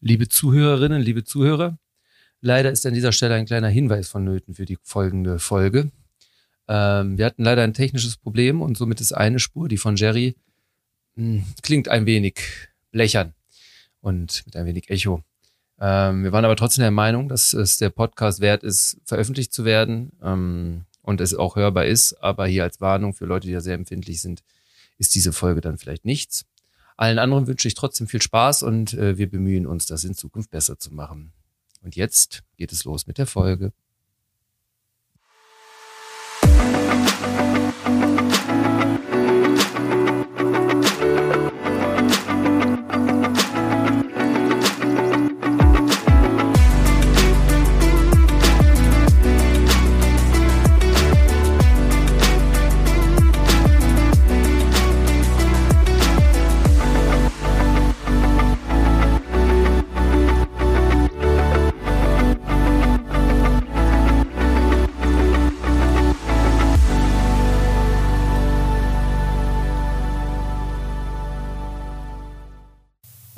Liebe Zuhörerinnen, liebe Zuhörer, leider ist an dieser Stelle ein kleiner Hinweis vonnöten für die folgende Folge. Ähm, wir hatten leider ein technisches Problem und somit ist eine Spur, die von Jerry, mh, hm, klingt ein wenig blechern und mit ein wenig Echo. Ähm, wir waren aber trotzdem der Meinung, dass es der Podcast wert ist, veröffentlicht zu werden ähm, und es auch hörbar ist. Aber hier als Warnung für Leute, die da sehr empfindlich sind, ist diese Folge dann vielleicht nichts. Allen anderen wünsche ich trotzdem viel Spaß und äh, wir bemühen uns, das in Zukunft besser zu machen. Und jetzt geht es los mit der Folge.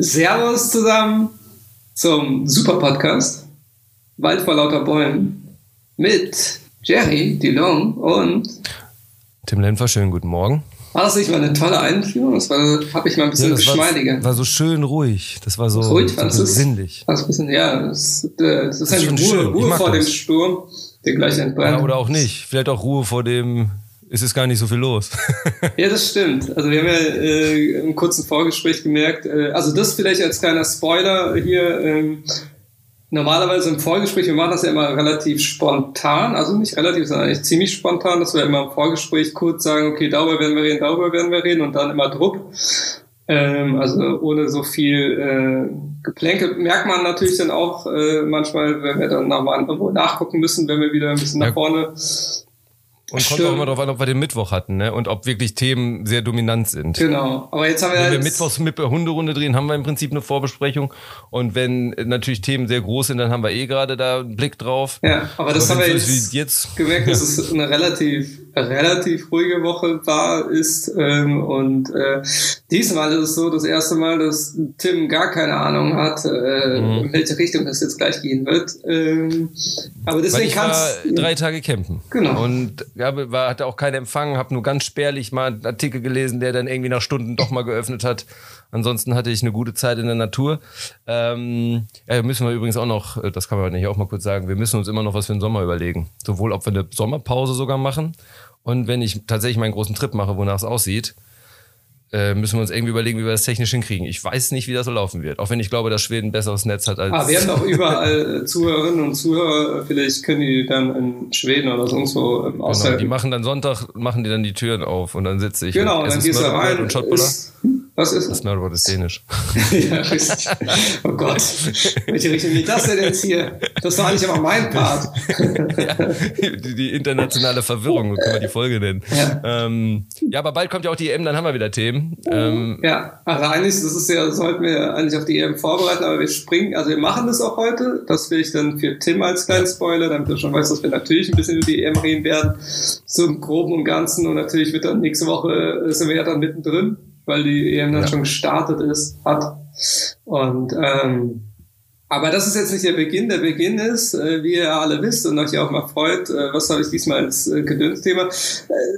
Servus zusammen zum Super Podcast Wald vor lauter Bäumen mit Jerry DeLong und Tim Lenfer. Schönen guten Morgen. War das nicht mal eine tolle Einführung? Das habe ich mal ein bisschen ja, geschmeidiger. War, war so schön ruhig. Das war so, ruhig, so, so sinnlich. Das, bisschen, ja, das, das ist, das ist Ruhe, schön. Ruhe vor das. dem Sturm, der gleich entbrennt. Ja, oder auch nicht. Vielleicht auch Ruhe vor dem ist es gar nicht so viel los. ja, das stimmt. Also wir haben ja äh, im kurzen Vorgespräch gemerkt, äh, also das vielleicht als kleiner Spoiler hier. Ähm, normalerweise im Vorgespräch, wir machen das ja immer relativ spontan, also nicht relativ, sondern eigentlich ziemlich spontan, dass wir immer im Vorgespräch kurz sagen, okay, darüber werden wir reden, darüber werden wir reden und dann immer Druck. Ähm, also ohne so viel äh, Geplänkel merkt man natürlich dann auch äh, manchmal, wenn wir dann nochmal irgendwo nachgucken müssen, wenn wir wieder ein bisschen nach vorne und Stimmt. kommt auch immer darauf an, ob wir den Mittwoch hatten, ne? Und ob wirklich Themen sehr dominant sind. Genau. Aber jetzt haben wir Wenn wir Mittwochs mit der Hunderunde drehen, haben wir im Prinzip eine Vorbesprechung. Und wenn natürlich Themen sehr groß sind, dann haben wir eh gerade da einen Blick drauf. Ja, aber das aber haben wir jetzt, jetzt gemerkt, dass es eine relativ, relativ ruhige Woche war, ist. Ähm, und äh, diesmal ist es so das erste Mal, dass Tim gar keine Ahnung hat, äh, mhm. in welche Richtung das jetzt gleich gehen wird. Ähm, aber deswegen kann es. drei Tage campen. Genau. Und ja, war, hatte auch keinen Empfang, habe nur ganz spärlich mal einen Artikel gelesen, der dann irgendwie nach Stunden doch mal geöffnet hat. Ansonsten hatte ich eine gute Zeit in der Natur. Ähm, ja, müssen wir übrigens auch noch, das kann man hier auch mal kurz sagen, wir müssen uns immer noch was für den Sommer überlegen. Sowohl, ob wir eine Sommerpause sogar machen und wenn ich tatsächlich meinen großen Trip mache, wonach es aussieht, äh, müssen wir uns irgendwie überlegen, wie wir das technisch hinkriegen. Ich weiß nicht, wie das so laufen wird. Auch wenn ich glaube, dass Schweden ein besseres Netz hat als. Ah, wir haben doch überall Zuhörerinnen und Zuhörer. Vielleicht können die dann in Schweden oder sonst wo ähm, genau, Die machen dann Sonntag, machen die dann die Türen auf und dann sitze ich. Genau, und dann gehst du rein. Und ist, was ist das? Das Mörderwort ist Dänisch. ja, richtig. Oh Gott. Welche Richtung geht das denn jetzt hier? Das war eigentlich aber mein Part. ja, die, die, internationale Verwirrung, können wir die Folge nennen. Ja. Ähm, ja, aber bald kommt ja auch die EM, dann haben wir wieder Themen. Ähm, ja, also eigentlich, das ist ja, sollten wir eigentlich auf die EM vorbereiten, aber wir springen, also wir machen das auch heute. Das will ich dann für Tim als kleinen Spoiler, damit er schon weiß, dass wir natürlich ein bisschen über die EM reden werden. So im Groben und Ganzen. Und natürlich wird dann nächste Woche, sind wir ja dann mittendrin weil die EM dann ja. schon gestartet ist, hat. Und ähm, aber das ist jetzt nicht der Beginn. Der Beginn ist, äh, wie ihr alle wisst und euch auch mal freut, äh, was habe ich diesmal als äh, Gedönsthema?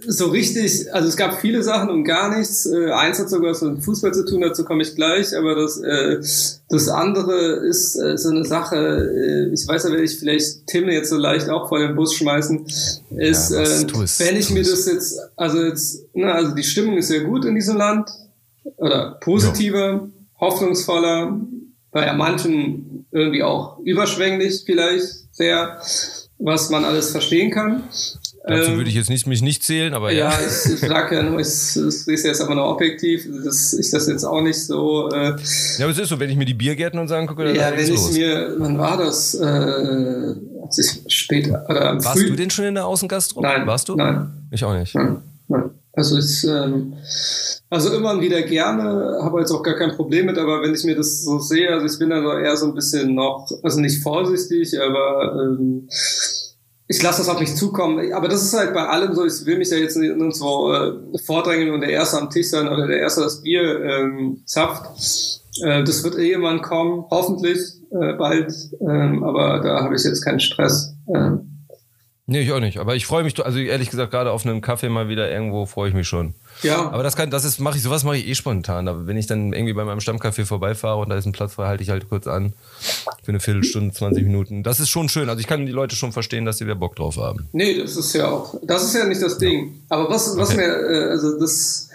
So richtig, also es gab viele Sachen und gar nichts. Eins hat sogar was mit Fußball zu tun, dazu komme ich gleich. Aber das, das andere ist so eine Sache, ich weiß ja, werde ich vielleicht Tim jetzt so leicht auch vor den Bus schmeißen, ist, ja, äh, wenn ich mir das jetzt, also jetzt, na, also die Stimmung ist sehr gut in diesem Land oder positiver, ja. hoffnungsvoller, bei manchen irgendwie auch überschwänglich vielleicht sehr, was man alles verstehen kann. Dazu ähm, würde ich jetzt nicht, mich nicht zählen, aber ja. Ja, ich, ich sage ja nur, ich, es jetzt aber nur objektiv, dass ich das jetzt auch nicht so. Äh, ja, aber es ist so, wenn ich mir die Biergärten und sagen gucke, dann Ja, wenn ich los. mir, wann war das? Äh, später. Oder Warst Früh du denn schon in der Außengastro? Nein. Warst du? Nein. Ich auch nicht. Nein. Nein. Also ich, ähm, also immer wieder gerne, habe jetzt auch gar kein Problem mit, aber wenn ich mir das so sehe, also ich bin da eher so ein bisschen noch, also nicht vorsichtig, aber ähm, ich lasse das auf mich zukommen. Aber das ist halt bei allem so, ich will mich ja jetzt nicht so äh, vordrängen und der Erste am Tisch sein oder der Erste das Bier ähm, zapft. Äh, das wird eh irgendwann kommen, hoffentlich äh, bald, ähm, aber da habe ich jetzt keinen Stress. Ähm, Nee, ich auch nicht. Aber ich freue mich, also ehrlich gesagt, gerade auf einen Kaffee mal wieder irgendwo freue ich mich schon. ja, Aber das kann, das ist, mache ich, sowas mache ich eh spontan. Aber wenn ich dann irgendwie bei meinem Stammcafé vorbeifahre und da ist ein Platz frei, halte ich halt kurz an. Für eine Viertelstunde, 20 Minuten. Das ist schon schön. Also ich kann die Leute schon verstehen, dass sie wieder Bock drauf haben. Nee, das ist ja auch, das ist ja nicht das Ding. Aber was, was Okay. mir, äh, also das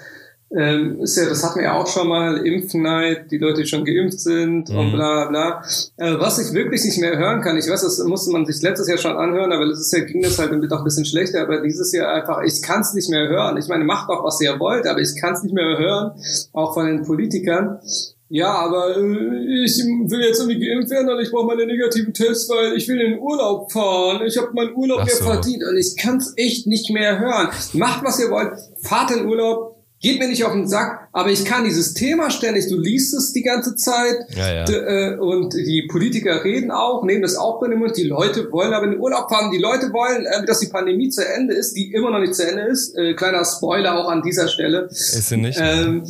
ähm, ist ja, das hatten wir ja auch schon mal, Impfneid, die Leute, die schon geimpft sind und bla bla. Äh, was ich wirklich nicht mehr hören kann, ich weiß, das musste man sich letztes Jahr schon anhören, aber letztes Jahr ging das halt doch ein bisschen schlechter, aber dieses Jahr einfach, ich kann es nicht mehr hören. Ich meine, macht auch, was ihr wollt, aber ich kann es nicht mehr hören, auch von den Politikern. Ja, aber äh, ich will jetzt irgendwie geimpft werden und ich brauche meine negativen Tests, weil ich will in den Urlaub fahren. Ich habe meinen Urlaub so. verdient und ich kann es echt nicht mehr hören. Macht, was ihr wollt, fahrt in Urlaub, geht mir nicht auf den Sack, aber ich kann dieses Thema ständig, du liest es die ganze Zeit Ja, ja. Äh, und die Politiker reden auch, nehmen das auch bei dem Mund, die Leute wollen aber in den Urlaub fahren, die Leute wollen, äh, dass die Pandemie zu Ende ist, die immer noch nicht zu Ende ist. Äh, kleiner Spoiler auch an dieser Stelle. Ist sie nicht? Ähm,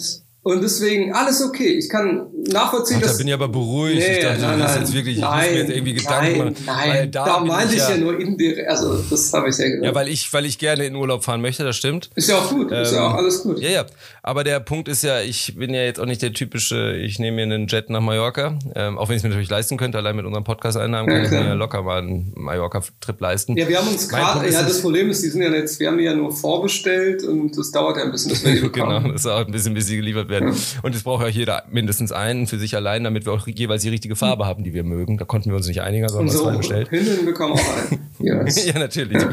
und deswegen alles okay. Ich kann nachvollziehen, Ach, da dass bin ich aber beruhigt. ich dachte, nein, bist nein, jetzt wirklich, ich muss nein, mir jetzt irgendwie Gedanken nein, machen. Nein, da, da, meinte ich ja, ja, nur indirekt. Also das habe ich ja gesagt. ja, weil ich, weil ich gerne in Urlaub fahren möchte, das stimmt. ist ja auch gut, ist ja Ähm, auch alles gut. Ja, ja. Aber der Punkt ist ja, ich bin ja jetzt auch nicht der typische, ich nehme mir einen Jet nach Mallorca. Ähm, auch wenn ich es mir natürlich leisten könnte, allein mit unserem Podcast-Einnahmen kann Ja, ich mir locker mal einen Mallorca-Trip leisten. Ja, wir haben uns gerade, ist ja, das Problem ist, die sind ja jetzt, wir haben die ja nur vorbestellt und das dauert ja ein bisschen, bis wir die bekommen. Genau, das ist auch ein bisschen, bis sie geliefert werden. Und es braucht ja jeder mindestens einen für sich allein, damit wir auch jeweils die richtige Farbe haben, die wir mögen. Da konnten wir uns nicht einigen, sondern haben Unsere zwei bestellt. Hündinnen bekommen auch einen. Ja, ja, natürlich.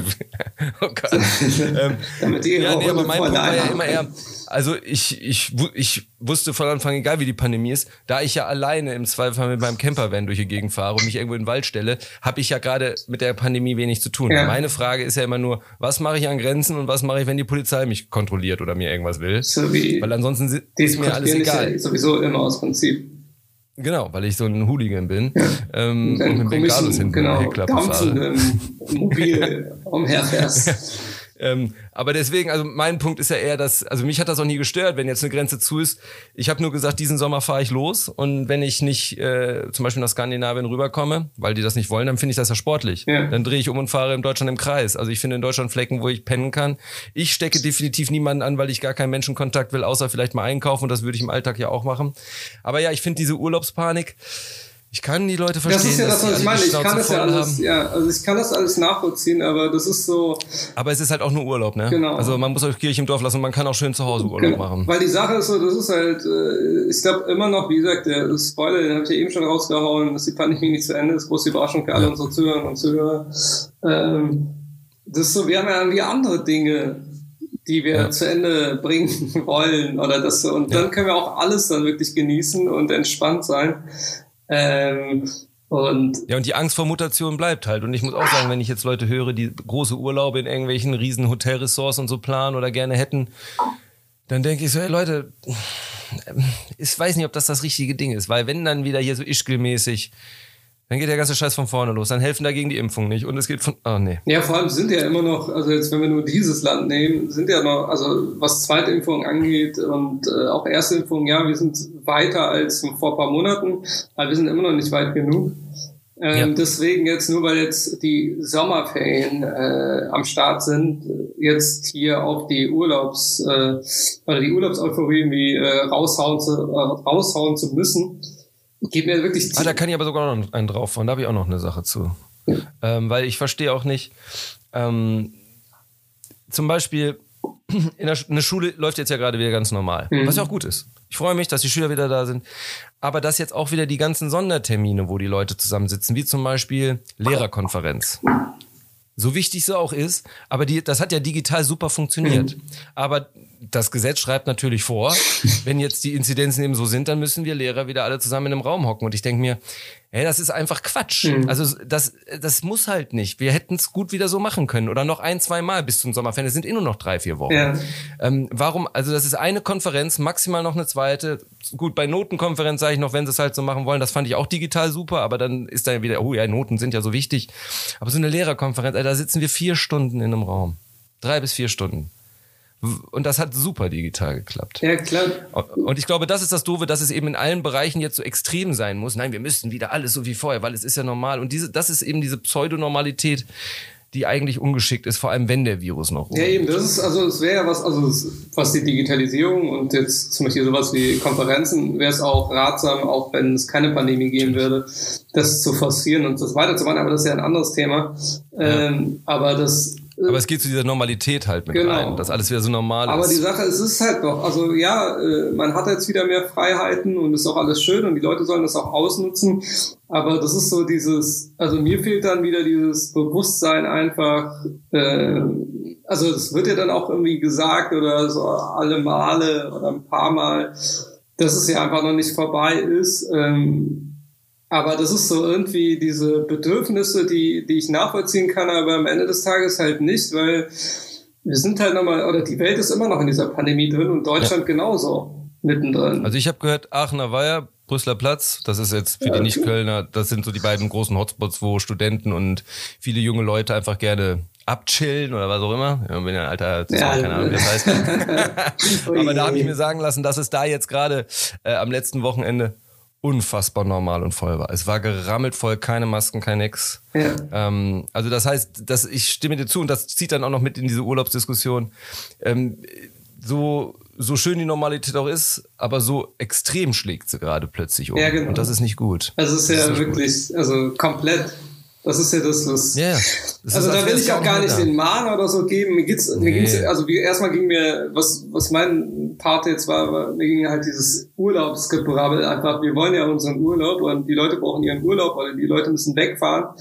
oh Gott. ähm, damit die ja, nee, aber mein Punkt war ja immer eher, also ich, ich, ich wusste von Anfang, egal wie die Pandemie ist, da ich ja alleine im Zweifel mit meinem Campervan durch die Gegend fahre und mich irgendwo in den Wald stelle, habe ich ja gerade mit der Pandemie wenig zu tun. Ja. Meine Frage ist ja immer nur, was mache ich an Grenzen und was mache ich, wenn die Polizei mich kontrolliert oder mir irgendwas will? So Weil ansonsten ist mir alles kontrollieren ist egal. ja sowieso immer aus Prinzip. Genau, weil ich so ein Hooligan bin ähm, und mit Bengalos hinten genau, Heckklappe fahre. Mobil umherfährst. Ähm, aber deswegen, also mein Punkt ist ja eher, dass, also mich hat das auch nie gestört, wenn jetzt eine Grenze zu ist. Ich habe nur gesagt, diesen Sommer fahre ich los und wenn ich nicht äh, zum Beispiel nach Skandinavien rüberkomme, weil die das nicht wollen, dann finde ich das ja sportlich. Ja. Dann drehe ich um und fahre in Deutschland im Kreis. Also ich finde in Deutschland Flecken, wo ich pennen kann. Ich stecke definitiv niemanden an, weil ich gar keinen Menschenkontakt will, außer vielleicht mal einkaufen und das würde ich im Alltag ja auch machen. Aber ja, ich finde diese Urlaubspanik, ich kann die Leute verstehen, Das ist ja das, was ich meine. Ich kann das ja alles, ja, also ich kann das alles nachvollziehen, aber das ist so, Aber es ist halt auch nur Urlaub, ne? Genau. Also man muss auch Kirche im Dorf lassen und man kann auch schön zu Hause Urlaub machen. Weil die Sache ist so, das ist halt, äh, ich glaube immer noch, wie gesagt, der Spoiler, den habe ich ja eben schon rausgehauen, dass die Pandemie nicht zu Ende ist, große Überraschung für alle unsere Zuhörer und Zuhörer. Ähm, das ist so, wir haben ja irgendwie andere Dinge, die wir Ja. zu Ende bringen wollen oder das so. Und dann können wir auch alles dann wirklich genießen und entspannt sein. Ähm, und Ja, und die Angst vor Mutation bleibt halt. Und ich muss auch sagen, wenn ich jetzt Leute höre, die große Urlaube in irgendwelchen riesen Hotelressorts und so planen oder gerne hätten, dann denke ich so, hey Leute, ich weiß nicht, ob das das richtige Ding ist, weil wenn dann wieder hier so Ischgl-mäßig, dann geht der ganze Scheiß von vorne los. Dann helfen dagegen die Impfung nicht. Und es geht von, oh nee. Ja, vor allem sind ja immer noch, also jetzt wenn wir nur dieses Land nehmen, sind ja noch, also was Zweitimpfung angeht und äh, auch Erstimpfung, ja, wir sind weiter als vor ein paar Monaten, aber wir sind immer noch nicht weit genug. Ähm, Ja. Deswegen jetzt nur, weil jetzt die Sommerferien äh, am Start sind, jetzt hier auf die Urlaubs äh, oder die Urlaubseuphorie irgendwie äh, raushauen zu, äh, raushauen zu müssen, geht mir wirklich Ah, da kann ich aber sogar noch einen drauf und da habe ich auch noch eine Sache zu. Ähm, weil ich verstehe auch nicht, ähm, zum Beispiel, in der, eine Schule läuft jetzt ja gerade wieder ganz normal, was ja auch gut ist. Ich freue mich, dass die Schüler wieder da sind. Aber dass jetzt auch wieder die ganzen Sondertermine, wo die Leute zusammensitzen, wie zum Beispiel Lehrerkonferenz. So wichtig sie auch ist, aber die, das hat ja digital super funktioniert. Aber das Gesetz schreibt natürlich vor, wenn jetzt die Inzidenzen eben so sind, dann müssen wir Lehrer wieder alle zusammen in einem Raum hocken. Und ich denke mir, hey, das ist einfach Quatsch. Also das, das muss halt nicht. Wir hätten es gut wieder so machen können. Oder noch ein, zwei Mal bis zum Sommerferien. Es sind eh nur noch drei, vier Wochen. Ja. Ähm, warum, also das ist eine Konferenz, maximal noch eine zweite. Gut, bei Notenkonferenz sage ich noch, wenn sie es halt so machen wollen, das fand ich auch digital super, aber dann ist da wieder, oh ja, Noten sind ja so wichtig. Aber so eine Lehrerkonferenz, Alter, da sitzen wir vier Stunden in einem Raum. Drei bis vier Stunden. Und das hat super digital geklappt. Ja, klar. Und ich glaube, das ist das Doofe, dass es eben in allen Bereichen jetzt so extrem sein muss. Nein, wir müssten wieder alles so wie vorher, weil es ist ja normal. Und diese, das ist eben diese Pseudonormalität, die eigentlich ungeschickt ist, vor allem wenn der Virus noch Ja, eben, das ist, also es wäre ja was, also was die Digitalisierung und jetzt zum Beispiel sowas wie Konferenzen, wäre es auch ratsam, auch wenn es keine Pandemie geben würde, das zu forcieren und das weiterzumachen, aber das ist ja ein anderes Thema. Ja. Ähm, aber das aber es geht zu dieser Normalität halt mit genau. rein, dass alles wieder so normal Aber ist. Aber die Sache, es ist halt doch, also ja, äh, man hat jetzt wieder mehr Freiheiten und ist auch alles schön und die Leute sollen das auch ausnutzen. Aber das ist so dieses, also mir fehlt dann wieder dieses Bewusstsein einfach, äh, also es wird ja dann auch irgendwie gesagt oder so alle Male oder ein paar Mal, dass es ja einfach noch nicht vorbei ist. Ähm, aber das ist so irgendwie diese Bedürfnisse, die, die ich nachvollziehen kann, aber am Ende des Tages halt nicht, weil wir sind halt nochmal, oder die Welt ist immer noch in dieser Pandemie drin und Deutschland ja. genauso mittendrin. Also ich habe gehört, Aachener Weiher, Brüsseler Platz, das ist jetzt für ja, die Nicht-Kölner, das sind so die beiden großen Hotspots, wo Studenten und viele junge Leute einfach gerne abchillen oder was auch immer. Ich bin ja ein alter, ja, keine Ahnung, wie das heißt. Aber da habe ich mir sagen lassen, dass es da jetzt gerade äh, am letzten Wochenende unfassbar normal und voll war. Es war gerammelt voll, keine Masken, kein Nix. Ja. Ähm, also das heißt, dass ich stimme dir zu und das zieht dann auch noch mit in diese Urlaubsdiskussion. Ähm, so, so schön die Normalität auch ist, aber so extrem schlägt sie gerade plötzlich um. Ja, genau. Und das ist nicht gut. Also es ist ja wirklich, gut. also komplett das ist ja das, was. Ja, das also da will ich auch gar nicht den Mahn oder so geben. Mir geht's, nee. mir ging's, also wie, erstmal ging mir, was, was mein Part jetzt war, war, mir ging halt dieses Urlaubsgebrabbel einfach. Wir wollen ja unseren Urlaub und die Leute brauchen ihren Urlaub oder die Leute müssen wegfahren.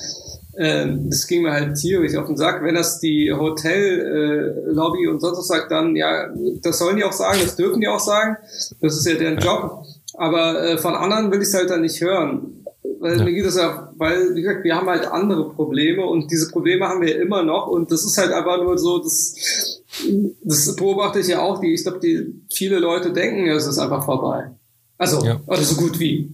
Ähm, das ging mir halt tierisch auf den Sack. Wenn das die Hotellobby äh, und sonst was sagt, dann ja, das sollen die auch sagen, das dürfen die auch sagen. Das ist ja deren Job. Aber äh, von anderen will ich es halt dann nicht hören weil ja. mir geht es ja, weil, wie gesagt, wir haben halt andere Probleme und diese Probleme haben wir immer noch und das ist halt einfach nur so, das, das beobachte ich ja auch, die, ich glaube, die viele Leute denken, es ist einfach vorbei. Also, ja. oder so gut wie.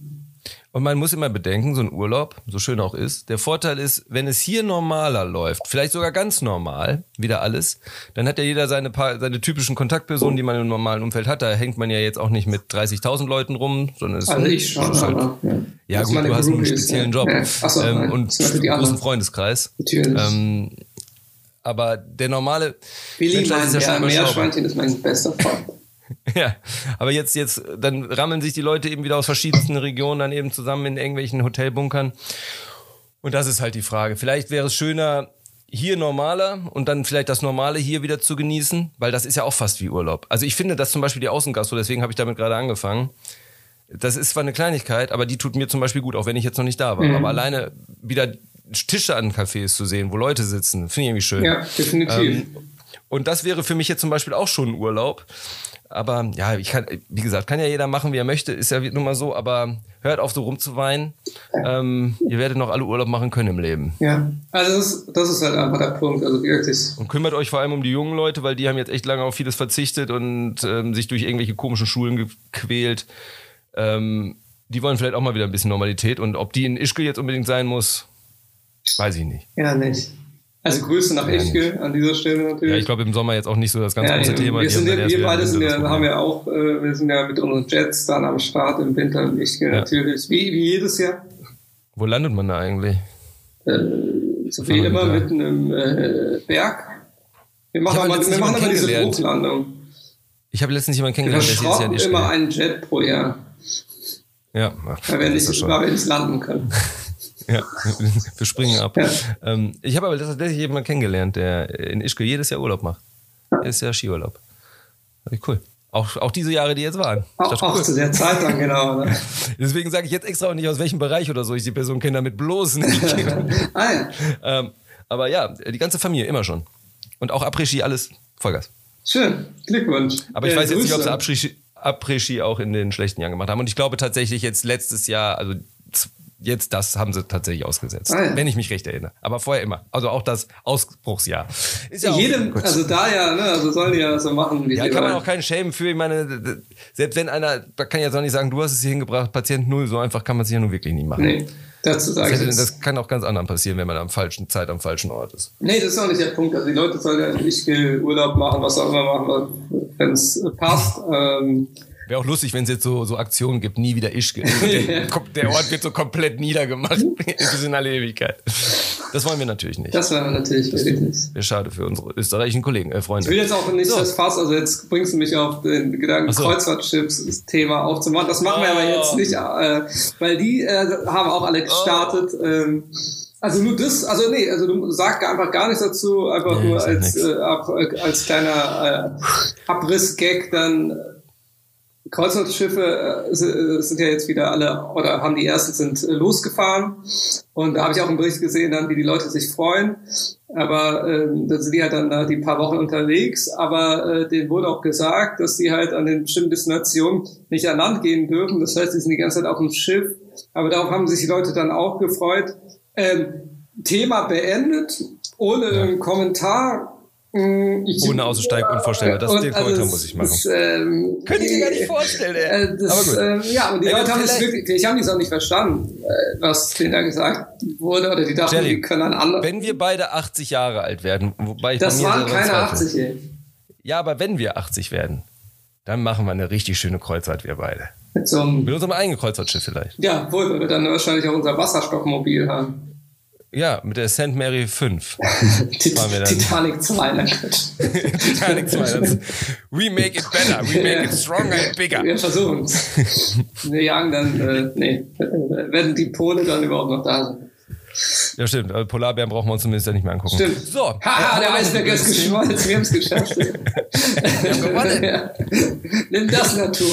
Und man muss immer bedenken, so ein Urlaub, so schön auch ist, der Vorteil ist, wenn es hier normaler läuft, vielleicht sogar ganz normal, wieder alles, dann hat ja jeder seine, paar, seine typischen Kontaktpersonen, die man im normalen Umfeld hat. Da hängt man ja jetzt auch nicht mit 30.000 Leuten rum, sondern es also ich schon, halt, aber, ja, ja gut, du hast einen speziellen Job ja. so, ähm, und einen großen Freundeskreis. Natürlich. Ähm, aber der normale Willi Mensch, mein, ist ja schon Meerschweinchen ist mein bester Freund. Ja, aber jetzt, jetzt, dann rammeln sich die Leute eben wieder aus verschiedensten Regionen dann eben zusammen in irgendwelchen Hotelbunkern. Und das ist halt die Frage. Vielleicht wäre es schöner, hier normaler und dann vielleicht das Normale hier wieder zu genießen, weil das ist ja auch fast wie Urlaub. Also ich finde, dass zum Beispiel die Außengastro, deswegen habe ich damit gerade angefangen. Das ist zwar eine Kleinigkeit, aber die tut mir zum Beispiel gut, auch wenn ich jetzt noch nicht da war. Mhm. Aber alleine wieder Tische an Cafés zu sehen, wo Leute sitzen, finde ich irgendwie schön. Ja, definitiv. Ähm, und das wäre für mich jetzt zum Beispiel auch schon ein Urlaub. Aber ja, ich kann, wie gesagt, kann ja jeder machen, wie er möchte, ist ja nun mal so, aber hört auf, so rumzuweinen. Ähm, ihr werdet noch alle Urlaub machen können im Leben. Ja, also das ist, das ist halt einfach der Punkt. Also wirklich. Und kümmert euch vor allem um die jungen Leute, weil die haben jetzt echt lange auf vieles verzichtet und ähm, sich durch irgendwelche komischen Schulen gequält. Ähm, die wollen vielleicht auch mal wieder ein bisschen Normalität und ob die in Ischgl jetzt unbedingt sein muss, weiß ich nicht. Ja, nicht. Also Grüße nach Ischgl an dieser Stelle natürlich. Ja, ich glaube im Sommer jetzt auch nicht so das ganz ja, große Thema. Wir, sind ja, wir beide sind ja, haben ja auch, äh, wir sind ja mit unseren Jets dann am Start im Winter in ja. natürlich, wie, wie jedes Jahr. Wo landet man da eigentlich? Äh, so wie immer da. mitten im äh, Berg. Wir machen, mal, wir machen immer diese Bruchlandung. Ich habe letztens jemanden kennengelernt, der jetzt ja in Ischgl. immer einen Jet pro Jahr. Ja, weil wir nicht, weil wir nicht landen können. Ja, wir springen ab. Ja. Ähm, ich habe aber tatsächlich jemanden kennengelernt, der in Ischgl jedes Jahr Urlaub macht. Jedes Jahr Skiurlaub. Cool. Auch, auch diese Jahre, die jetzt waren. Auch, auch cool. zu der Zeit dann, genau. Ne? Deswegen sage ich jetzt extra auch nicht, aus welchem Bereich oder so ich die Person kenne, damit bloß nicht. ah, ja. ähm, aber ja, die ganze Familie, immer schon. Und auch Après-Ski, alles Vollgas. Schön, Glückwunsch. Aber ich äh, weiß jetzt nicht, ob sie Après-Ski Après auch in den schlechten Jahren gemacht haben. Und ich glaube tatsächlich jetzt letztes Jahr, also jetzt das haben sie tatsächlich ausgesetzt, ah, ja. wenn ich mich recht erinnere. Aber vorher immer. Also auch das Ausbruchsjahr. Ist ja Jedem, also da ja, ne, also sollen die ja so machen. Wie ja, kann man auch keinen schämen für. Ich meine, selbst wenn einer, da kann ich jetzt auch nicht sagen, du hast es hier hingebracht, Patient null, so einfach kann man es ja nun wirklich nicht machen. Nee. dazu sagen. Das, das, kann auch ganz anderen passieren, wenn man am falschen Zeit am falschen Ort ist. Nee, das ist auch nicht der Punkt. Also die Leute sollen ja nicht Urlaub machen, was auch immer machen, wenn es passt. Ähm, Wäre auch lustig, wenn es jetzt so, so Aktionen gibt, nie wieder Ischgl. Der, der Ort wird so komplett niedergemacht bis in alle Ewigkeit. Das wollen wir natürlich nicht. Das wollen wir natürlich das nicht. Wäre schade für unsere österreichischen Kollegen, äh, Freunde. Ich will jetzt auch nicht so. das Fass, also jetzt bringst du mich auf den Gedanken so. Kreuzfahrtschiffs-Thema aufzumachen. Das machen oh. wir aber jetzt nicht, äh, weil die äh, haben auch alle gestartet. Oh. Ähm, also nur das, also nee, also du sagst einfach gar nichts dazu, einfach nee, nur als, äh, als kleiner äh, Abriss-Gag dann Kreuzfahrtschiffe äh, äh, sind ja jetzt wieder alle, oder haben die ersten sind äh, losgefahren. Und da habe ich auch einen Bericht gesehen, dann, wie die Leute sich freuen. Aber ähm, da sind die halt dann da die paar Wochen unterwegs. Aber äh, denen wurde auch gesagt, dass sie halt an den bestimmten Destinationen nicht an Land gehen dürfen. Das heißt, sie sind die ganze Zeit auf dem Schiff. Aber darauf haben sich die Leute dann auch gefreut. Ähm, Thema beendet, ohne ja. Kommentar Mm, ich, Ohne auszusteigen, unvorstellbar. Das, den Kommentar also muss ich machen. Das, ähm, Könnt ihr dir gar nicht vorstellen, ey. Äh, das, Aber gut. Ähm, ja, und die Leute haben es wirklich, ich habe es auch nicht verstanden, äh, was denen da gesagt wurde, oder die dachten, Jerry, die können an andere. Wenn wir beide 80 Jahre alt werden, wobei ich Das waren keine 80, ey. Ja, aber wenn wir 80 werden, dann machen wir eine richtig schöne Kreuzfahrt, wir beide. Mit, so einem, Mit unserem eigenen Kreuzfahrtschiff vielleicht. Ja, wohl, weil wir dann wahrscheinlich auch unser Wasserstoffmobil haben. Ja, mit der St. Mary 5. Titanic 2, ne? Titanic 2. we make it better, we make it stronger and bigger. Wir versuchen es. Wir jagen dann, äh, nee, werden die Pole dann überhaupt noch da sein. Ja, stimmt. Also Polarbären brauchen wir uns zumindest ja nicht mehr angucken. Stimmt. So. Haha, der Eisberg ist geschmolzen. Wir haben es geschafft. wir haben gewonnen. Ja. Nimm das, Natur.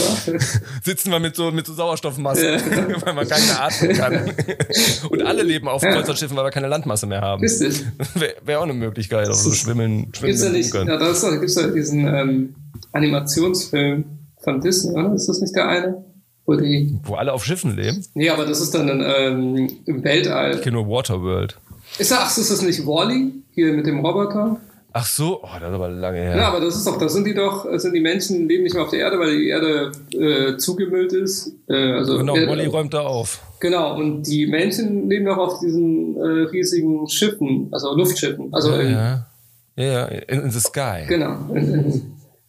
Sitzen wir mit so, mit so Sauerstoffmasse, ja. weil man keine atmen kann. Und alle leben auf Kreuzfahrtschiffen, weil wir keine Landmasse mehr haben. Wäre wär auch eine Möglichkeit, auf so schwimmeln, schwimmen gibt's ja nicht, Ja, da gibt es ja diesen ähm, Animationsfilm von Disney, oder? Ist das nicht der eine? Wo, die, wo alle auf Schiffen leben? Nee, aber das ist dann ähm, im Weltall. Ich kenne nur Waterworld. Ist das, ach, ist das nicht Wally? Hier mit dem Roboter? Ach so, oh, das ist aber lange her. Ja, aber das ist doch, da sind die doch, sind die Menschen leben nicht mehr auf der Erde, weil die Erde äh, zugemüllt ist. Äh, also genau, Wally räumt da auf. Genau, und die Menschen leben doch auf diesen äh, riesigen Schiffen, also Luftschiffen. Also ja, in, ja. ja, in, in the sky. Genau, in, in,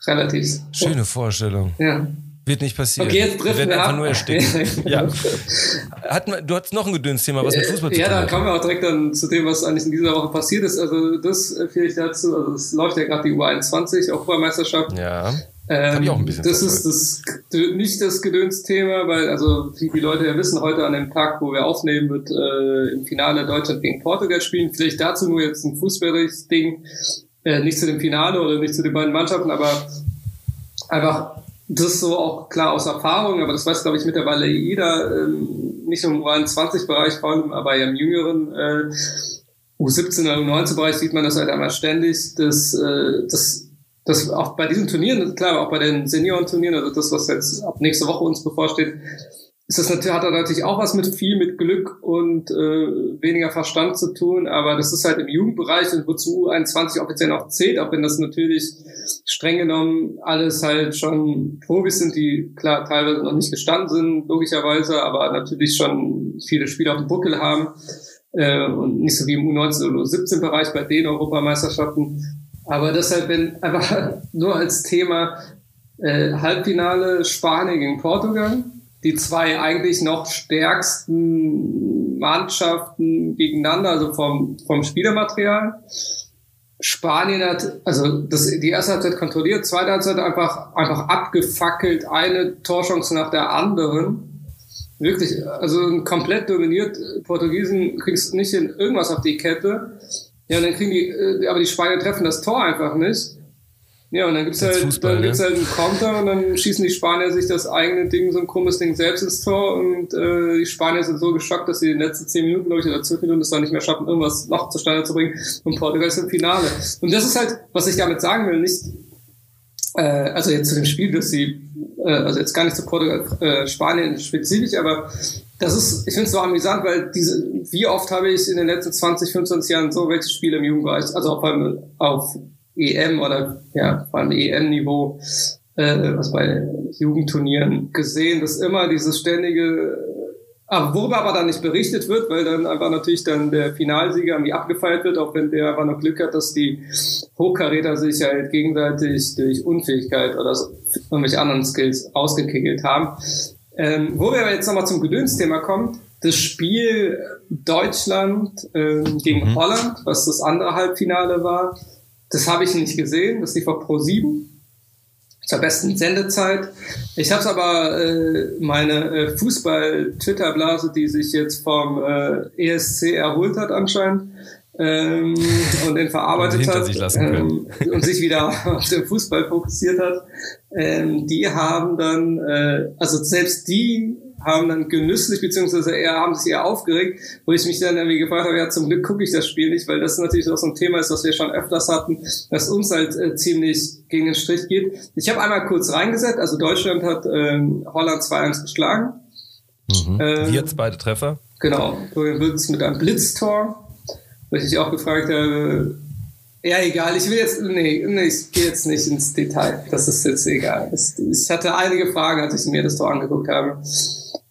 relativ. Schöne Vorstellung. Ja. Wird nicht passieren. Okay, jetzt trifft wir einfach nur ersticken. ja. Hat, du hattest noch ein Gedönsthema, was mit Fußball zu tun hat. Ja, da kommen wir auch direkt dann zu dem, was eigentlich in dieser Woche passiert ist. Also das vielleicht dazu, also es läuft ja gerade die U21, Europameisterschaft. Ja. Ähm, Hab ich auch ein bisschen Das ist das, nicht das Gedönsthema, weil, also, wie die Leute ja wissen, heute an dem Tag, wo wir aufnehmen, wird äh, im Finale Deutschland gegen Portugal spielen. Vielleicht dazu nur jetzt ein fußballerisches Ding. Äh, nicht zu dem Finale oder nicht zu den beiden Mannschaften, aber einfach das ist so auch klar aus Erfahrung, aber das weiß, glaube ich, mittlerweile jeder, ähm, nicht nur im U21-Bereich, vor allem aber ja im jüngeren äh, U17 oder U19-Bereich sieht man das halt einmal ständig, dass, äh, dass, dass auch bei diesen Turnieren, klar, auch bei den Senioren-Turnieren, also das, was jetzt ab nächste Woche uns bevorsteht, ist das natürlich, hat da natürlich auch was mit viel mit Glück und äh, weniger Verstand zu tun, aber das ist halt im Jugendbereich und wozu 21 offiziell auch zählt, auch wenn das natürlich streng genommen alles halt schon Profis sind, die klar teilweise noch nicht gestanden sind, logischerweise, aber natürlich schon viele Spiele auf dem Buckel haben äh, und nicht so wie im U19 oder U17-Bereich bei den Europameisterschaften. Aber deshalb, wenn einfach nur als Thema äh, Halbfinale Spanien gegen Portugal, die zwei eigentlich noch stärksten Mannschaften gegeneinander, also vom, vom Spielermaterial. Spanien hat, also das, die erste Halbzeit kontrolliert, zweite Halbzeit einfach, einfach abgefackelt, eine Torchance nach der anderen. Wirklich, also komplett dominiert. Portugiesen kriegst nicht in irgendwas auf die Kette. Ja, dann kriegen die, äh, aber die Spanier treffen das Tor einfach nicht. Ja, und dann gibt's halt, Fußball, dann gibt's halt einen Konter und dann schießen die Spanier sich das eigene Ding, so ein krummes Ding selbst ins Tor und äh, die Spanier sind so geschockt, dass sie in den letzten zehn Minuten, glaube ich, oder zwölf Minuten es dann nicht mehr schaffen, irgendwas noch zustande zu bringen und Portugal ist im Finale. Und das ist halt, was ich damit sagen will, nicht, äh, also jetzt zu dem Spiel, dass sie, äh, also jetzt gar nicht zu Portugal, äh, Spanien spezifisch, aber das ist, ich finde es so amüsant, weil diese, wie oft habe ich in den letzten 20, 25 Jahren so welche Spiele im Jugendbereich, also auf, auf EM oder ja, vor allem EM-Niveau, äh, was bei Jugendturnieren gesehen, dass immer dieses ständige aber worüber aber dann nicht berichtet wird, weil dann einfach natürlich dann der Finalsieger irgendwie abgefeiert wird, auch wenn der aber noch Glück hat, dass die Hochkaräter sich halt gegenseitig durch Unfähigkeit oder so, irgendwelche anderen Skills ausgekickelt haben. Ähm, wo wir aber jetzt nochmal zum Gedönsthema kommen, das Spiel Deutschland äh, gegen mhm. Holland, was das andere Halbfinale war, das habe ich nicht gesehen, das lief auf Pro 7 zur besten Sendezeit. Ich habe es aber äh, meine äh, Fußball-Twitter-Blase, die sich jetzt vom äh, ESC erholt hat anscheinend ähm, und den verarbeitet und hat sich ähm, und sich wieder auf den Fußball fokussiert hat, ähm, die haben dann, äh, also selbst die haben dann genüsslich, beziehungsweise eher haben sich eher aufgeregt, wo ich mich dann irgendwie gefragt habe, ja, zum Glück gucke ich das Spiel nicht, weil das natürlich auch so ein Thema ist, was wir schon öfters hatten, das uns halt äh, ziemlich gegen den Strich geht. Ich habe einmal kurz reingesetzt, also Deutschland hat ähm, Holland 2-1 geschlagen. Mhm. Ähm, Jetzt beide Treffer. Genau, Florian Würz mit einem Blitztor, wo ich dich auch gefragt habe, ja, egal. Ich will jetzt, nee, nee ich gehe jetzt nicht ins Detail. Das ist jetzt egal. ich hatte einige Fragen, als ich mir das Tor angeguckt habe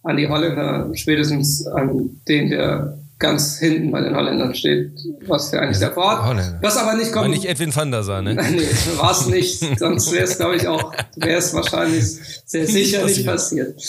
an die Holländer, spätestens an den, der ganz hinten bei den Holländern steht, was für eigentlich der Ford. Was aber nicht kommt. War nicht Edwin van der Sar, ne? nee, war es nicht. Sonst wäre es, glaube ich, auch, wäre es wahrscheinlich sehr sicher nicht passiert.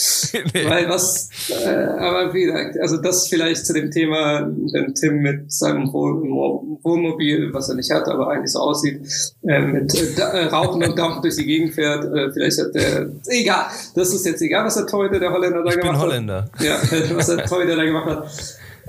Nee. Weil was, äh, aber wie gesagt, also das vielleicht zu dem Thema, wenn Tim mit seinem Wohnmobil, was er nicht hat, aber eigentlich so aussieht, äh, mit äh, Rauchen und Dampf durch die Gegend fährt, äh, vielleicht hat der, egal, das ist jetzt egal, was der Torhüter der Holländer da ich gemacht bin Holländer. hat. Ja, was der Torhüter da gemacht hat.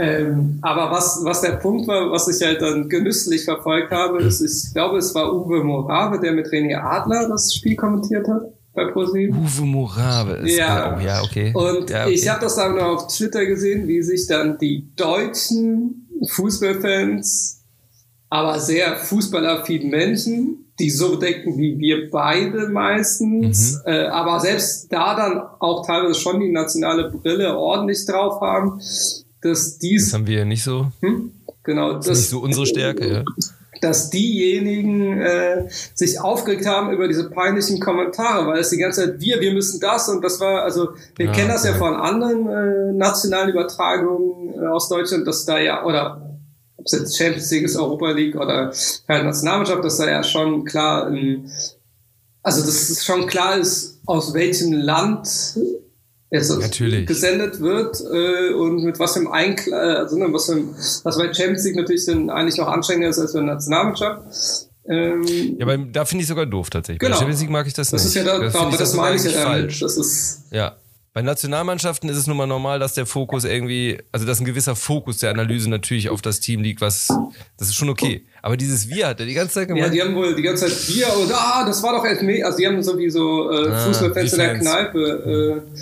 Ähm, aber was, was der Punkt war, was ich halt dann genüsslich verfolgt habe, ist, ich glaube, es war Uwe Morave, der mit René Adler das Spiel kommentiert hat bei ProSieben. Uwe Morave ist ja. Oh, ja, okay. Und ja, okay. ich habe das dann noch auf Twitter gesehen, wie sich dann die deutschen Fußballfans, aber sehr fußballaffinen Menschen, die so denken wie wir beide meistens, mhm. äh, aber selbst da dann auch teilweise schon die nationale Brille ordentlich drauf haben, dass dies. Das haben wir ja nicht so. Hm? Genau. Das, ist nicht so unsere Stärke, ja. Dass diejenigen äh, sich aufgeregt haben über diese peinlichen Kommentare, weil es die ganze Zeit wir, wir müssen das und das war, also wir ja, kennen das ja, ja von anderen äh, nationalen Übertragungen äh, aus Deutschland, dass da ja, oder ob es jetzt Champions League ist, Europa League oder halt Nationalmannschaft, dass da ja schon klar, ähm, also dass es schon klar ist, aus welchem Land es natürlich. gesendet wird äh, und mit was für einem Einklang, also ne, was für einem, was bei Champions League natürlich dann eigentlich noch anstrengender ist als für eine Nationalmannschaft. Ähm, ja, aber da finde ich sogar doof tatsächlich. Genau. Bei Champions League mag ich das, das nicht. Ist ja da, das, aber das meine ich ja falsch. Das ist ja. Bei Nationalmannschaften ist es nun mal normal, dass der Fokus irgendwie, also dass ein gewisser Fokus der Analyse natürlich auf das Team liegt, was, das ist schon okay. Aber dieses Wir hat er die ganze Zeit gemacht. Ja, die haben wohl die ganze Zeit Wir und ah, das war doch Elfmeter. Also die haben so wie so äh, ah, Fußballfans in der Kneipe. Äh,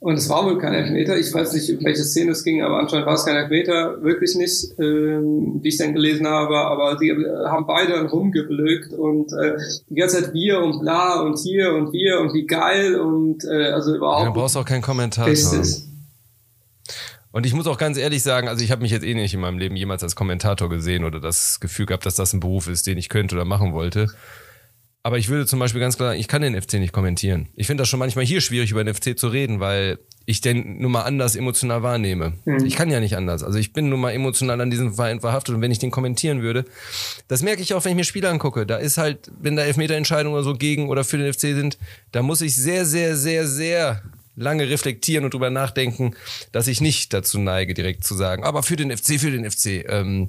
und es war wohl kein Elfmeter. Ich weiß nicht, um welche Szene es ging, aber anscheinend war es kein Elfmeter. Wirklich nicht, ähm, wie ich dann gelesen habe. Aber die haben beide dann rumgeblökt und äh, die ganze Zeit wir und bla und hier und wir und wie geil und äh, also überhaupt. Ja, du brauchst auch keinen Kommentar. Richtig. Und ich muss auch ganz ehrlich sagen, also ich habe mich jetzt eh nicht in meinem Leben jemals als Kommentator gesehen oder das Gefühl gehabt, dass das ein Beruf ist, den ich könnte oder machen wollte. Aber ich würde zum Beispiel ganz klar sagen, ich kann den FC nicht kommentieren. Ich finde das schon manchmal hier schwierig, über den FC zu reden, weil ich den nun mal anders emotional wahrnehme. Mhm. Ich kann ja nicht anders. Also ich bin nun mal emotional an diesem Verein verhaftet und wenn ich den kommentieren würde, das merke ich auch, wenn ich mir Spiele angucke. Da ist halt, wenn da Elfmeterentscheidungen oder so gegen oder für den FC sind, da muss ich sehr, sehr, sehr, sehr lange reflektieren und drüber nachdenken, dass ich nicht dazu neige, direkt zu sagen, aber für den FC, für den FC. Ähm,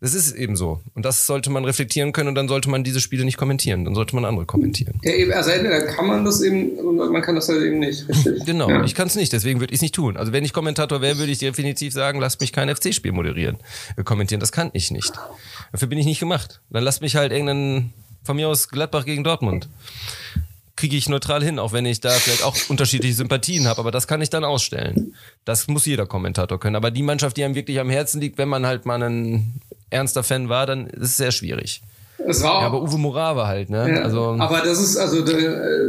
das ist eben so. Und das sollte man reflektieren können und dann sollte man diese Spiele nicht kommentieren. Dann sollte man andere kommentieren. Ja, eben, also entweder kann man das eben und man kann das halt eben nicht. Richtig. Genau, ja. ich kann es nicht, deswegen würde ich es nicht tun. Also wenn ich Kommentator wäre, würde ich definitiv sagen, lasst mich kein FC-Spiel moderieren, äh, kommentieren. Das kann ich nicht. Dafür bin ich nicht gemacht. Dann lasst mich halt irgendeinen, von mir aus Gladbach gegen Dortmund kriege ich neutral hin, auch wenn ich da vielleicht auch unterschiedliche Sympathien habe, aber das kann ich dann ausstellen. Das muss jeder Kommentator können. Aber die Mannschaft, die einem wirklich am Herzen liegt, wenn man halt mal ein ernster Fan war, dann ist es sehr schwierig. Es war ja, aber Uwe Morave halt, ne? Ja, also, aber das ist also, äh,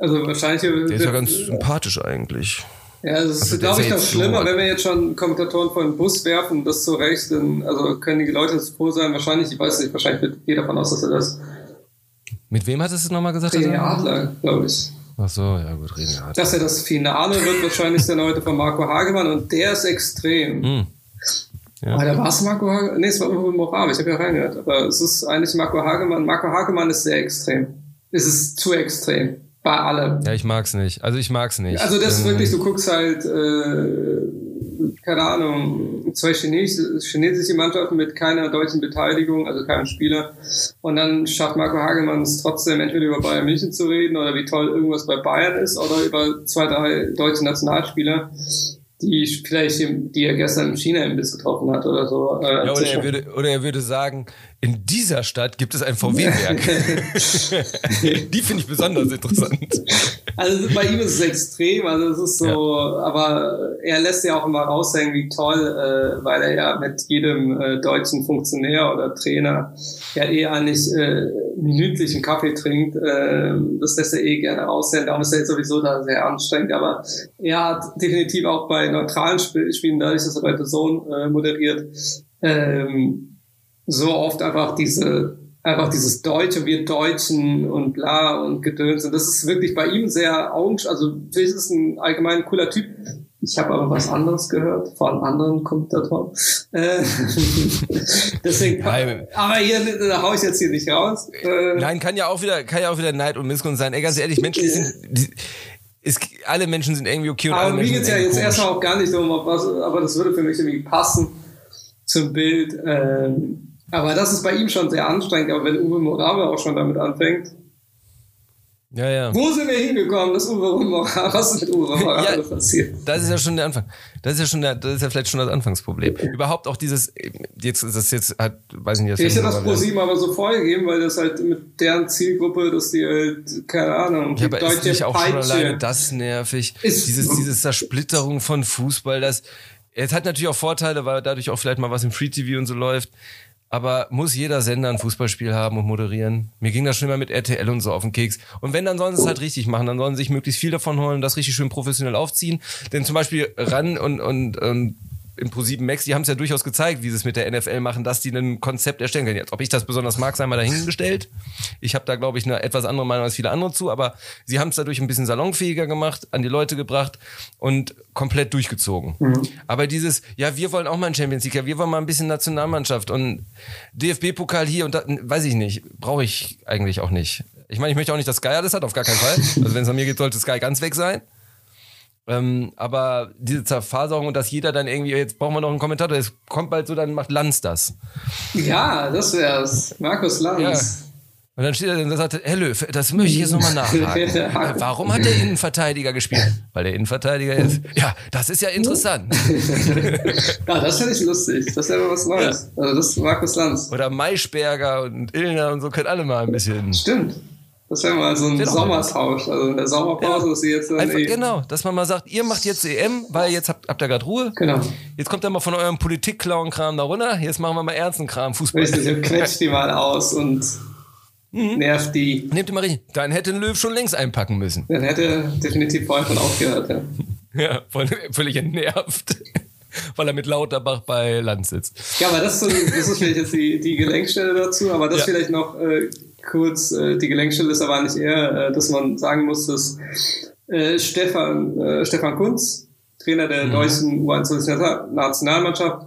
also wahrscheinlich. Der ist ja ganz sympathisch eigentlich. Ja, das ist, also glaube ich, noch schlimmer, so wenn wir jetzt schon Kommentatoren vor den Bus werfen, das zu Recht, dann also können die Leute froh sein, wahrscheinlich, ich weiß nicht, wahrscheinlich geht davon aus, dass er das mit wem hattest du es nochmal gesagt? René Adler, glaube ich. Ach so, ja gut, wir halt. Dass er das Finale wird wahrscheinlich dann heute von Marco Hagemann und der ist extrem. Hm. Ja. Aber da war es Marco Hagemann, nee, es war Uwe Morabe, ich habe ja reingehört, aber es ist eigentlich Marco Hagemann. Marco Hagemann ist sehr extrem. Es ist zu extrem. Bei allem. Ja, ich mag's nicht. Also ich mag's nicht. Also das ist ähm, wirklich, du guckst halt, äh, keine Ahnung, zwei chinesische, chinesische Mannschaften mit keiner deutschen Beteiligung, also keinem Spieler. Und dann schafft Marco Hagemann es trotzdem entweder über Bayern München zu reden oder wie toll irgendwas bei Bayern ist oder über zwei, drei deutsche Nationalspieler die vielleicht, die er gestern im China-Imbiss getroffen hat oder so. Äh, ja, oder, er würde, oder er würde sagen, in dieser Stadt gibt es ein VW-Werk. die finde ich besonders interessant. Also bei ihm ist es extrem, also es ist so, ja. aber er lässt ja auch immer raushängen, wie toll, äh, weil er ja mit jedem äh, deutschen Funktionär oder Trainer ja eh eigentlich äh, minütlichen Kaffee trinkt. Äh, das lässt er eh gerne raushängen, darum ist er jetzt sowieso da sehr anstrengend, aber er hat definitiv auch bei neutralen Spielen, dadurch, dass er bei The Zone äh, moderiert, ähm, so oft einfach diese einfach dieses Deutsche, wir Deutschen und bla und Gedöns. Und das ist wirklich bei ihm sehr augensch, also vielleicht ist es ein allgemein cooler Typ. Ich habe aber was anderes gehört von anderen Kommentatoren. Äh, deswegen, Nein. aber hier da hau ich jetzt hier nicht raus. Äh, Nein, kann ja auch wieder, kann ja auch wieder Neid und Missgunst sein. Ey, ganz ehrlich, Menschen sind, die, ist, alle Menschen sind irgendwie okay und aber mir geht's ja jetzt erstmal auch gar nicht um was, aber das würde für mich irgendwie passen zum Bild. Ähm, aber das ist bei ihm schon sehr anstrengend, aber wenn Uwe Morave auch schon damit anfängt. Ja, ja. Wo sind wir hingekommen, dass Uwe Morave, was ist mit Uwe Morave ja, passiert? Das ist ja schon der Anfang. Das ist ja schon der, das ist ja vielleicht schon das Anfangsproblem. Überhaupt auch dieses, jetzt ist das jetzt halt, weiß ich nicht, das Ich hätte das ProSieben aber so vorgegeben, weil das halt mit deren Zielgruppe, dass die halt, keine Ahnung, ja, aber deutsche ist nicht auch Peitsche. schon alleine das nervig? Ist dieses, dieses Zersplitterung von Fußball, das, es hat natürlich auch Vorteile, weil dadurch auch vielleicht mal was im Free TV und so läuft. Aber muss jeder Sender ein Fußballspiel haben und moderieren? Mir ging das schon immer mit RTL und so auf den Keks. Und wenn, dann sollen sie es halt richtig machen. Dann sollen sie sich möglichst viel davon holen, das richtig schön professionell aufziehen. Denn zum Beispiel RAN und, und, und im Pro7 Max, die haben es ja durchaus gezeigt, wie sie es mit der NFL machen, dass die ein Konzept erstellen können. Jetzt, ob ich das besonders mag, sei mal dahingestellt. Ich habe da, glaube ich, eine etwas andere Meinung als viele andere zu, aber sie haben es dadurch ein bisschen salonfähiger gemacht, an die Leute gebracht und komplett durchgezogen. Mhm. Aber dieses, ja, wir wollen auch mal ein Champions League, ja, wir wollen mal ein bisschen Nationalmannschaft und DFB-Pokal hier und da, weiß ich nicht, brauche ich eigentlich auch nicht. Ich meine, ich möchte auch nicht, dass Sky alles hat, auf gar keinen Fall. Also wenn es an mir geht, sollte Sky ganz weg sein. Ähm, aber diese Zerfaserung und dass jeder dann irgendwie, jetzt brauchen wir noch einen Kommentator, es kommt bald so, dann macht Lanz das. Ja, das wär's. Markus Lanz. Ja. Und dann steht er und sagt, Herr Löw, das möchte ich jetzt nochmal nachfragen. Warum hat der Innenverteidiger gespielt? Weil der Innenverteidiger ist. Ja, das ist ja interessant. ja, das finde ich lustig. Das wäre was Neues. Ja. Also das ist Markus Lanz. Oder Maischberger und Illner und so können alle mal ein bisschen. Stimmt. Das wäre mal so ein Sommertausch, also in der Sommerpause, ja. dass sie jetzt Einfach, Genau, dass man mal sagt, ihr macht jetzt EM, weil jetzt habt, habt ihr gerade Ruhe. Genau. Jetzt kommt ihr mal von eurem Politik-Klauen-Kram da runter, jetzt machen wir mal ernsten Kram, Fußball. Richtig, und quetscht die mal aus und mhm. nervt die. Nehmt ihr mal richtig. Dann hätte ein Löw schon längst einpacken müssen. Dann hätte definitiv vorher schon aufgehört, ja. Ja, völlig entnervt. weil er mit Lauterbach bei Land sitzt. Ja, aber das, das ist vielleicht jetzt die, die Gelenkstelle dazu, aber das ja. vielleicht noch äh, kurz, äh, die Gelenkstelle ist aber nicht eher, äh, dass man sagen muss, dass äh, Stefan, äh, Stefan Kunz, Trainer der mhm. deutschen U21-Nationalmannschaft,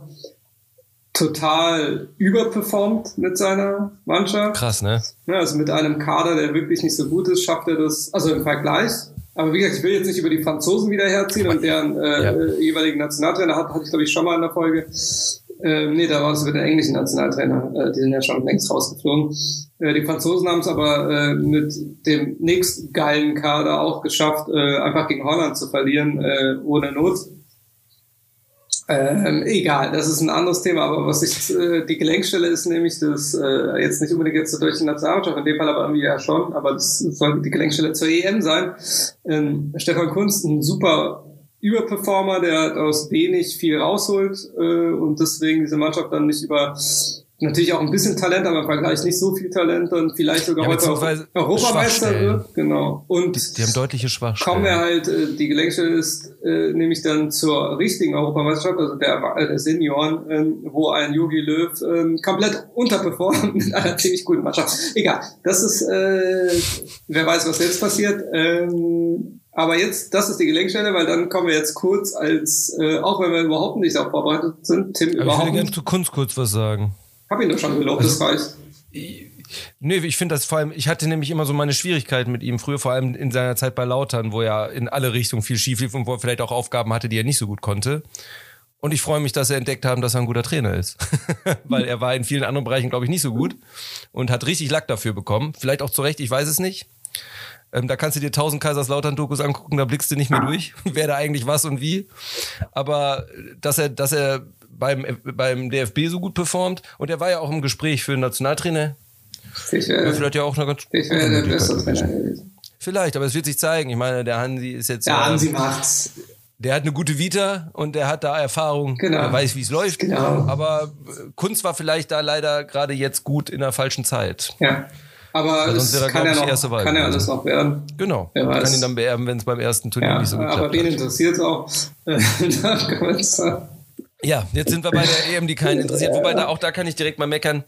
total überperformt mit seiner Mannschaft. Krass, ne? Ja, also mit einem Kader, der wirklich nicht so gut ist, schafft er das, also im Vergleich. Aber wie gesagt, ich will jetzt nicht über die Franzosen wieder herziehen und deren äh, ja. jeweiligen Nationaltrainer hat, hatte ich glaube ich schon mal in der Folge. Ähm, nee, da war es über den englischen Nationaltrainer. Äh, die sind ja schon längst rausgeflogen. Äh, die Franzosen haben es aber äh, mit dem nächst geilen Kader auch geschafft, äh, einfach gegen Holland zu verlieren, äh, ohne Not. Ähm, egal, das ist ein anderes Thema, aber was ich, äh, die Gelenkstelle ist nämlich, das äh, jetzt nicht unbedingt jetzt zur deutschen Nationalmannschaft, in dem Fall aber irgendwie ja schon, aber das soll die Gelenkstelle zur EM sein. Ähm, Stefan Kunst, ein super Überperformer, der aus wenig viel rausholt äh, und deswegen diese Mannschaft dann nicht über natürlich auch ein bisschen Talent, aber im Vergleich nicht so viel Talent und vielleicht sogar ja, heute Europameister wird. Genau. Und die, die, haben deutliche Schwachstellen. Kommen wir halt, äh, die Gelenkstelle ist äh, nämlich dann zur richtigen Europameisterschaft, also der, der Senioren, äh, wo ein Yogi Löw äh, komplett unterperformt mit einer ziemlich guten Mannschaft. Egal, das ist, äh, wer weiß, was jetzt passiert. Ähm, aber jetzt, das ist die Gelenkstelle, weil dann kommen wir jetzt kurz als, äh, auch wenn wir überhaupt nicht darauf vorbereitet sind, Tim Aber überhaupt Ich würde gerne zu Kunst kurz was sagen. Hab ihn doch schon gelobt, also, das reicht. Nee, ich finde das vor allem, ich hatte nämlich immer so meine Schwierigkeiten mit ihm früher, vor allem in seiner Zeit bei Lautern, wo er in alle Richtungen viel schief lief und wo er vielleicht auch Aufgaben hatte, die er nicht so gut konnte. Und ich freue mich, dass er entdeckt haben, dass er ein guter Trainer ist. Weil er war in vielen anderen Bereichen, glaube ich, nicht so gut und hat richtig Lack dafür bekommen. Vielleicht auch zu Recht, ich weiß es nicht. Ähm, da kannst du dir tausend Kaiserslautern-Dokus angucken, da blickst du nicht mehr durch, wer da eigentlich was und wie. Aber dass er, dass er beim, beim DFB so gut performt und er war ja auch im Gespräch für einen Nationaltrainer. Ich wäre, vielleicht ja auch eine ganz ich wäre der beste Trainer gewesen. Vielleicht, aber es wird sich zeigen. Ich meine, der Hansi ist jetzt. Der Hansi macht's. Der hat eine gute Vita und der hat da Erfahrung. Genau. Er weiß, wie es läuft. Genau. Aber Kunst war vielleicht da leider gerade jetzt gut in der falschen Zeit. Ja. Aber es kann, ja noch, kann ja alles noch werden. Genau. Wer weiß. kann ihn dann beerben, wenn es beim ersten Turnier ja, nicht so gut Aber wen interessiert es auch? ja, jetzt sind wir bei der EM, die keinen interessiert. Wobei da auch da kann ich direkt mal meckern.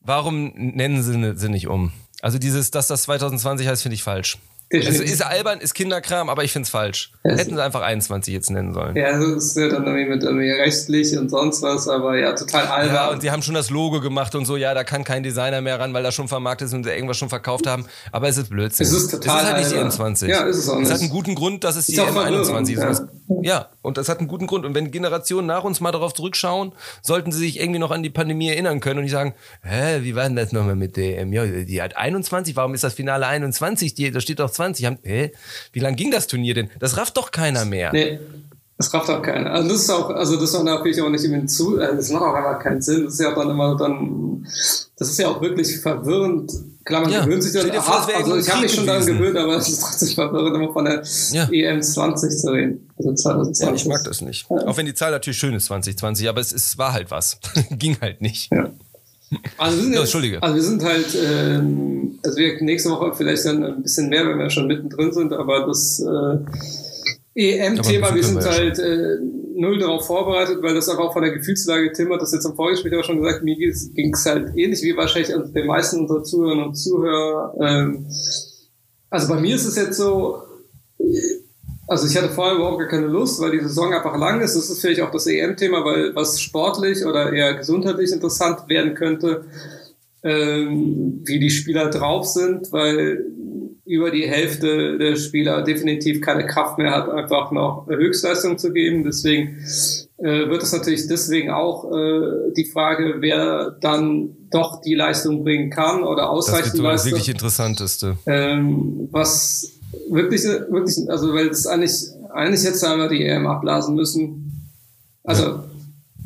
Warum nennen sie, sie nicht um? Also dieses, dass das 2020 heißt, finde ich falsch. Es ist albern, ist Kinderkram, aber ich finde es falsch. Hätten sie einfach 21 jetzt nennen sollen. Ja, das ist ja dann irgendwie mit irgendwie rechtlich und sonst was, aber ja, total albern. Ja, und sie haben schon das Logo gemacht und so, ja, da kann kein Designer mehr ran, weil das schon vermarktet ist und sie irgendwas schon verkauft haben. Aber es ist Blödsinn. Es ist total Es ist halt nicht die 21. Ja, ist es auch nicht. Es hat einen guten Grund, dass es die M21 ist. Ja. ja, und das hat einen guten Grund. Und wenn Generationen nach uns mal darauf zurückschauen, sollten sie sich irgendwie noch an die Pandemie erinnern können und nicht sagen, hä, wie war denn das nochmal mit der EM? Ja, die hat 21, warum ist das Finale 21? Die, da steht doch 20. Haben, hä? Wie lange ging das Turnier denn? Das rafft doch keiner mehr. Nee. Das rafft auch keiner. Also das ist auch, also das ist natürlich auch nicht immer zu, also das macht auch einfach keinen Sinn. Das ist ja dann immer dann, das ist ja auch wirklich verwirrend. Klar, man ja. gewöhnt sich dann, aha, also ich habe mich schon daran gewöhnt, aber es ist trotzdem verwirrend, immer von der ja. EM 20 zu reden. Also 2020. Ja, ich mag das nicht. Auch wenn die Zahl natürlich schön ist, 2020, aber es, es war halt was. Ging halt nicht. Ja. Also wir sind, jetzt, Entschuldige. also wir sind halt, ähm, also wir nächste Woche vielleicht dann ein bisschen mehr, wenn wir schon mittendrin sind, aber das äh, EM-Thema, wir sind halt äh, null darauf vorbereitet, weil das aber auch von der Gefühlslage, Tim hat das jetzt im Vorgespräch auch schon gesagt, mir ging es halt ähnlich wie wahrscheinlich den meisten unserer Zuhörerinnen und Zuhörer. Ähm, also bei mir ist es jetzt so, also ich hatte vorher überhaupt gar keine Lust, weil die Saison einfach lang ist. Das ist vielleicht auch das EM-Thema, weil was sportlich oder eher gesundheitlich interessant werden könnte, ähm, wie die Spieler drauf sind, weil über die Hälfte der Spieler definitiv keine Kraft mehr hat, einfach noch Höchstleistung zu geben. Deswegen äh, wird es natürlich deswegen auch äh, die Frage, wer dann doch die Leistung bringen kann oder ausreichend das Das wirklich Interessanteste. Ähm, was wirklich, wirklich, also weil es eigentlich, eigentlich jetzt einmal die EM abblasen müssen. Also,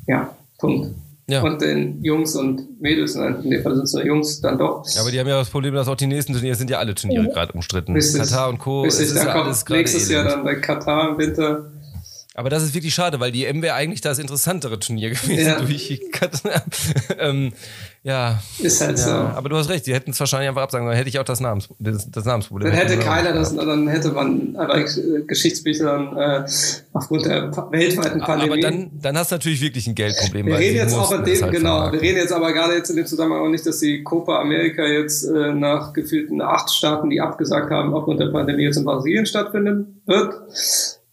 ja, Punkt. Ja. Und den Jungs und Mädels, in dem Fall sind es nur Jungs, dann doch. Ja, aber die haben ja das Problem, dass auch die nächsten Turniere sind ja alle Turniere gerade umstritten. Richtig. Katar und Co. Richtig, dann ja kommt nächstes Jahr dann bei Katar im Winter. Aber das ist wirklich schade, weil die M wäre eigentlich das interessantere Turnier gewesen ja. durch ähm, ja. Ist halt ja. so. Aber du hast recht, die hätten es wahrscheinlich einfach absagen sollen. Hätte ich auch das, Namens, das, das Namensproblem. Dann hätte keiner das, dann hätte man aber Geschichtsbücher äh, aufgrund der weltweiten Pandemie. Aber dann, dann hast du natürlich wirklich ein Geldproblem. Wir reden jetzt auch in dem, halt genau, wir reden jetzt aber gerade jetzt in dem Zusammenhang auch nicht, dass die Copa America jetzt äh, nach gefühlten acht Staaten, die abgesagt haben, aufgrund der Pandemie jetzt in Brasilien stattfinden wird.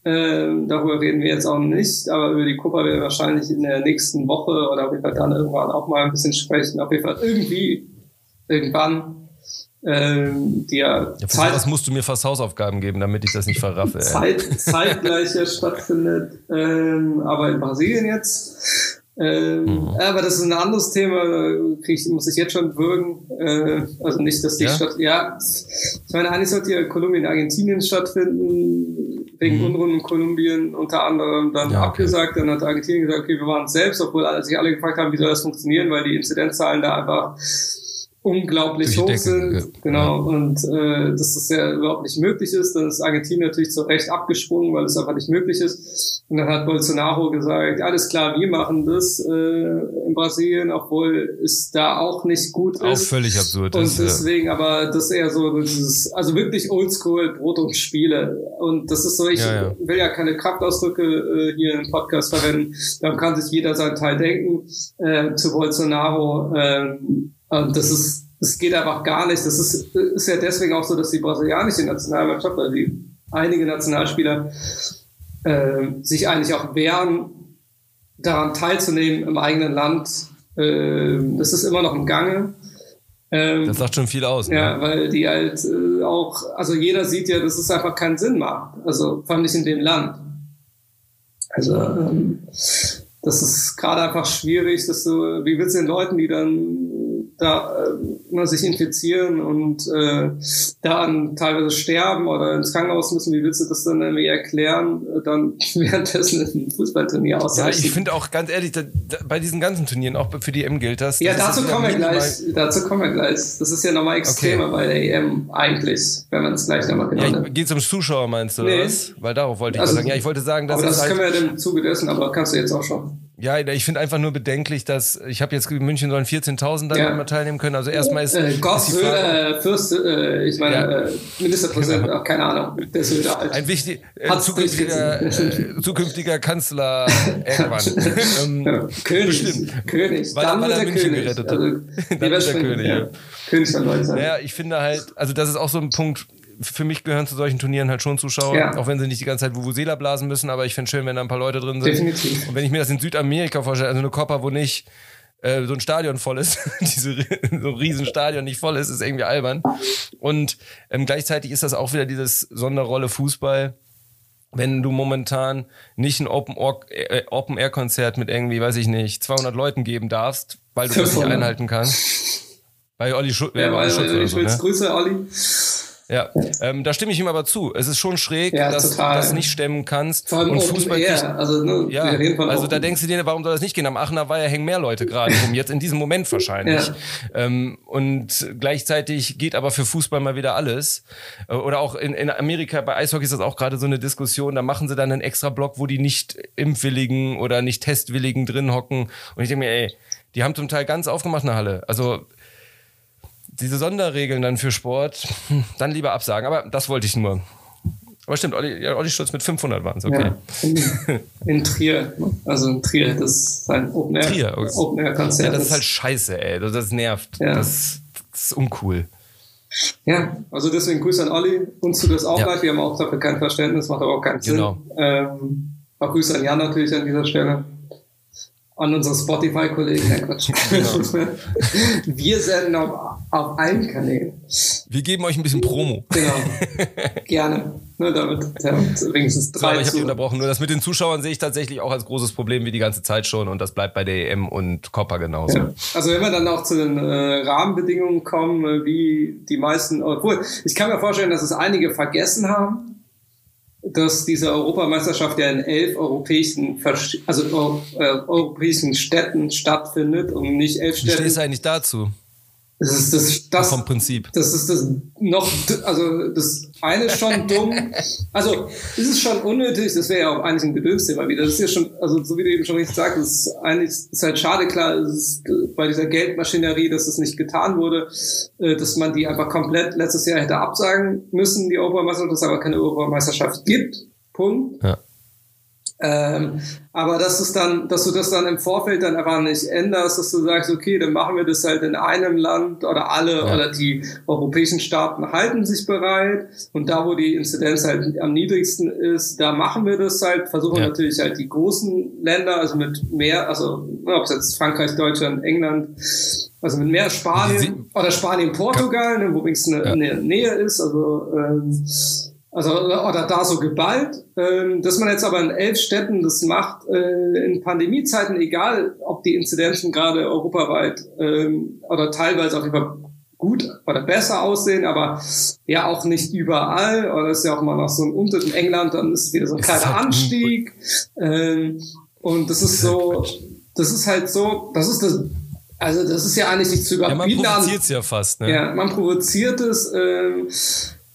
Ähm, darüber reden wir jetzt auch nicht, aber über die Copa werden wir wahrscheinlich in der nächsten Woche oder auf jeden Fall dann irgendwann auch mal ein bisschen sprechen. Auf jeden Fall irgendwie, irgendwann. Ähm, die ja, ja Zeit, was musst du mir fast Hausaufgaben geben, damit ich das nicht verraffe. Zeit, zeitgleich stattfindet, ähm, aber in Brasilien jetzt. Ähm, mhm. Aber das ist ein anderes Thema, ich, muss ich jetzt schon würgen. Äh, also nicht, dass die ja? Stadt, ja, ich meine, eigentlich sollte ja Kolumbien, Argentinien stattfinden, wegen mhm. Unruhen in Kolumbien unter anderem dann ja, okay. abgesagt. Dann hat Argentinien gesagt, okay, wir waren es selbst, obwohl sich alle gefragt haben, wie soll das funktionieren, weil die Inzidenzzahlen da einfach unglaublich hoch sind. Ja. Genau. Und äh, dass das ja überhaupt nicht möglich ist. Dann ist Argentinien natürlich zu Recht abgesprungen, weil es einfach nicht möglich ist. Und dann hat Bolsonaro gesagt, alles klar, wir machen das äh, in Brasilien, obwohl es da auch nicht gut ist. Auch völlig absurd. Und deswegen, ja. aber das ist eher so dieses, also wirklich oldschool Brot und Spiele. Und das ist so, ich ja, will ja keine Kraftausdrücke äh, hier im Podcast verwenden. Da kann sich jeder seinen Teil denken. Äh, zu Bolsonaro äh, das ist, das geht einfach gar nicht. Das ist, ist ja deswegen auch so, dass die brasilianische Nationalmannschaft, also die einige Nationalspieler, äh, sich eigentlich auch wehren, daran teilzunehmen im eigenen Land. Äh, das ist immer noch im Gange. Ähm, das sagt schon viel aus. Ne? Ja, weil die halt äh, auch, also jeder sieht ja, dass es einfach keinen Sinn macht. Also vor allem nicht in dem Land. Also ähm, das ist gerade einfach schwierig, dass du, wie willst du den Leuten, die dann da äh, sich infizieren und äh, dann teilweise sterben oder ins Krankenhaus müssen, wie willst du das dann irgendwie erklären, äh, dann währenddessen ein Fußballturnier ausreichen? Ja, ich finde auch ganz ehrlich, da, da, bei diesen ganzen Turnieren, auch für die EM gilt das. Ja, das dazu kommen wir gleich. Dazu kommen wir gleich. Das ist ja nochmal extremer okay. bei der EM eigentlich, wenn man es gleich nochmal genau ja, Geht es ums Zuschauer, meinst du, nee. oder was? Weil darauf wollte ich also, sagen. Ja, ich wollte sagen, dass aber das halt können wir ja im Zuge dessen, aber kannst du jetzt auch schon. Ja, ich finde einfach nur bedenklich, dass ich habe jetzt München sollen 14.000 dann ja. immer teilnehmen können. Also erstmal ist, äh, Gott, ist Söder, äh, Fürst, äh, ich meine ja. äh, Ministerpräsident, genau. keine Ahnung, der Söder halt. Ein wichtig, äh, zukünftiger, äh, zukünftiger Kanzler irgendwann. ähm, ja. König, bestimmt. König. Weil, dann weil er München König. gerettet hat. Also, dann ist der König. Ja. König von Deutschland. Naja, ich finde halt, also das ist auch so ein Punkt, für mich gehören zu solchen Turnieren halt schon Zuschauer, ja. auch wenn sie nicht die ganze Zeit Vuvuzela blasen müssen, aber ich finde schön, wenn da ein paar Leute drin sind. Definitiv. Und wenn ich mir das in Südamerika vorstelle, also eine Copa, wo nicht äh, so ein Stadion voll ist, diese, so ein Riesenstadion nicht voll ist, ist irgendwie albern. Und ähm, gleichzeitig ist das auch wieder dieses Sonderrolle Fußball wenn du momentan nicht ein Open-Air-Konzert mit irgendwie, weiß ich nicht, 200 Leuten geben darfst, weil du das nicht einhalten kannst. Bei Olli, Schu ja, Olli oder so, ne? Grüße, Olli. Ja, ähm, da stimme ich ihm aber zu. Es ist schon schräg, ja, dass total. du das nicht stemmen kannst. Vor allem und Fußball Air. Also, ne, ja, also da denkst du dir, warum soll das nicht gehen? Am Aachener Weiher hängen mehr Leute gerade rum, jetzt in diesem Moment wahrscheinlich. Ja. Ähm, und gleichzeitig geht aber für Fußball mal wieder alles. Äh, oder auch in, in Amerika, bei Eishockey ist das auch gerade so eine Diskussion, da machen sie dann einen extra Block, wo die nicht Impfwilligen oder nicht Testwilligen drin hocken. Und ich denke mir, ey, die haben zum Teil ganz aufgemacht eine Halle. Also diese Sonderregeln dann für Sport, dann lieber absagen. Aber das wollte ich nur. Aber stimmt, Olli, ja, Olli Schulz mit 500 waren es, okay. Ja, in, in, Trier, also in Trier, das ist ein Open Air, Trier, okay. Open. Ja, das ist halt scheiße, ey. Das, das nervt. Ja. Das, das, ist uncool. Ja, also deswegen Grüße an Olli. Uns tut das auch ja. leid. Wir haben auch dafür kein Verständnis, macht aber auch keinen Sinn. Genau. Ähm, auch Grüße an Jan natürlich an dieser Stelle an unsere Spotify-Kollegen. Genau. Wir senden auf, auf allen Kanälen. Wir geben euch ein bisschen Promo. Genau. Gerne. Ne, damit ja, wenigstens drei. So, ich habe unterbrochen. Nur das mit den Zuschauern sehe ich tatsächlich auch als großes Problem wie die ganze Zeit schon und das bleibt bei der EM und Copa genauso. Ja. Also wenn wir dann auch zu den äh, Rahmenbedingungen kommen, äh, wie die meisten, obwohl ich kann mir vorstellen, dass es einige vergessen haben dass diese Europameisterschaft ja in elf europäischen, also äh, europäischen Städten stattfindet und nicht elf Städte. Wie stehst du eigentlich dazu? Das ist das, das vom Prinzip. Das ist das noch, also das eine ist schon dumm. Also ist es schon unnötig. Das wäre ja auch eigentlich ein Gedönsthema wieder. Das ist ja schon, also so wie du eben schon richtig sagst, ist eigentlich ist halt schade klar, ist bei dieser Geldmaschinerie, dass es nicht getan wurde, äh, dass man die einfach komplett letztes Jahr hätte absagen müssen, die Europameisterschaft, dass es aber keine Europameisterschaft gibt. Punkt. Ja. Ähm, aber dass es dann, dass du das dann im Vorfeld dann einfach nicht änderst, dass du sagst, okay, dann machen wir das halt in einem Land oder alle ja. oder die europäischen Staaten halten sich bereit und da, wo die Inzidenz halt am niedrigsten ist, da machen wir das halt, versuchen ja. natürlich halt die großen Länder, also mit mehr, also ob es jetzt Frankreich, Deutschland, England, also mit mehr Spanien oder Spanien, Portugal, ne, wo übrigens eine, eine Nähe ist, also ähm, also oder da so geballt, ähm, dass man jetzt aber in elf Städten das macht, äh, in Pandemiezeiten, egal ob die Inzidenzen gerade europaweit ähm, oder teilweise auch über gut oder besser aussehen, aber ja auch nicht überall. Oder ist ja auch mal noch so ein Unter in England, dann ist wieder so ein kleiner Anstieg. Ähm, und das ist so, das ist halt so, das ist das Also das ist ja eigentlich nicht zu überbieten. Ja, man provoziert es ja fast. Ne? Ja, man provoziert es. Ähm,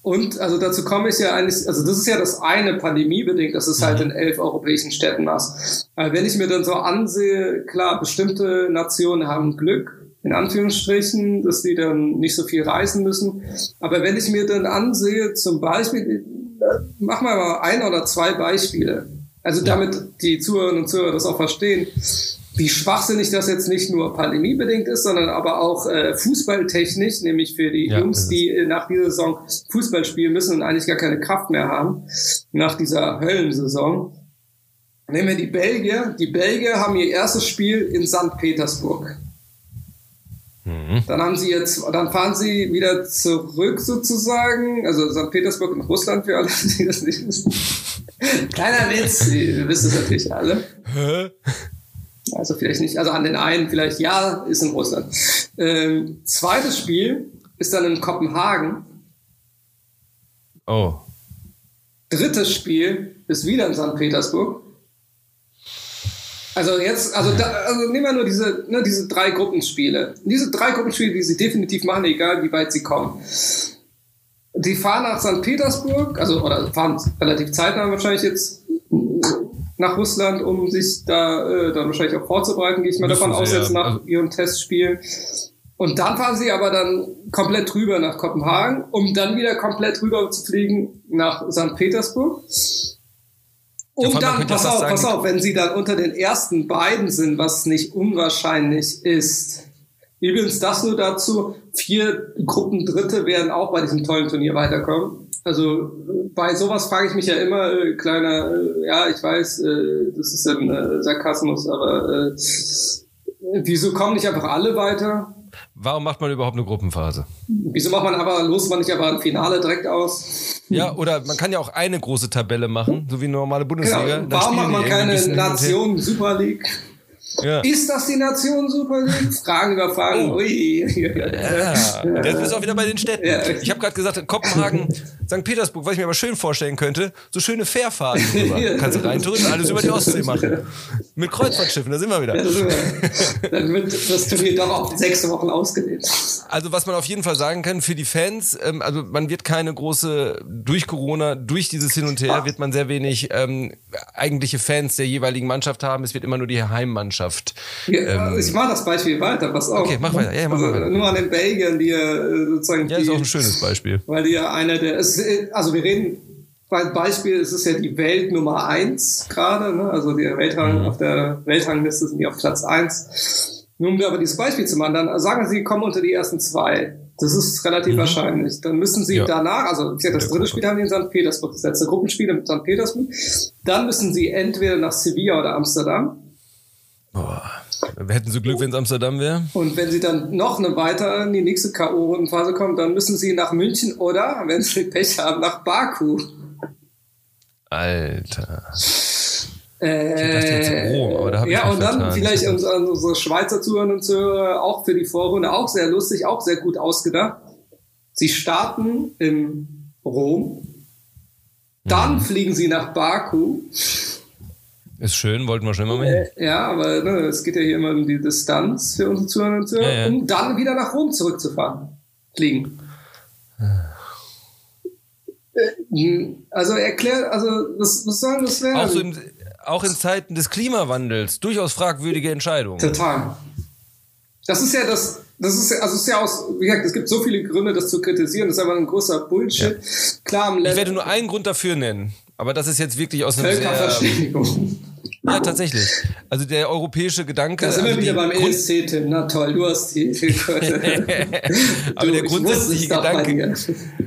und also dazu komme ich ja eigentlich, also das ist ja das eine pandemiebedingt, dass es halt mhm. in elf europäischen Städten machst. Aber wenn ich mir dann so ansehe, klar, bestimmte Nationen haben Glück, in Anführungsstrichen, dass die dann nicht so viel reisen müssen. Aber wenn ich mir dann ansehe, zum Beispiel, mach mal ein oder zwei Beispiele. Also damit die Zuhörerinnen und Zuhörer das auch verstehen wie schwachsinnig das jetzt nicht nur pandemiebedingt ist, sondern aber auch äh, fußballtechnisch, nämlich für die ja, Jungs, die äh, nach dieser Saison Fußball spielen müssen und eigentlich gar keine Kraft mehr haben, nach dieser Höllensaison. Nehmen wir die Belgier. Die Belgier haben ihr erstes Spiel in St. Petersburg. Mhm. Dann haben sie jetzt, dann fahren sie wieder zurück sozusagen, also St. Petersburg in Russland für alle, die das nicht wissen. Kleiner Witz, ihr wisst es natürlich alle. Also vielleicht nicht, also an den einen vielleicht ja, ist in Russland. Ähm, zweites Spiel ist dann in Kopenhagen. Oh. Drittes Spiel ist wieder in St. Petersburg. Also jetzt, also, da, also nehmen wir nur diese, ne, diese drei Gruppenspiele. Diese drei Gruppenspiele, die sie definitiv machen, egal wie weit sie kommen. Die fahren nach St. Petersburg, also oder fahren relativ zeitnah wahrscheinlich jetzt nach Russland, um sich da äh, dann wahrscheinlich auch vorzubereiten, gehe ich mal davon aus, jetzt nach also ihrem Testspiel. Und dann fahren sie aber dann komplett rüber nach Kopenhagen, um dann wieder komplett rüber zu fliegen nach St. Petersburg. Und ja, dann, pass auf, pass auf, wenn sie dann unter den ersten beiden sind, was nicht unwahrscheinlich ist. Übrigens das nur dazu, vier Gruppen Dritte werden auch bei diesem tollen Turnier weiterkommen. Also bei sowas frage ich mich ja immer, äh, kleiner, äh, ja, ich weiß, äh, das ist ein äh, Sarkasmus, aber äh, wieso kommen nicht einfach alle weiter? Warum macht man überhaupt eine Gruppenphase? Wieso macht man aber, los man nicht aber ein Finale direkt aus? Ja, oder man kann ja auch eine große Tabelle machen, so wie eine normale Bundesliga. Genau. Warum macht man keine Nation Super League? Ja. Ist das die Nation Super League? Fragen über Fragen. Oh. Ui. Ja, jetzt bist du auch wieder bei den Städten. Ja. Ich habe gerade gesagt, Kopenhagen, St. Petersburg, was ich mir aber schön vorstellen könnte, so schöne Fährfahrten drüber. Kannst du rein Tourismus alles über die Ostsee machen. Mit Kreuzfahrtschiffen, da sind wir wieder. Dann wird das Turnier doch auf sechs Wochen ausgedehnt. Also was man auf jeden Fall sagen kann für die Fans, ähm, also man wird keine große, durch Corona, durch dieses Hin und Her, wird man sehr wenig ähm, eigentliche Fans der jeweiligen Mannschaft haben. Es wird immer nur die Heimmannschaft. Ja, ähm, ich mache das Beispiel weiter, pass auf. Okay, mach weiter. Ja, mach also, weiter. Nur an den Belgiern, die ja äh, sozusagen... Ja, ist auch ein schönes Beispiel. Weil die ja einer der... Es also wir reden, beim Beispiel es ist ja die Welt Nummer eins gerade, ne? also die Weltrang, mhm. auf der Weltrangliste sind die auf Platz eins. Nun, um aber dieses Beispiel zu machen, dann sagen Sie, kommen unter die ersten zwei. Das ist relativ mhm. wahrscheinlich. Dann müssen Sie ja. danach, also das dritte Spiel haben die in St. Petersburg, das letzte Gruppenspiel in St. Petersburg. Dann müssen Sie entweder nach Sevilla oder Amsterdam. Boah. Hätten Sie Glück, wenn es Amsterdam wäre? Und wenn Sie dann noch eine weiter in die nächste K.O.-Rundenphase kommen, dann müssen Sie nach München oder, wenn Sie Pech haben, nach Baku. Alter. Äh, ich jetzt Rom, aber da ja, und dann vielleicht unsere, unsere Schweizer Zuhörer und Zuhörer auch für die Vorrunde auch sehr lustig, auch sehr gut ausgedacht. Sie starten in Rom, dann mhm. fliegen sie nach Baku. Ist schön, wollten wir schon immer mehr. Äh, ja, aber ne, es geht ja hier immer um die Distanz für unsere Zuhörer und Zuhörer, ja, ja. um dann wieder nach Rom zurückzufahren. Fliegen. Äh, also erklärt, also was, was soll das werden? Auch, so im, auch in Zeiten des Klimawandels durchaus fragwürdige Entscheidungen. Total. Das ist ja das, das ist ja, also es ist ja aus, wie gesagt, es gibt so viele Gründe, das zu kritisieren. Das ist aber ein großer Bullshit. Ja. Klar, ich werde nur einen Grund dafür nennen. Aber das ist jetzt wirklich aus einem Völkerverständigung. Ja, tatsächlich. Also der europäische Gedanke. Da sind wir also wieder beim ESC, Tim. Na toll, du hast die. Aber du, der grundsätzliche Gedanke,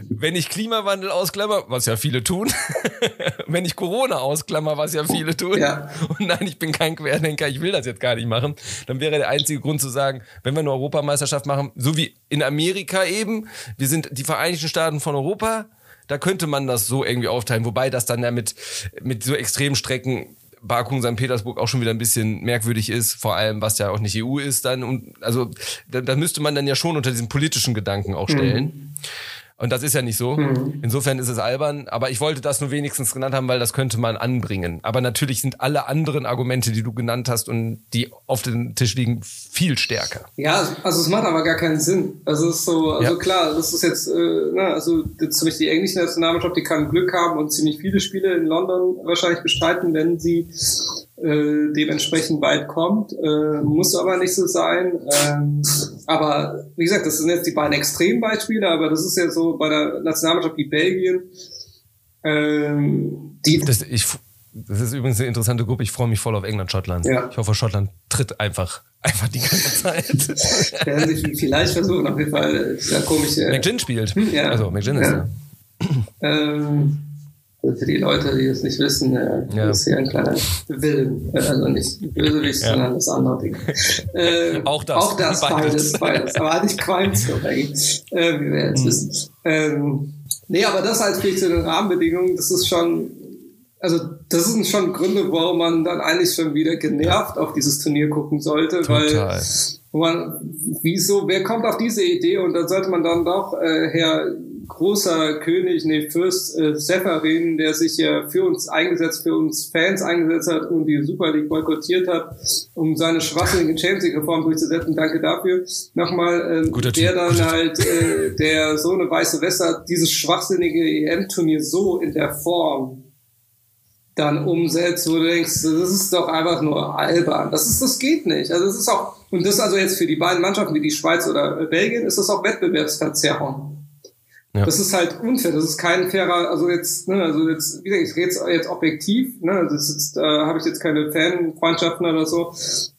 wenn ich Klimawandel ausklammer, was ja viele tun, wenn ich Corona ausklammer, was ja viele tun, ja. und nein, ich bin kein Querdenker, ich will das jetzt gar nicht machen, dann wäre der einzige Grund zu sagen, wenn wir eine Europameisterschaft machen, so wie in Amerika eben, wir sind die Vereinigten Staaten von Europa, da könnte man das so irgendwie aufteilen, wobei das dann ja mit, mit so Extremstrecken Baku und St. Petersburg auch schon wieder ein bisschen merkwürdig ist, vor allem was ja auch nicht EU ist dann und also da, da müsste man dann ja schon unter diesen politischen Gedanken auch stellen. Mhm. Und das ist ja nicht so. Mhm. Insofern ist es albern. Aber ich wollte das nur wenigstens genannt haben, weil das könnte man anbringen. Aber natürlich sind alle anderen Argumente, die du genannt hast und die auf dem Tisch liegen, viel stärker. Ja, also es macht aber gar keinen Sinn. Also es ist so, also ja. klar, das ist jetzt, äh, na, also jetzt zum Beispiel die englische Nationalmannschaft, die kann Glück haben und ziemlich viele Spiele in London wahrscheinlich bestreiten, wenn sie äh, dementsprechend weit kommt. Äh, muss aber nicht so sein. Ähm, aber wie gesagt, das sind jetzt die beiden Extrembeispiele, aber das ist ja so bei der Nationalmannschaft wie Belgien. Ähm, die das, ich, das ist übrigens eine interessante Gruppe. Ich freue mich voll auf England, Schottland. Ja. Ich hoffe, Schottland tritt einfach einfach die ganze Zeit. Werden sie vielleicht versuchen, auf jeden Fall. Ja, komisch. Äh, McGinn spielt. Hm, ja. Also McGinn ist ja. Ähm, für die Leute, die es nicht wissen, äh, ja. ist hier ein kleiner Willen, also nicht Bösewicht, ja. sondern das andere Ding. Äh, auch das. Auch das, beides, beides. Aber nicht Qualmsdorf eigentlich, äh, wie wir jetzt mhm. wissen. Ähm, nee, aber das als halt zu den Rahmenbedingungen, das ist schon, also das sind schon Gründe, warum man dann eigentlich schon wieder genervt auf dieses Turnier gucken sollte, Total. weil wo man, wieso, wer kommt auf diese Idee und dann sollte man dann doch äh, Herr großer König, nee, Fürst äh, Severin, der sich ja für uns eingesetzt, für uns Fans eingesetzt hat und die Super League boykottiert hat, um seine schwachsinnigen Champions League Reform durchzusetzen. Danke dafür. Nochmal, ähm, der typ, dann halt, äh, der so eine weiße Wässer dieses schwachsinnige EM-Turnier so in der Form dann umsetzt, wo du denkst, das ist doch einfach nur albern. Das ist, das geht nicht. Also das ist auch, und das also jetzt für die beiden Mannschaften wie die Schweiz oder Belgien, ist das auch Wettbewerbsverzerrung. Ja. Das ist halt unfair. Das ist kein fairer, also jetzt, ne, also jetzt, wie gesagt, ich rede jetzt objektiv, ne, das ist äh, habe ich jetzt keine Fanfreundschaften oder so.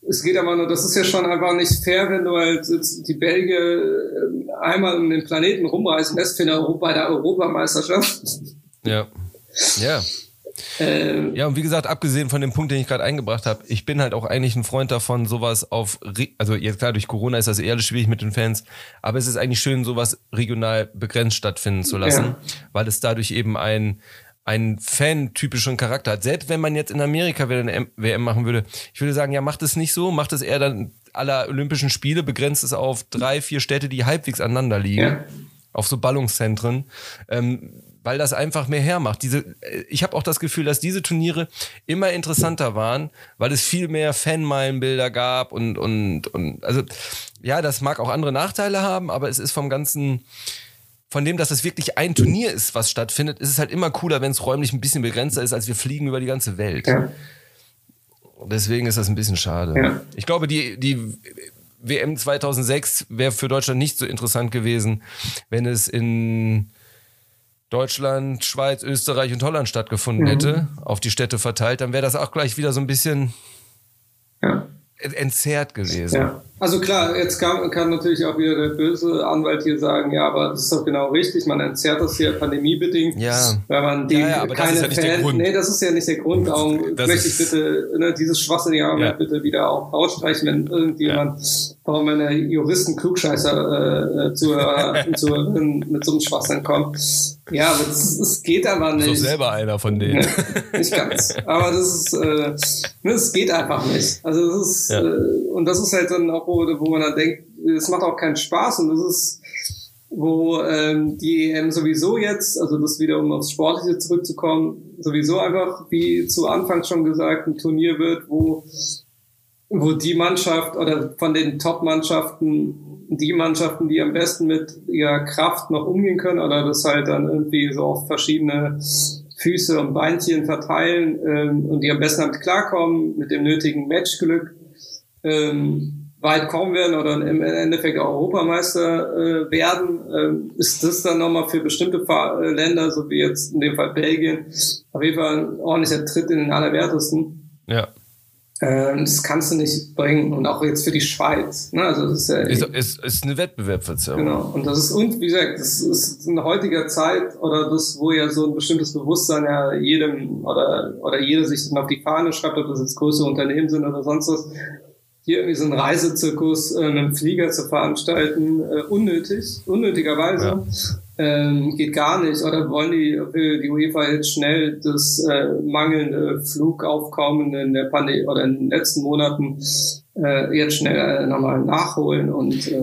Es geht aber nur, das ist ja schon einfach nicht fair, wenn du halt jetzt die Belgier äh, einmal um den Planeten rumreisen lässt für eine, bei der Europameisterschaft. Ja. Ja. Ähm, ja, und wie gesagt, abgesehen von dem Punkt, den ich gerade eingebracht habe, ich bin halt auch eigentlich ein Freund davon, sowas auf, also jetzt klar, durch Corona ist das eher schwierig mit den Fans, aber es ist eigentlich schön, sowas regional begrenzt stattfinden zu lassen, ja. weil es dadurch eben ein, einen fan-typischen Charakter hat. Selbst wenn man jetzt in Amerika wieder eine WM machen würde, ich würde sagen, ja, macht es nicht so, macht es eher dann aller Olympischen Spiele, begrenzt es auf drei, vier Städte, die halbwegs aneinander liegen. Ja. Auf so Ballungszentren. Ähm, weil das einfach mehr hermacht. Diese, äh, ich habe auch das Gefühl, dass diese Turniere immer interessanter waren, weil es viel mehr Fanmeilenbilder gab und, und, und also ja, das mag auch andere Nachteile haben, aber es ist vom ganzen, von dem, dass es wirklich ein Turnier ist, was stattfindet, ist es halt immer cooler, wenn es räumlich ein bisschen begrenzter ist, als wir fliegen über die ganze Welt. Ja. Deswegen ist das ein bisschen schade. Ja. Ich glaube, die, die WM 2006 wäre für Deutschland nicht so interessant gewesen, wenn es in Deutschland, Schweiz, Österreich und Holland stattgefunden mhm. hätte, auf die Städte verteilt, dann wäre das auch gleich wieder so ein bisschen ja. entzerrt gewesen. Ja. Also klar, jetzt kann, kann natürlich auch wieder der böse Anwalt hier sagen, ja, aber das ist doch genau richtig, man entzerrt das hier pandemiebedingt, ja. weil man die ja, ja, keine das ja Fans, nee, das ist ja nicht der Grund, darum das möchte ich bitte ne, dieses schwachsinnige Argument ja. bitte wieder auch rausstreichen, wenn irgendjemand, warum eine Juristen Klugscheißer äh, Zuhörer und Zuhörerinnen mit so einem Schwachsinn kommt. Ja, aber es geht aber nicht. Du bist selber einer von denen. nicht ganz. Aber das ist, äh, das geht einfach nicht. Also das ist, äh, und das ist halt dann auch wo, wo man dann denkt, es macht auch keinen Spaß und das ist, wo ähm, die EM sowieso jetzt, also das wieder um aufs Sportliche zurückzukommen, sowieso einfach, wie zu Anfang schon gesagt, ein Turnier wird, wo, wo die Mannschaft oder von den Top-Mannschaften die Mannschaften, die am besten mit ihrer Kraft noch umgehen können oder das halt dann irgendwie so auf verschiedene Füße und Beinchen verteilen ähm, und die am besten damit klarkommen, mit dem nötigen Matchglück, ähm, weit kommen werden oder im Endeffekt auch Europameister äh, werden, ähm, ist das dann nochmal für bestimmte äh, Länder, so wie jetzt in dem Fall Belgien, auf jeden Fall ein ordentlicher Tritt in den Allerwertesten. Ja. Ähm, das kannst du nicht bringen. Und auch jetzt für die Schweiz. Ne? Also das ist, ja ist, ist, ist eine Wettbewerbsverzerrung. Genau. Und das ist, und wie gesagt, das ist in heutiger Zeit oder das, wo ja so ein bestimmtes Bewusstsein ja jedem oder, oder jeder sich dann auf die Fahne schreibt, ob das jetzt größere Unternehmen sind oder sonst was, hier irgendwie so einen Reisezirkus äh, mit einem Flieger zu veranstalten, äh, unnötig, unnötigerweise. Ja. Ähm, geht gar nicht. Oder wollen die, will die UEFA jetzt schnell das äh, mangelnde Flugaufkommen in der Pandemie oder in den letzten Monaten äh, jetzt schnell äh, nochmal nachholen und äh,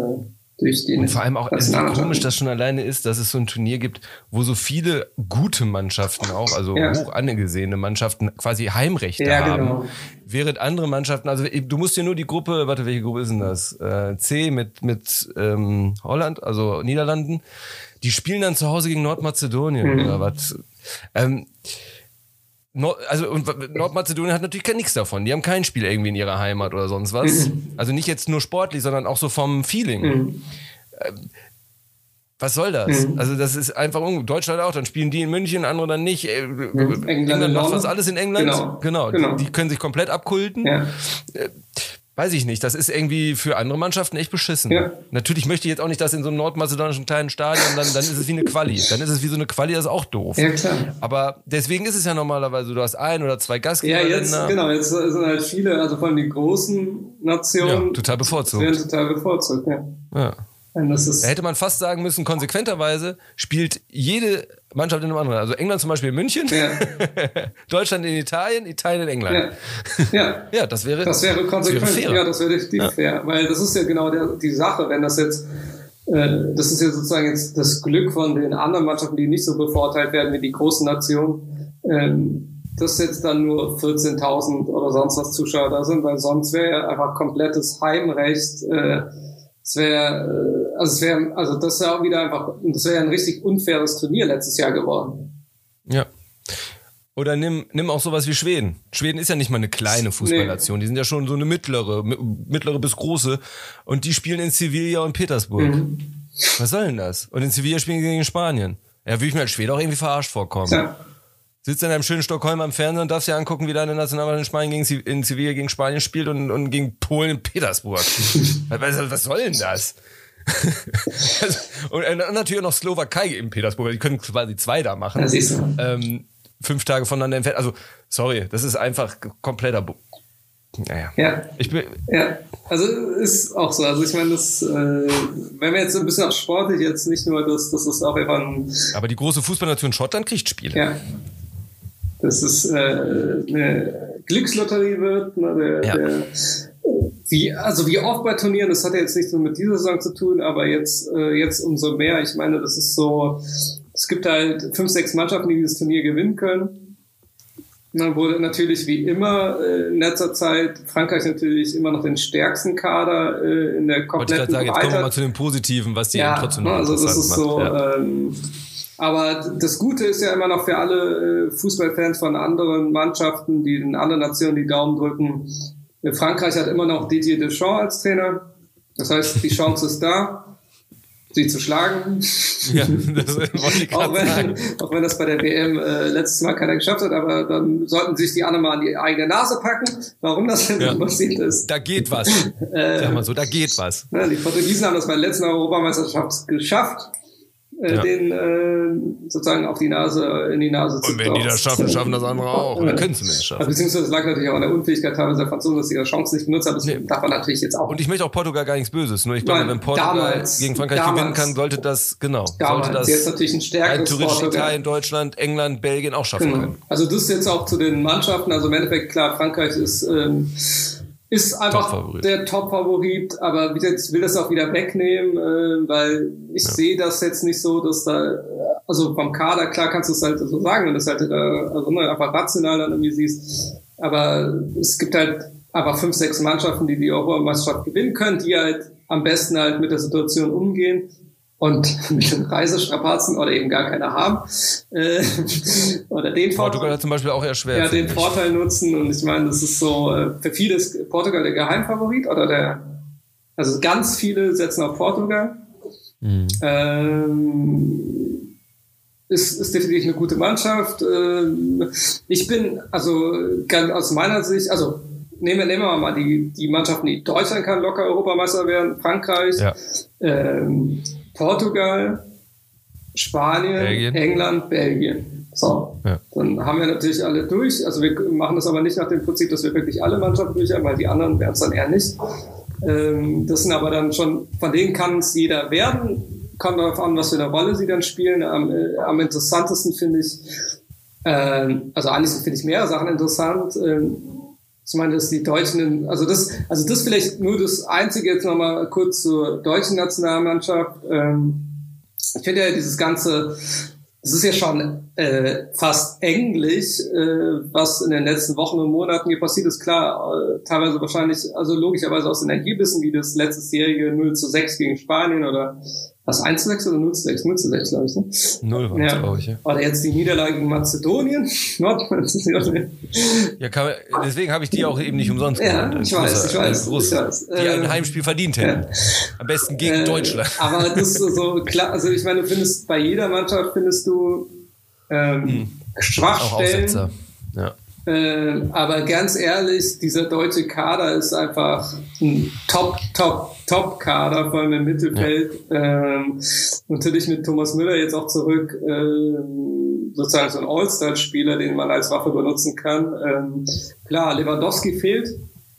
durch den. Und vor allem auch, es wie komisch das schon alleine ist, dass es so ein Turnier gibt, wo so viele gute Mannschaften auch, also ja. hoch angesehene Mannschaften quasi Heimrechte ja, haben. Während andere Mannschaften, also du musst dir nur die Gruppe, warte, welche Gruppe ist denn das? Äh, C mit, mit ähm, Holland, also Niederlanden, die spielen dann zu Hause gegen Nordmazedonien mhm. oder was. Ähm, Nord, also und Nordmazedonien hat natürlich nichts davon. Die haben kein Spiel irgendwie in ihrer Heimat oder sonst was. Mhm. Also nicht jetzt nur sportlich, sondern auch so vom Feeling. Mhm. Ähm, was soll das? Mhm. Also das ist einfach Deutschland auch, dann spielen die in München, andere dann nicht. Äh, England, England macht fast alles in England. Genau. genau. genau. Die, die, können sich komplett abkulten. Ja. Äh, weiß ich nicht, das ist irgendwie für andere Mannschaften echt beschissen. Ja. Natürlich möchte ich jetzt auch nicht, dass in so einem nordmazedonischen kleinen Stadion, dann, dann ist es wie eine Quali. Dann ist es wie so eine Quali, das ist auch doof. Ja, klar. Aber deswegen ist es ja normalerweise, du hast ein oder zwei Gastgeber. Ja, jetzt, genau, jetzt sind halt viele, also vor allem die großen Nationen. Ja, total bevorzugt. Werden total bevorzugt, ja. ja. Da hätte man fast sagen müssen, konsequenterweise spielt jede Mannschaft in einem anderen. Also England zum Beispiel in München, ja. Deutschland in Italien, Italien in England. Ja, ja. ja das wäre Das wäre konsequent. Das wäre ja, das wäre definitiv ja. fair. Weil das ist ja genau der, die Sache, wenn das jetzt äh, das ist ja sozusagen jetzt das Glück von den anderen Mannschaften, die nicht so bevorteilt werden wie die großen Nationen, ähm, dass jetzt dann nur 14.000 oder sonst was Zuschauer da sind, weil sonst wäre ja einfach komplettes Heimrecht äh, es wäre, äh, also es wäre, also das wäre auch wieder einfach, das wäre ein richtig unfaires Turnier letztes Jahr geworden. Ja. Oder nimm, nimm auch sowas wie Schweden. Schweden ist ja nicht mal eine kleine Fußballnation. Nee. Die sind ja schon so eine mittlere, mittlere bis große. Und die spielen in Sevilla und Petersburg. Mhm. Was soll denn das? Und in Sevilla spielen sie gegen Spanien. Ja, würde ich mir als Schwede auch irgendwie verarscht vorkommen. Ja sitzt in einem schönen Stockholm am Fernsehen und darfst dir angucken, wie deine Nationalmannschaft in Spanien gegen, in Sevilla gegen Spanien spielt und, und gegen Polen in Petersburg. was, was soll denn das? also, und, und natürlich auch noch Slowakei in Petersburg. Die können quasi zwei da machen. Das ist. Ähm, fünf Tage voneinander entfernt. Also, sorry, das ist einfach kompletter. Bu naja. Ja. Ich bin, ja. Also ist auch so. Also ich meine, das, äh, wenn wir jetzt ein bisschen auf sportlich jetzt nicht nur das, das ist auch einfach ein. Aber die große Fußballnation Schottland kriegt Spiele. Ja dass es äh, eine Glückslotterie wird. Ne, der, ja. der, wie, also wie oft bei Turnieren, das hat ja jetzt nicht so mit dieser Saison zu tun, aber jetzt, äh, jetzt umso mehr. Ich meine, das ist so, es gibt halt fünf, sechs Mannschaften, die dieses Turnier gewinnen können. Dann wurde natürlich wie immer äh, in letzter Zeit Frankreich natürlich immer noch den stärksten Kader äh, in der kompletten Wollte ich sagen, jetzt kommen wir mal zu den Positiven, was die ja, trotzdem noch also das ist macht. so, ja. ähm, aber das Gute ist ja immer noch für alle äh, Fußballfans von anderen Mannschaften, die in anderen Nationen die Daumen drücken. Frankreich hat immer noch Didier Deschamps als Trainer. Das heißt, die Chance ist da, sie zu schlagen. Ja, das wollte ich auch, wenn, sagen. auch wenn das bei der WM äh, letztes Mal keiner geschafft hat, aber dann sollten sich die anderen mal an die eigene Nase packen, warum das denn ja. so passiert ist. Da geht was. äh, Sag mal so, da geht was. Ja, die Portugiesen haben das bei der letzten Europameisterschaft geschafft äh, ja. den äh, sozusagen auf die Nase, in die Nase zu Und wenn die das schaffen, schaffen das andere auch. Oder können zumindest schaffen. Also, beziehungsweise es lag natürlich auch an der Unfähigkeit teilweise der Franzosen, dass sie ihre Chance nicht genutzt haben. Das nee. darf man natürlich jetzt auch. Und ich möchte auch Portugal gar nichts Böses. Nur ich glaube, Nein, wenn Portugal damals, gegen Frankreich damals, gewinnen kann, sollte das, genau, damals, sollte das jetzt natürlich ein stärkeres Portugal. Italien, Deutschland, England, Belgien auch schaffen genau. können. Also das jetzt auch zu den Mannschaften. Also im Endeffekt, klar, Frankreich ist ähm, ist einfach Top der Top-Favorit, aber ich will das auch wieder wegnehmen, äh, weil ich ja. sehe das jetzt nicht so, dass da, also vom Kader, klar kannst du es halt so sagen, wenn du es halt äh, also ne, einfach rational dann irgendwie siehst, aber es gibt halt aber fünf, sechs Mannschaften, die die Europameisterschaft gewinnen können, die halt am besten halt mit der Situation umgehen und mit den Reisestrapazen oder eben gar keine haben. Äh, oder den Portugal Vorteil, hat zum Beispiel auch eher schwer. Ja, den Vorteil nutzen. Und ich meine, das ist so, äh, für viele ist Portugal der Geheimfavorit oder der, also ganz viele setzen auf Portugal. Mhm. Ähm, ist, ist definitiv eine gute Mannschaft. Ähm, ich bin, also ganz aus meiner Sicht, also nehmen, nehmen wir mal die, die Mannschaften, die Deutschland kann locker Europameister werden, Frankreich, ja. ähm, Portugal, Spanien, Belgien. England, Belgien. So, ja. dann haben wir natürlich alle durch. Also wir machen das aber nicht nach dem Prinzip, dass wir wirklich alle Mannschaften durch haben, weil die anderen werden es dann eher nicht. Ähm, das sind aber dann schon, von denen kann es jeder werden. Kommt darauf an, was für eine Rolle sie dann spielen. Am, äh, am interessantesten finde ich, äh, also eigentlich finde ich mehrere Sachen interessant. Ähm, ich meine, dass die Deutschen, also das, also das vielleicht nur das Einzige jetzt nochmal kurz zur deutschen Nationalmannschaft. Ähm, ich finde ja dieses ganze, es ist ja schon äh, fast englisch, äh, was in den letzten Wochen und Monaten hier passiert ist. Klar, äh, teilweise wahrscheinlich, also logischerweise aus den Ergebnissen, wie das letztesjährige 0 zu 6 gegen Spanien oder was 1 zu 6 oder 0 zu 6? 0 zu 6, glaube ich. Ne? 0 war ja. glaube ich. Ja. Oder jetzt die Niederlage gegen Mazedonien. ja, kann, deswegen habe ich die auch eben nicht umsonst ja, genannt. Ich weiß, ich weiß, groß, ich weiß. Die ein ähm, Heimspiel verdient hätten. Ja. Am besten gegen äh, Deutschland. Aber das ist so klar, also ich meine, du findest bei jeder Mannschaft findest du ähm, hm. Schwachstellen. Äh, aber ganz ehrlich, dieser deutsche Kader ist einfach ein Top, Top, Top-Kader, vor allem im Mittelfeld. Ja. Ähm, natürlich mit Thomas Müller jetzt auch zurück, ähm, sozusagen so ein All-Star-Spieler, den man als Waffe benutzen kann. Ähm, klar, Lewandowski fehlt.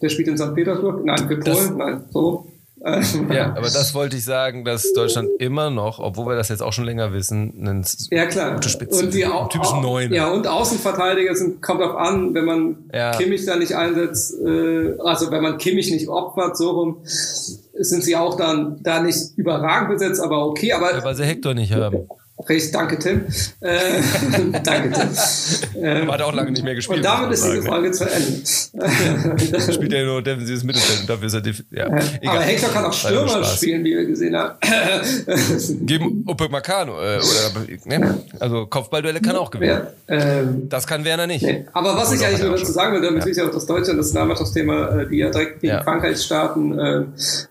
Der spielt in St. Petersburg. Nein, für Polen. Nein, so. ja, aber das wollte ich sagen, dass Deutschland immer noch, obwohl wir das jetzt auch schon länger wissen, einen ja, klar. gute Spitze, und die einen typischen Neun. Ja, und Außenverteidiger sind, kommt auch an, wenn man ja. Kimmich da nicht einsetzt, äh, also wenn man Kimmich nicht opfert, so rum, sind sie auch dann da nicht überragend besetzt, aber okay. Aber ja, weil sie Hector nicht haben. Richtig, danke Tim. Äh, danke Tim. Ähm, hat auch lange nicht mehr gespielt. Und damit ist diese Folge zu Ende. Spielt ja nur defensives Mittelfeld und dafür ist er ja, egal. Aber Hector kann auch Stürmer spielen, wie wir gesehen haben. Geben Uppe Makano äh, oder ne? also Kopfballduelle kann auch gewinnen. Ja, ähm, das kann Werner nicht. Nee. Aber was ich eigentlich nur dazu sagen will, damit ja. ich auch das Deutschland, das Nationalmannschaftsthema, äh, die ja direkt gegen ja. Frankreich starten, äh,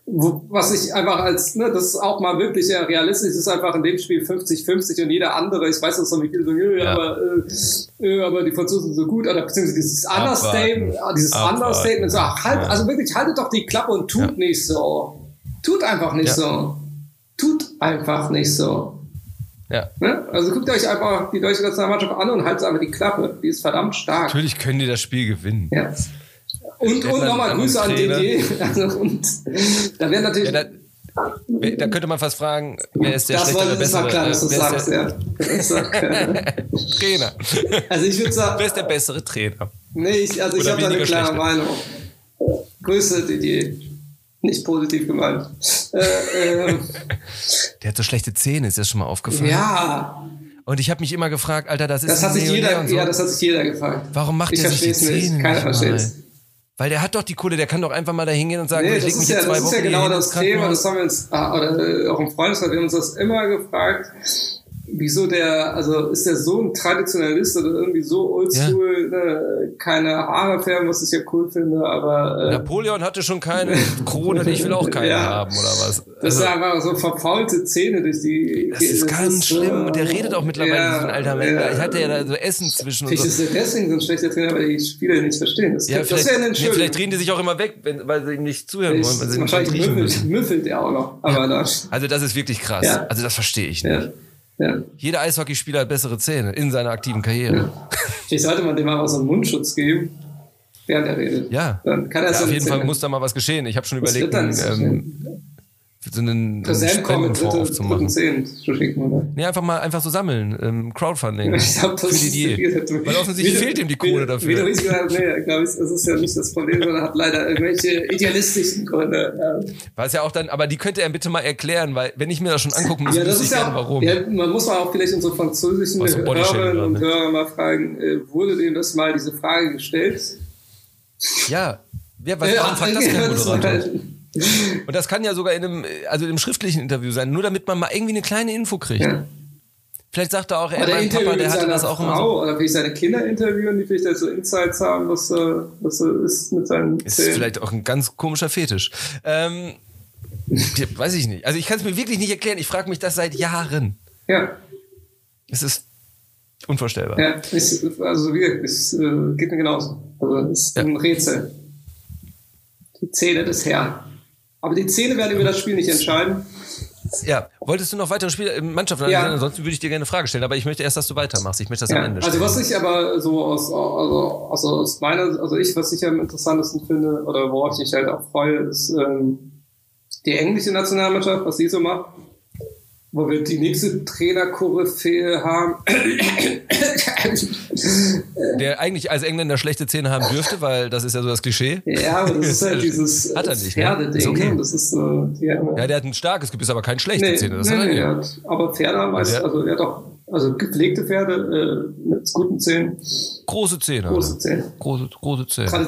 wo, was ich einfach als, ne, das ist auch mal wirklich ja realistisch, ist einfach in dem Spiel 50-50 50 und jeder andere, ich weiß das noch nicht viele sagen, ja. aber, äh, aber die Franzosen sind so gut, oder beziehungsweise dieses Understatement, äh, dieses Abwarten. Understatement, so, halt, ja. also wirklich, haltet doch die Klappe und tut ja. nicht so. Tut einfach nicht so. Tut einfach nicht so. Ja. Ne? Also guckt euch einfach die deutsche Nationalmannschaft an und haltet einfach die Klappe. Die ist verdammt stark. Natürlich können die das Spiel gewinnen. Ja. Und, und nochmal Grüße an DD. Also, und da werden natürlich. Ja, da, da könnte man fast fragen, wer ist der das schlechte oder bessere? Klar, dass du sagst, ja. Trainer. Also ich würde sagen... Wer ist der bessere Trainer? Nee, ich, also ich habe da eine klare. Meinung. Grüße, Didier. Nicht positiv gemeint. Äh, äh, der hat so schlechte Zähne, ist das schon mal aufgefallen? Ja. Und ich habe mich immer gefragt, Alter, das ist das hat sich jeder, so. Ja, das hat sich jeder gefragt. Warum macht ich der sich die Zähne nicht? Keiner versteht. Weil der hat doch die Kohle, der kann doch einfach mal da hingehen und sagen, nee, ich leg mich ja, zwei das Wochen ist ja genau das Thema, das haben wir uns, ah, oder äh, auch im Freundeskreis, wir haben uns das immer gefragt, wieso der, also ist der so ein Traditionalist oder irgendwie so oldschool, ja. ne, keine Haare färben, was ich ja cool finde, aber. Äh, Napoleon hatte schon keine Krone, ich will auch keine ja, haben, oder was? Also, das ist also einfach so verfaulte Zähne durch die. Das ist ganz ist, schlimm und der redet auch mittlerweile ja, wie ein alter Mensch. Ja, ich hatte ja da so Essen zwischen. Vielleicht so. ist er deswegen so ein schlechter Trainer, weil die Spieler nicht verstehen. Das, ja, das nee, vielleicht drehen die sich auch immer weg, wenn, weil sie ihm nicht zuhören wollen. Weil sie wahrscheinlich müffelt, müffelt er auch noch. Aber ja. Also das ist wirklich krass. Also das verstehe ich nicht. Ja. Jeder Eishockeyspieler hat bessere Zähne in seiner aktiven Karriere. Ja. Vielleicht sollte man dem einfach so einen Mundschutz geben, während er redet. Ja, Dann kann er ja auf jeden. Fall muss da mal was geschehen. Ich habe schon was überlegt, ähm, so einen, Spendenfonds aufzumachen. Nee, einfach mal einfach so sammeln. Ähm, Crowdfunding. Ich glaub, das für die Idee. Weil offensichtlich wie, fehlt ihm die Kohle dafür. Wie du richtig gesagt hast, nee, glaube ich, das ist ja nicht das Problem, sondern hat leider irgendwelche idealistischen Gründe. Ja. Weiß ja auch dann, aber die könnte er bitte mal erklären, weil wenn ich mir das schon angucken muss, ja, das ist ja gerne, warum. Ja, man muss auch vielleicht unsere französischen Hörerinnen und Hörer mal fragen, äh, wurde denen das mal diese Frage gestellt? Ja. Ja, was, warum fragt das kein Moderator? Und das kann ja sogar in einem, also in einem schriftlichen Interview sein, nur damit man mal irgendwie eine kleine Info kriegt. Ja. Vielleicht sagt er auch, er, mein Papa, der hatte das auch Frau, immer so. Oder vielleicht seine Kinder interviewen, die vielleicht so Insights haben, was, was ist mit seinen Ist Zählen. vielleicht auch ein ganz komischer Fetisch. Ähm, weiß ich nicht. Also ich kann es mir wirklich nicht erklären. Ich frage mich das seit Jahren. Ja. Es ist unvorstellbar. Ja, ist, also wie es äh, geht mir genauso. Also es ist ja. ein Rätsel. Die Zähne des Herrn. Aber die Zähne werden über das Spiel nicht entscheiden. Ja, wolltest du noch weitere Spiele im Mannschaft ja. Ansonsten würde ich dir gerne eine Frage stellen, aber ich möchte erst, dass du weitermachst. Ich möchte das ja. am Ende stellen. Also was ich aber so aus, also, also aus meiner, also ich, was ich am interessantesten finde, oder worauf ich mich halt auch freue, ist ähm, die englische Nationalmannschaft, was sie so macht. Wo wir die nächste Trainerkoryphäe haben. Der eigentlich als Engländer schlechte Zähne haben dürfte, weil das ist ja so das Klischee. Ja, aber das ist halt dieses Hat er nicht, ne? Pferdeding. Ist okay. ne? Das ist so, die, Ja, der hat ein starkes Gebiss, aber kein schlechte nee, Zähne. Das nee, nee, hat, aber Pferde haben der- also er hat auch also gepflegte Pferde äh, mit guten Zähnen, Große Zähne. große Alter. Zähne. Große, große Zähne.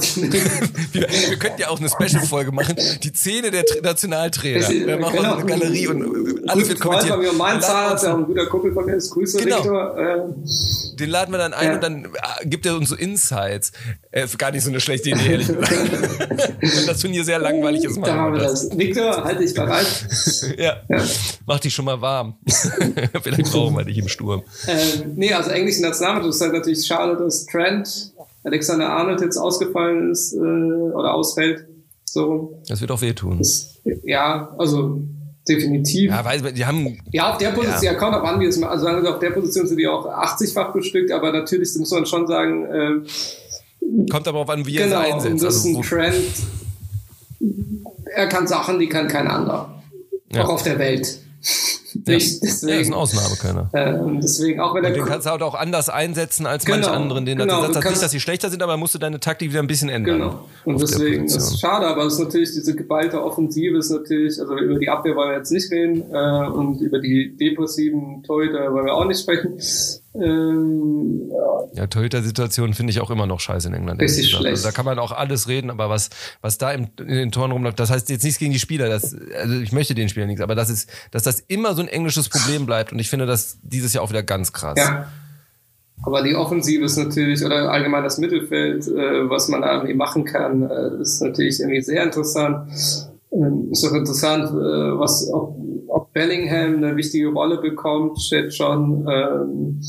Wir, wir könnten ja auch eine Special-Folge machen. Die Zähne der Tra- Nationaltrainer. Ist- Wir machen genau. eine Galerie und alles wird Freund von kommentiert. mir mein Zahnarzt, auch ein guter Kumpel von mir ist. Grüße, Genau. Victor. Äh, Den laden wir dann ein Ja. und dann ah, gibt er uns so Insights. Äh, gar nicht so eine schlechte Idee, ehrlich gesagt. Wenn das Turnier sehr langweilig ist, da haben wir das. das. Victor, halt dich bereit. Ja. Ja. Mach dich schon mal warm. Vielleicht brauchen wir dich im Sturm. Ähm, nee, also englische Nationalmannschaft ist halt natürlich schade, dass Trent, Alexander Arnold jetzt ausgefallen ist äh, oder ausfällt. So, Das wird auch wehtun. das, ja, also definitiv. Ja, weil die haben Ja, auf der Position, ja, auch an, wie es mal, also auf der Position sind die auch 80-fach bestückt, aber natürlich muss man schon sagen, äh, kommt aber auf an, wie er genau, es und einsetzt. das ist Also, ein wo, Trend, er kann Sachen, die kann kein anderer. Ja. Auch auf der Welt. Nicht, ja, ist deswegen, ein Ausnahmekönner. ähm, deswegen, auch wenn Und er den kannst du halt auch anders einsetzen als Genau, manche anderen. Den genau, das nicht, dass sie schlechter sind, aber musst du deine Taktik wieder ein bisschen ändern. Genau. Und deswegen ist Position. es schade, aber es ist natürlich diese geballte Offensive ist natürlich, also über die Abwehr wollen wir jetzt nicht reden äh, und über die depressiven Torhüter wollen wir auch nicht sprechen. Ähm, ja, Ja, Torhüter-Situation finde ich auch immer noch scheiße in England. Richtig schlecht. Also da kann man auch alles reden, aber was, was da im, in den Toren rumläuft, das heißt jetzt nichts gegen die Spieler, das, also ich möchte den Spielern nichts, aber das ist, dass das immer so ein englisches Problem bleibt und ich finde das dieses Jahr auch wieder ganz krass. ja. Aber die Offensive ist natürlich, oder allgemein das Mittelfeld, äh, was man da irgendwie machen kann, äh, ist natürlich irgendwie sehr interessant. Ähm, ist auch interessant, äh, was, ob, ob Bellingham eine wichtige Rolle bekommt, steht schon. Ähm,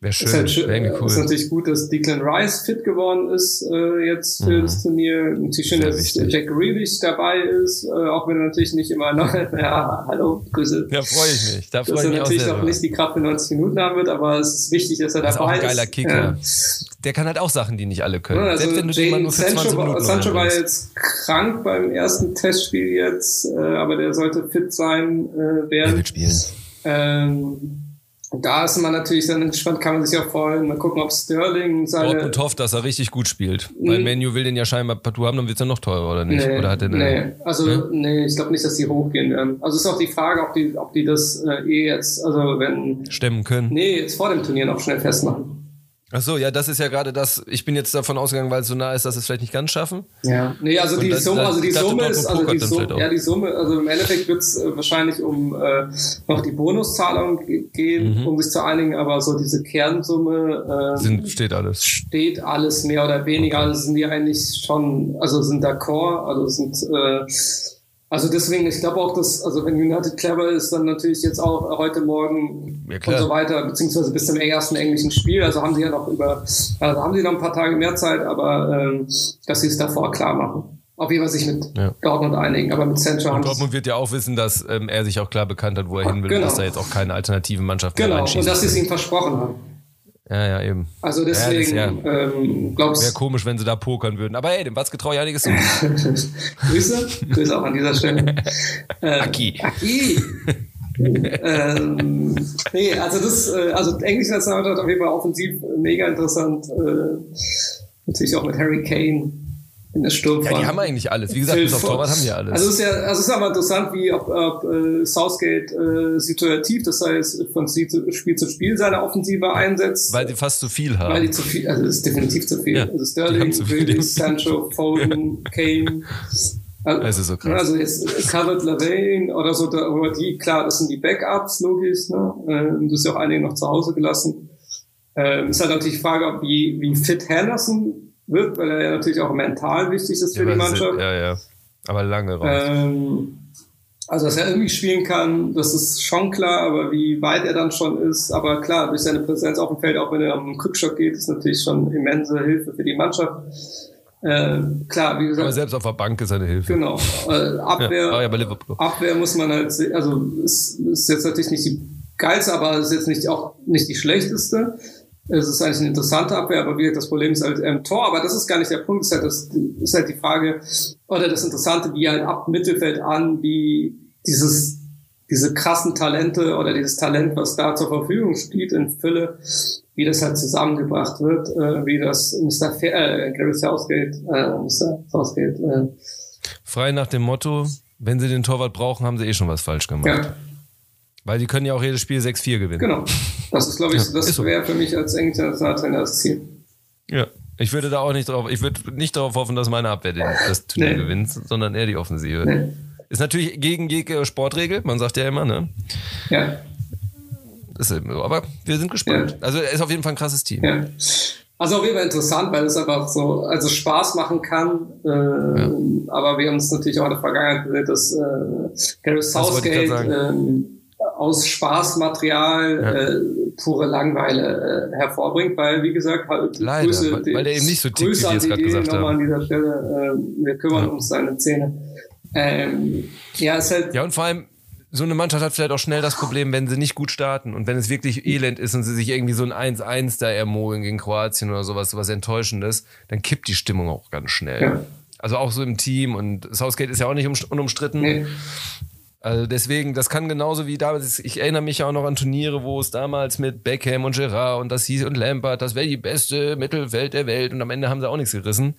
Wäre Ist, schön, halt schön, wäre irgendwie ist cool. natürlich gut, dass Declan Rice fit geworden ist äh, jetzt für Mhm. das Turnier. Natürlich schön, dass wichtig. Jack Grealish dabei ist, äh, auch wenn er natürlich nicht immer noch, ja, hallo, Grüße. Ja, freue ich mich. Da dass freue er mich auch natürlich noch drüber. nicht die Kraft für 90 Minuten haben wird, aber es ist wichtig, dass er Das ist auch dabei ein geiler ist. Kicker. Ja. Der kann halt auch Sachen, die nicht alle können. Ja, also Selbst wenn du den mal nur für 20 Sancho, Minuten war, Sancho war jetzt krank beim ersten Testspiel jetzt, äh, aber der sollte fit sein äh, Er werden. wird spielen. Ähm, da ist man natürlich dann entspannt, kann man sich auch freuen. Mal gucken, ob Sterling seine. Dortmund hofft, dass er richtig gut spielt. Weil Mhm. Menu will den ja scheinbar partout haben, dann wird es ja noch teurer, oder nicht? Nee, oder hat er nee. Also, Ne? nee, ich glaube nicht, dass die hochgehen werden. Also, ist auch die Frage, ob die, ob die das äh, eh jetzt, also, wenn, stemmen können? nee, jetzt vor dem Turnier noch schnell festmachen. Ach so, ja, das ist ja gerade das. Ich bin jetzt davon ausgegangen, weil es so nah ist, dass es vielleicht nicht ganz schaffen. Ja. Nee, also die das- Summe, also die Summe ist, also die dann Summe, ja, die Summe, also im Endeffekt wird es äh, wahrscheinlich um äh, noch die Bonuszahlung ge- gehen, Mhm. um sich zu einigen, aber so diese Kernsumme äh, Sind, steht alles. steht alles mehr oder weniger, also sind die eigentlich schon, also sind d'accord, also sind, äh, also deswegen, ich glaube auch, dass, also wenn United clever ist, dann natürlich jetzt auch heute Morgen Ja, und so weiter, beziehungsweise bis zum ersten englischen Spiel, also haben sie ja noch über, also haben sie noch ein paar Tage mehr Zeit, aber ähm, dass sie es davor klar machen. Auf jeden Fall sich mit Ja. Dortmund einigen, aber mit Sancho haben Dortmund wird ja auch wissen, dass ähm, er sich auch klar bekannt hat, wo er hin will, Genau. und dass da jetzt auch keine alternativen Mannschaften mehr genau, und dass sie es ihm versprochen haben. Ja, ja, eben. Also deswegen, Ja, ähm, glaubst Wäre komisch, wenn sie da pokern würden. Aber ey, dem Watzke traue ich einiges zu. Grüße, Grüße auch an dieser Stelle. Äh, Aki. Aki. ähm, nee, also das, äh, also englische Nationalmannschaft auf jeden Fall offensiv äh, mega interessant. Äh, natürlich auch mit Harry Kane in der Sturmfront. Ja, die haben eigentlich alles. Wie gesagt, Phil bis auf. Torwart haben die alles. Also es ist ja, also es ist aber interessant, wie ob, ob äh, Southgate äh, situativ, das heißt von Spiel zu Spiel, seine Offensive einsetzt. weil sie fast zu viel haben. Weil die zu viel, also es ist definitiv zu viel. Ja, also die Sterling. Grealish, Sancho, Foden, Kane. Also, Das ist so krass. Also jetzt Calvert Levine oder so, da, aber die, klar, das sind die Backups, logisch, ne? Ähm, du hast ja auch einige noch zu Hause gelassen. Ähm, ist halt natürlich die Frage, ob wie, wie fit Henderson wird, weil er ja natürlich auch mental wichtig ist für ja, die aber Mannschaft. Ja, ja. Aber lange raus. Ähm, also, dass er irgendwie spielen kann, das ist schon klar, aber wie weit er dann schon ist, aber klar, durch seine Präsenz auf dem Feld, auch wenn er am Quickshot geht, ist natürlich schon immense Hilfe für die Mannschaft. Äh, klar, wie aber gesagt, selbst auf der Bank ist eine Hilfe. genau. Äh, Ja, Abwehr, aber ja, bei Liverpool. Abwehr muss man halt, se- also ist, ist jetzt natürlich nicht die geilste, aber ist jetzt nicht auch nicht die schlechteste. Es ist eigentlich eine interessante Abwehr, aber wie gesagt, das Problem ist halt ähm, Tor, aber das ist gar nicht der Punkt, ist halt, das ist halt die Frage, oder das Interessante, wie halt ab Mittelfeld an, wie dieses diese krassen Talente oder dieses Talent, was da zur Verfügung steht in Fülle, wie das halt zusammengebracht wird, äh, wie das Mr. Fair, äh, Gary Southgate, äh, Mr. Southgate, äh, Frei nach dem Motto, wenn sie den Torwart brauchen, haben sie eh schon was falsch gemacht. ja, Weil die können ja auch jedes Spiel 6-4 gewinnen. genau. Das ist, glaube ich, Ja, das so. wäre für mich als englischer Nationaltrainer das Ziel. Ja. Ich würde da auch nicht drauf, ich würde nicht darauf hoffen, dass meine Abwehr den, das Turnier Nee. gewinnt, sondern eher die Offensive. Nee. Ist natürlich gegen jede Sportregel, man sagt ja immer, ne? Ja, Ist eben so. Aber wir sind gespannt. Ja. Also er ist auf jeden Fall ein krasses Team. ja. Also auf jeden Fall interessant, weil es einfach so, also Spaß machen kann. Äh, Aber wir haben es natürlich auch in der Vergangenheit gesehen, dass äh, ich Southgate ähm, aus Spaßmaterial Ja. äh, pure Langweile äh, hervorbringt, weil wie gesagt, halt, Leider, weil- weil der eben nicht so tickt, Grüße wie grad Didi gesagt haben. an dieser Stelle. Äh, wir kümmern Ja. uns seine Zähne. Ähm, ja, ist halt Ja, und vor allem, so eine Mannschaft hat vielleicht auch schnell das Problem, wenn sie nicht gut starten und wenn es wirklich elend ist und sie sich irgendwie so ein 1-1 da ermogeln gegen Kroatien oder sowas, sowas Enttäuschendes, dann kippt die Stimmung auch ganz schnell. Ja. Also auch so im Team und Southgate ist ja auch nicht um- unumstritten. nee, Also deswegen, das kann genauso wie damals, ich erinnere mich ja auch noch an Turniere, wo es damals mit Beckham und Gerard und das hieß und Lampard, das wäre die beste Mittelwelt der Welt und am Ende haben sie auch nichts gerissen.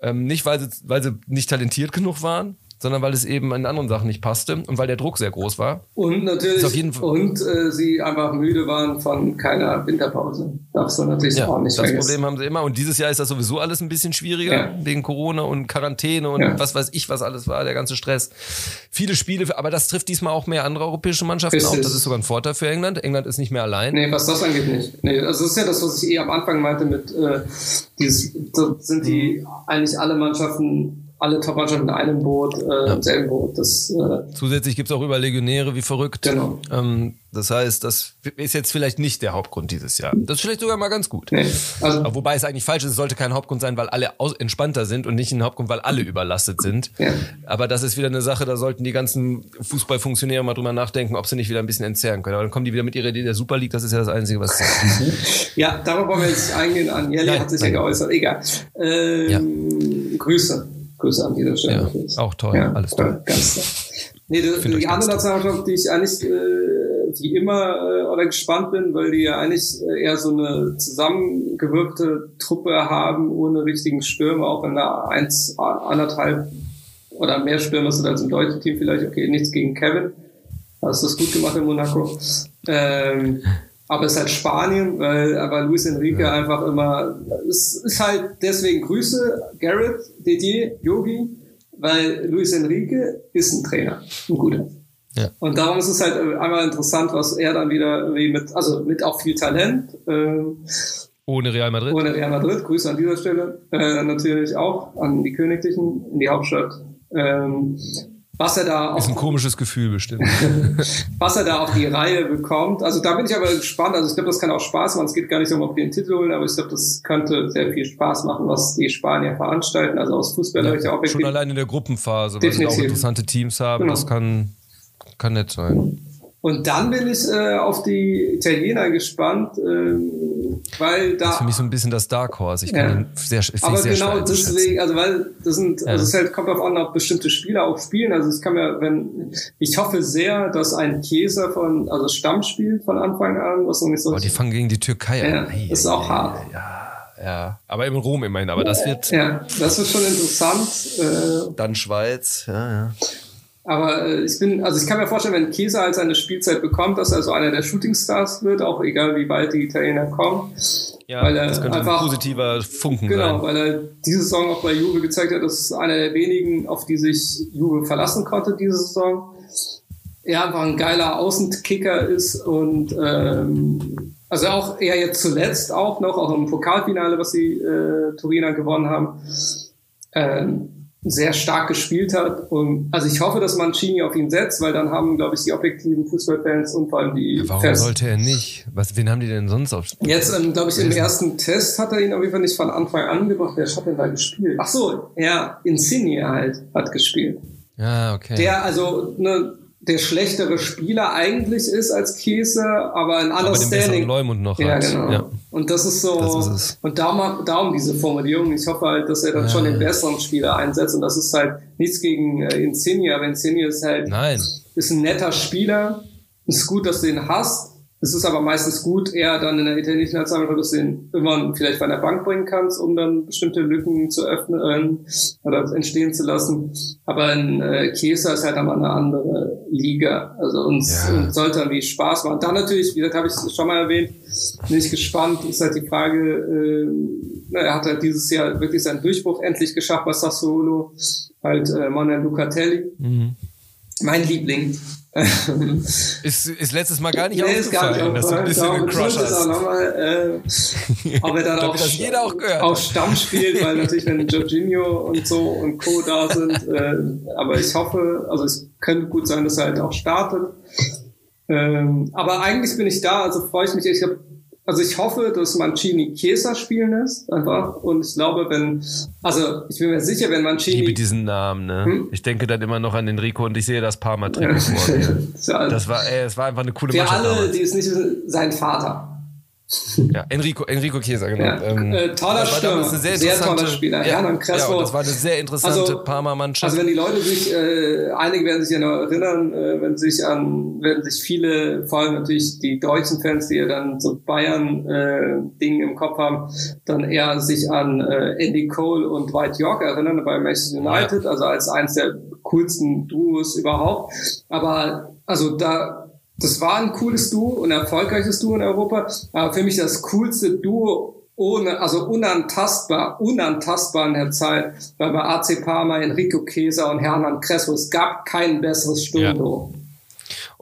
Ähm, nicht, weil sie, weil sie nicht talentiert genug waren, sondern weil es eben in anderen Sachen nicht passte und weil der Druck sehr groß war. Und natürlich, auf und äh, sie einfach müde waren von keiner Winterpause. Darfst du natürlich auch nicht das vergessen. Problem haben sie immer. Und dieses Jahr ist das sowieso alles ein bisschen schwieriger, Ja. wegen Corona und Quarantäne und Ja. was weiß ich, was alles war, der ganze Stress. Viele Spiele, aber das trifft diesmal auch mehr andere europäische Mannschaften auch. es. Das ist sogar ein Vorteil für England. England ist nicht mehr allein. Nee, was das angeht, nicht. Nee, also das ist ja das, was ich eh am Anfang meinte mit äh, dieses, sind die eigentlich alle Mannschaften, alle Top-Mannschaften in einem Boot, äh, im selben Boot. Das äh, Zusätzlich gibt es auch über Legionäre wie verrückt. Genau. Ähm, das heißt, das ist jetzt vielleicht nicht der Hauptgrund dieses Jahr. Das ist vielleicht sogar mal ganz gut. nee. Also wobei es eigentlich falsch ist, es sollte kein Hauptgrund sein, weil alle entspannter sind und nicht ein Hauptgrund, weil alle überlastet sind. Ja. Aber das ist wieder eine Sache, da sollten die ganzen Fußballfunktionäre mal drüber nachdenken, ob sie nicht wieder ein bisschen entzerren können. Aber dann kommen die wieder mit ihrer Idee der Super League, das ist ja das Einzige, was sie Ja, darauf wollen wir jetzt eingehen. Anjeli hat sich ja geäußert. Egal. Ähm, Grüße. Grüße an dieser Stelle. Ja, auch toll, alles toll. Ganz toll. Nee, die, die andere. Nationalmannschaft, die ich eigentlich äh, wie immer äh, oder gespannt bin, weil die ja eigentlich äh, eher so eine zusammengewirkte Truppe haben, ohne richtigen Stürmer, auch wenn da eins, anderthalb oder mehr Stürmer sind als im deutschen Team vielleicht. Okay, nichts gegen Kevin. Hast du das gut gemacht in Monaco. Ähm, aber es ist halt Spanien, weil aber Luis Enrique einfach immer, es ist halt deswegen Grüße, Garrett, Didier, Yogi, weil Luis Enrique ist ein Trainer, ein guter. Ja. Und darum ist es halt einmal interessant, was er dann wieder wie mit, also mit auch viel Talent, ähm, ohne Real Madrid. ohne Real Madrid, Grüße an dieser Stelle, äh, natürlich auch an die Königlichen in die Hauptstadt. Ähm, was er da Ist ein auch komisches Gefühl bestimmt. was er da auf die Reihe bekommt. Also da bin ich aber gespannt. Also ich glaube, das kann auch Spaß machen. Es geht gar nicht darum, ob die den Titel holen, aber ich glaube, das könnte sehr viel Spaß machen, was die Spanier veranstalten. Also aus fußballerischer Schon Objektiv. allein in der Gruppenphase, weil sie auch interessante Teams haben, Genau. das kann, kann nett sein. Und dann bin ich äh, auf die Italiener gespannt, ähm, weil da Das ist für mich so ein bisschen das Dark Horse. Ich kann Ja. den sehr, Aber sehr genau deswegen, also weil das sind, Ja. also es halt kommt darauf an, ob bestimmte Spieler auch spielen. Also ich kann mir, wenn ich hoffe sehr, dass ein Käser von, also Stamm spielt von Anfang an, was noch nicht so Aber die fangen gegen die Türkei Ja, an. Ei, ist auch hart. Ja, ja. Aber in Rom immerhin. Aber das wird Ja, das wird schon interessant. Äh, dann Schweiz. Ja, ja. Aber äh, ich bin, also ich kann mir vorstellen, wenn Käser halt seine Spielzeit bekommt, dass er so einer der Shootingstars wird, auch egal wie weit die Italiener kommen. ja Weil er das könnte einfach- ein positiver Funken Genau, sein. weil er diese Saison auch bei Juve gezeigt hat, das ist einer der wenigen, auf die sich Juve verlassen konnte diese Saison. Er einfach ein geiler Außenkicker ist und ähm, also auch er jetzt zuletzt auch noch, auch im Pokalfinale, was die äh, Turiner gewonnen haben, ähm, sehr stark gespielt hat. Und also ich hoffe, dass Mancini auf ihn setzt, weil dann haben, glaube ich, die objektiven Fußballfans und vor allem die Warum Fans sollte er nicht? Was, wen haben die denn sonst auf? Jetzt, ähm, glaube ich, im ersten Test hat er ihn auf jeden Fall nicht von Anfang an gebracht. Wer hat denn da gespielt? Ach so, ja, Insigne halt hat gespielt. Ja, okay. Der, also, ne, der schlechtere Spieler eigentlich ist als Käse, aber ein Understanding. Aber Leumund noch ja, hat. genau. Ja. Und das ist so, Das ist und darum, darum diese Formulierung. Ich hoffe halt, dass er dann schon den besseren Spieler einsetzt und das ist halt nichts gegen äh, Insigne, aber Insigne ist halt, Nein. ist ein netter Spieler. ist gut, dass du ihn hast. Es ist aber meistens gut, eher dann in der italienischen Nationalmannschaft, dass du ihn immer vielleicht bei der Bank bringen kannst, um dann bestimmte Lücken zu öffnen äh, oder entstehen zu lassen. Aber ein äh, Chiesa ist halt einmal eine andere Liga. Also uns, Ja. uns sollte irgendwie Spaß machen. Dann natürlich, wie gesagt, habe ich es schon mal erwähnt, bin ich gespannt, ist halt die Frage, äh, na, er hat halt dieses Jahr wirklich seinen Durchbruch endlich geschafft bei Sassuolo, halt äh, Manuel Lucatelli, Mhm. mein Liebling. Ist, ist letztes Mal gar nicht Nee, ist gar aufgefallen, nicht dass du ein bisschen gecrushed hast. nochmal, äh, ob er dann auch, jeder auch gehört auch. Stamm spielt, weil natürlich wenn Jorginho und so und Co. da sind. Äh, aber ich hoffe, also es könnte gut sein, dass er halt auch startet. Ähm, aber eigentlich bin ich da, also freue ich mich. Ich hab, also ich hoffe, dass Mancini Chiesa spielen lässt, einfach. Und ich glaube, wenn, also ich bin mir sicher, wenn Ich liebe Mancini diesen Namen, ne? Hm? Ich denke dann immer noch an Enrico und ich sehe das Parma-Trikot vor mir. Das war, ey, es war einfach eine coole für Mannschaft alle, damals. die es nicht wissen, sein Vater. Ja, Enrico, Enrico Chiesa, genau. Ja, Ähm, äh, toller Stürmer, eine sehr toller Spieler. Ja, Hernan Crespo. Ja, das war eine sehr interessante Also- Parma-Mannschaft. Also wenn die Leute sich, äh, einige werden sich ja noch erinnern, äh, wenn sich an, werden sich viele, vor allem natürlich die deutschen Fans, die ja dann so Bayern äh, Ding im Kopf haben, dann eher sich an äh, Andy Cole und Dwight York erinnern bei Manchester United, also als eines der coolsten Duos überhaupt. Aber also da das war ein cooles Duo und ein erfolgreiches Duo in Europa. Aber für mich das coolste Duo ohne, also unantastbar, unantastbar in der Zeit, weil bei AC Parma Enrico Chiesa und Hernan Crespo, es gab kein besseres Sturmduo.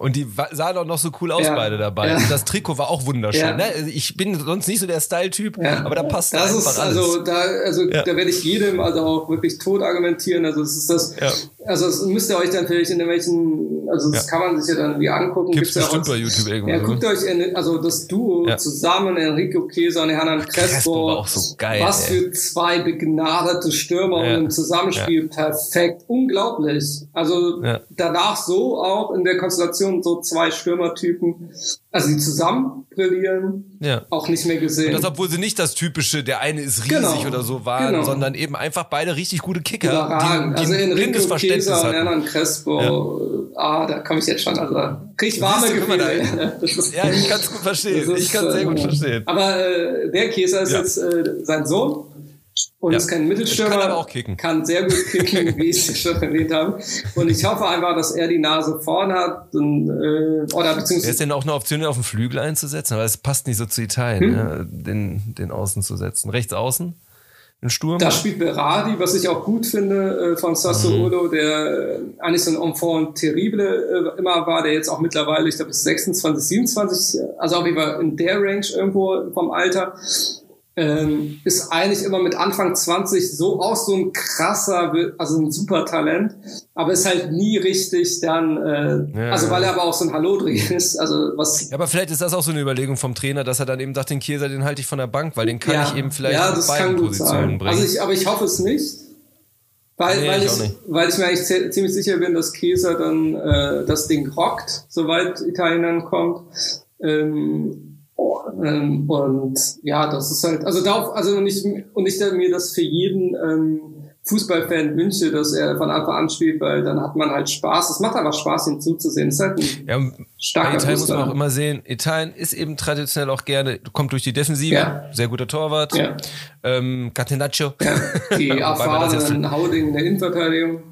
Und die sahen auch noch so cool aus, Ja. beide dabei. Ja. Und das Trikot war auch wunderschön. Ja. Ne? Also Ich bin sonst nicht so der Style-Typ, aber da passt Das einfach ist alles. also da also da werde ich jedem also auch wirklich tot argumentieren. Also es ist das also das müsst ihr euch dann vielleicht in irgendwelchen also das kann man sich ja dann wie angucken. Gibt's ja bestimmt auch- bei YouTube irgendwo. Ja, guckt euch in, also das Duo zusammen Enrico Chiesa und Hernan Crespo. War auch so geil, Was ey. für zwei begnadete Stürmer und im Zusammenspiel perfekt, unglaublich. Also danach so auch in der Konstellation so zwei Stürmertypen, also die zusammen brillieren, Ja. auch nicht mehr gesehen. Das, obwohl sie nicht das typische, der eine ist riesig Genau. oder so waren, Genau. sondern eben einfach beide richtig gute Kicker, Überragend. die, die Also Enrico Verständnis und hatten. Hernan Crespo, ah, da komme ich jetzt schon, also krieg ich warme Gefühle. Ja, ich kann es gut verstehen. Ist, Ich kann es sehr gut äh, verstehen. Aber äh, der Chiesa ist Ja. jetzt äh, sein Sohn und Ja. ist kein Mittelstürmer. Kann aber auch kicken. Kann sehr gut kicken, wie ich es schon erwähnt habe. Und ich hoffe einfach, dass er die Nase vorn hat. Und, äh, oder Wäre es beziehungsweise denn auch eine Option, ihn auf den Flügel einzusetzen? Aber es passt nicht so zu Italien, Hm? ja, den, den Außen zu setzen. Rechts außen? Ein Sturm? da spielt Berardi, was ich auch gut finde äh, von Sassuolo, Mhm. der äh, eigentlich so ein Enfant terrible äh, immer war, der jetzt auch mittlerweile, ich glaube, ist 26, 27, äh, also auf jeden Fall in der Range irgendwo vom Alter. Ähm, ist eigentlich immer mit Anfang 20 so auch so ein krasser, also ein super Talent, aber ist halt nie richtig dann, äh, Ja. also weil er aber auch so ein Hallodri ist, also was Ja, aber vielleicht ist das auch so eine Überlegung vom Trainer, dass er dann eben sagt, den Chiesa, den halte ich von der Bank, weil den kann ja, ich eben vielleicht ja, auf das beiden kann gut Positionen sein. bringen. Also ich, aber ich hoffe es nicht. Weil, Nee, weil, ich ich, weil ich mir eigentlich zie- ziemlich sicher bin, dass Käser dann äh, das Ding rockt, soweit Italien dann kommt. Ähm, ähm, und ja, das ist halt, also darauf, also und ich, und ich mir das für jeden ähm, Fußballfan wünsche, dass er von Anfang an spielt, weil dann hat man halt Spaß. Es macht einfach Spaß, ihn zuzusehen. Es ist halt ein ja, bei starker Italien muss man auch immer sehen, Italien ist eben traditionell auch gerne, kommt durch die Defensive, Ja. sehr guter Torwart, Ja. ähm, Catenaccio. Die das jetzt- erfahrenen Hauding in der Innenverteidigung.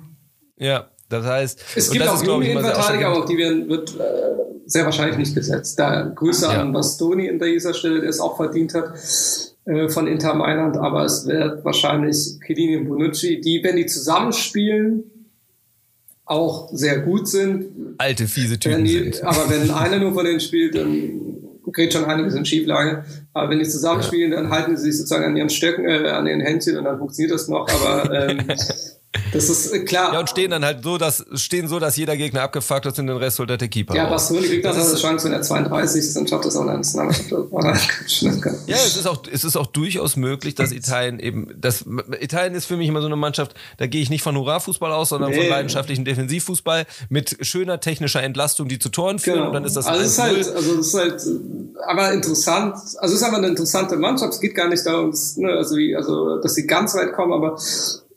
Ja, das heißt, Es gibt auch junge Innenverteidiger, aber auch die werden, wird äh, sehr wahrscheinlich nicht gesetzt. Da Grüße Ja. an Bastoni an dieser Stelle, der es auch verdient hat äh, von Inter Mailand, aber es wird wahrscheinlich Chiellini und Bonucci, die, wenn die zusammenspielen, auch sehr gut sind. alte, fiese Typen die, sind. aber wenn einer nur von denen spielt, dann gerät schon einiges in Schieflage. Aber wenn die zusammenspielen, dann halten sie sich sozusagen an ihren Stöcken, äh, an ihren Händchen und dann funktioniert das noch. Aber ähm, Das ist äh, klar. Ja, und stehen dann halt so, dass stehen so, dass jeder Gegner abgefuckt ist und den Rest holt der Keeper. Ja, Barcelona kriegt dann eine Chance, wenn er 32 ist, dann schafft das auch eine Ja, es ist auch, es ist auch durchaus möglich, dass Italien eben, das, Italien ist für mich immer so eine Mannschaft, da gehe ich nicht von Hurra-Fußball aus, sondern nee. von leidenschaftlichen Defensivfußball mit schöner technischer Entlastung, die zu Toren führen genau. und dann ist das also ist halt, also das ist halt, aber interessant, also es ist aber eine interessante Mannschaft, es geht gar nicht darum, ne, also, wie, also, dass sie ganz weit kommen, aber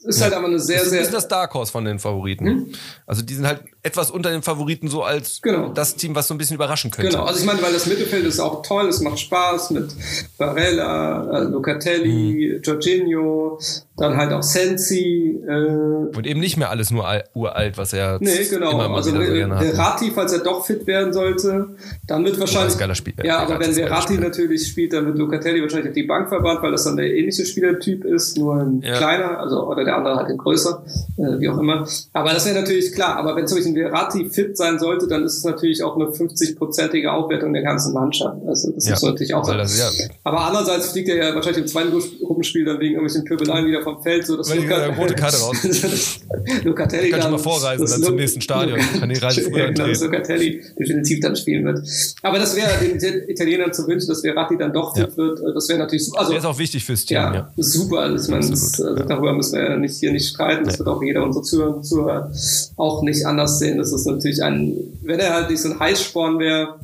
ist halt aber eine sehr, das ist, sehr. Das ist das Dark Horse von den Favoriten. Hm? Also die sind halt etwas unter den Favoriten so als genau. das Team, was so ein bisschen überraschen könnte. Genau, also ich meine, weil das Mittelfeld ist auch toll, es macht Spaß mit Barella, äh, Locatelli, mhm. Jorginho, dann halt auch Sensi. Äh, Und eben nicht mehr alles nur uralt, was er nee, genau. immer mal also wieder so gerne hat. Verratti, falls er doch fit werden sollte, dann wird wahrscheinlich... Geiler Spiel, ja, aber wenn Verratti natürlich spielt, dann wird Locatelli wahrscheinlich auf die Bank verbannt, weil das dann der ähnliche Spielertyp ist, nur ein ja. kleiner, also oder der andere halt ein größer, äh, wie auch immer. Aber das wäre natürlich klar, aber wenn zum Beispiel ein Verratti fit sein sollte, dann ist es natürlich auch eine 50-prozentige Aufwertung der ganzen Mannschaft. Also das ja, ist natürlich auch. Das, ja. Aber andererseits fliegt er ja wahrscheinlich im zweiten Gruppenspiel dann wegen irgendwelchen Pöbeleien wieder vom Feld, so dass Weil Luca, die rote Karte raus. Lucatelli kann schon mal vorreisen dann zum nächsten Stadion. Kann die Reise früher antreten. dass Lucatelli definitiv dann spielen wird. Aber das wäre den Italienern zu wünschen, dass Verratti dann doch fit ja. wird. Das wäre natürlich super. Also, der ist auch wichtig fürs Team. Ja, ja. super. Also, man, also, darüber müssen wir ja nicht, hier nicht streiten. Das wird auch jeder unserer Zuhörer, Zuhörer auch nicht anders sehen. Das ist natürlich ein, wenn er halt nicht so ein Heißsporn wäre,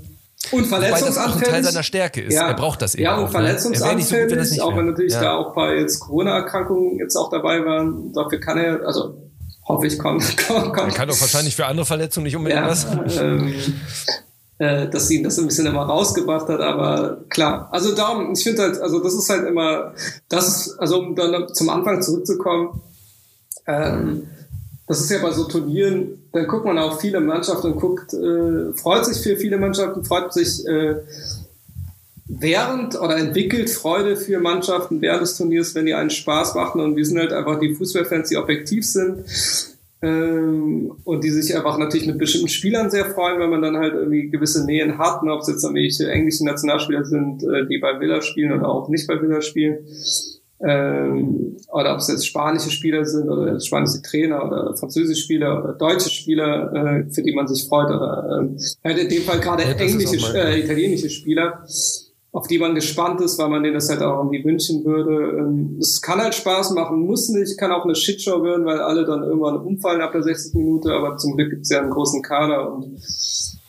und verletzungsanfällig. Weil Teil seiner Stärke ist. Ja. Er braucht das eben. Ja, und auch, verletzungsanfällig, ne? so auch wenn natürlich ja. da auch bei jetzt Corona-Erkrankungen jetzt auch dabei waren. Dafür kann er, also hoffe ich, kommt. kommt, kommt. Er kann doch wahrscheinlich für andere Verletzungen nicht unbedingt ja, was. Ähm, äh, dass sie ihn das ein bisschen immer rausgebracht hat, aber klar. Also darum, ich finde halt, also das ist halt immer, das also um dann zum Anfang zurückzukommen, ähm, das ist ja bei so Turnieren, dann guckt man auch viele Mannschaften und guckt, äh, freut sich für viele Mannschaften, freut sich äh, während oder entwickelt Freude für Mannschaften während des Turniers, wenn die einen Spaß machen. Und wir sind halt einfach die Fußballfans, die objektiv sind ähm, und die sich einfach natürlich mit bestimmten Spielern sehr freuen, wenn man dann halt irgendwie gewisse Nähen hat, ne, ob es jetzt irgendwelche englischen Nationalspieler sind, äh, die bei Villa spielen oder auch nicht bei Villa spielen ähm, oder ob es jetzt spanische Spieler sind oder spanische Trainer oder französische Spieler oder deutsche Spieler, äh, für die man sich freut oder ähm, halt in dem Fall gerade ja, englische, äh, italienische Spieler, auf die man gespannt ist, weil man denen das halt auch irgendwie wünschen würde. Ähm, es kann halt Spaß machen, muss nicht, kann auch eine Shitshow werden, weil alle dann irgendwann umfallen ab der 60 Minute, aber zum Glück gibt es ja einen großen Kader und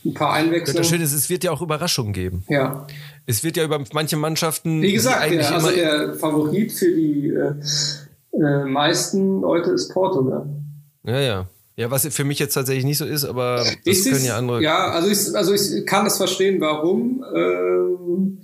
ein paar Einwechslungen. Das Schöne ist, es wird ja auch Überraschungen geben. Ja. Es wird ja über manche Mannschaften. Wie gesagt, eigentlich ja, also der Favorit für die äh, äh, meisten Leute ist Portugal. Ja, ja. Ja, was für mich jetzt tatsächlich nicht so ist, aber das ich können ja andere. Ja, also ich, also ich kann das verstehen, warum. Ähm,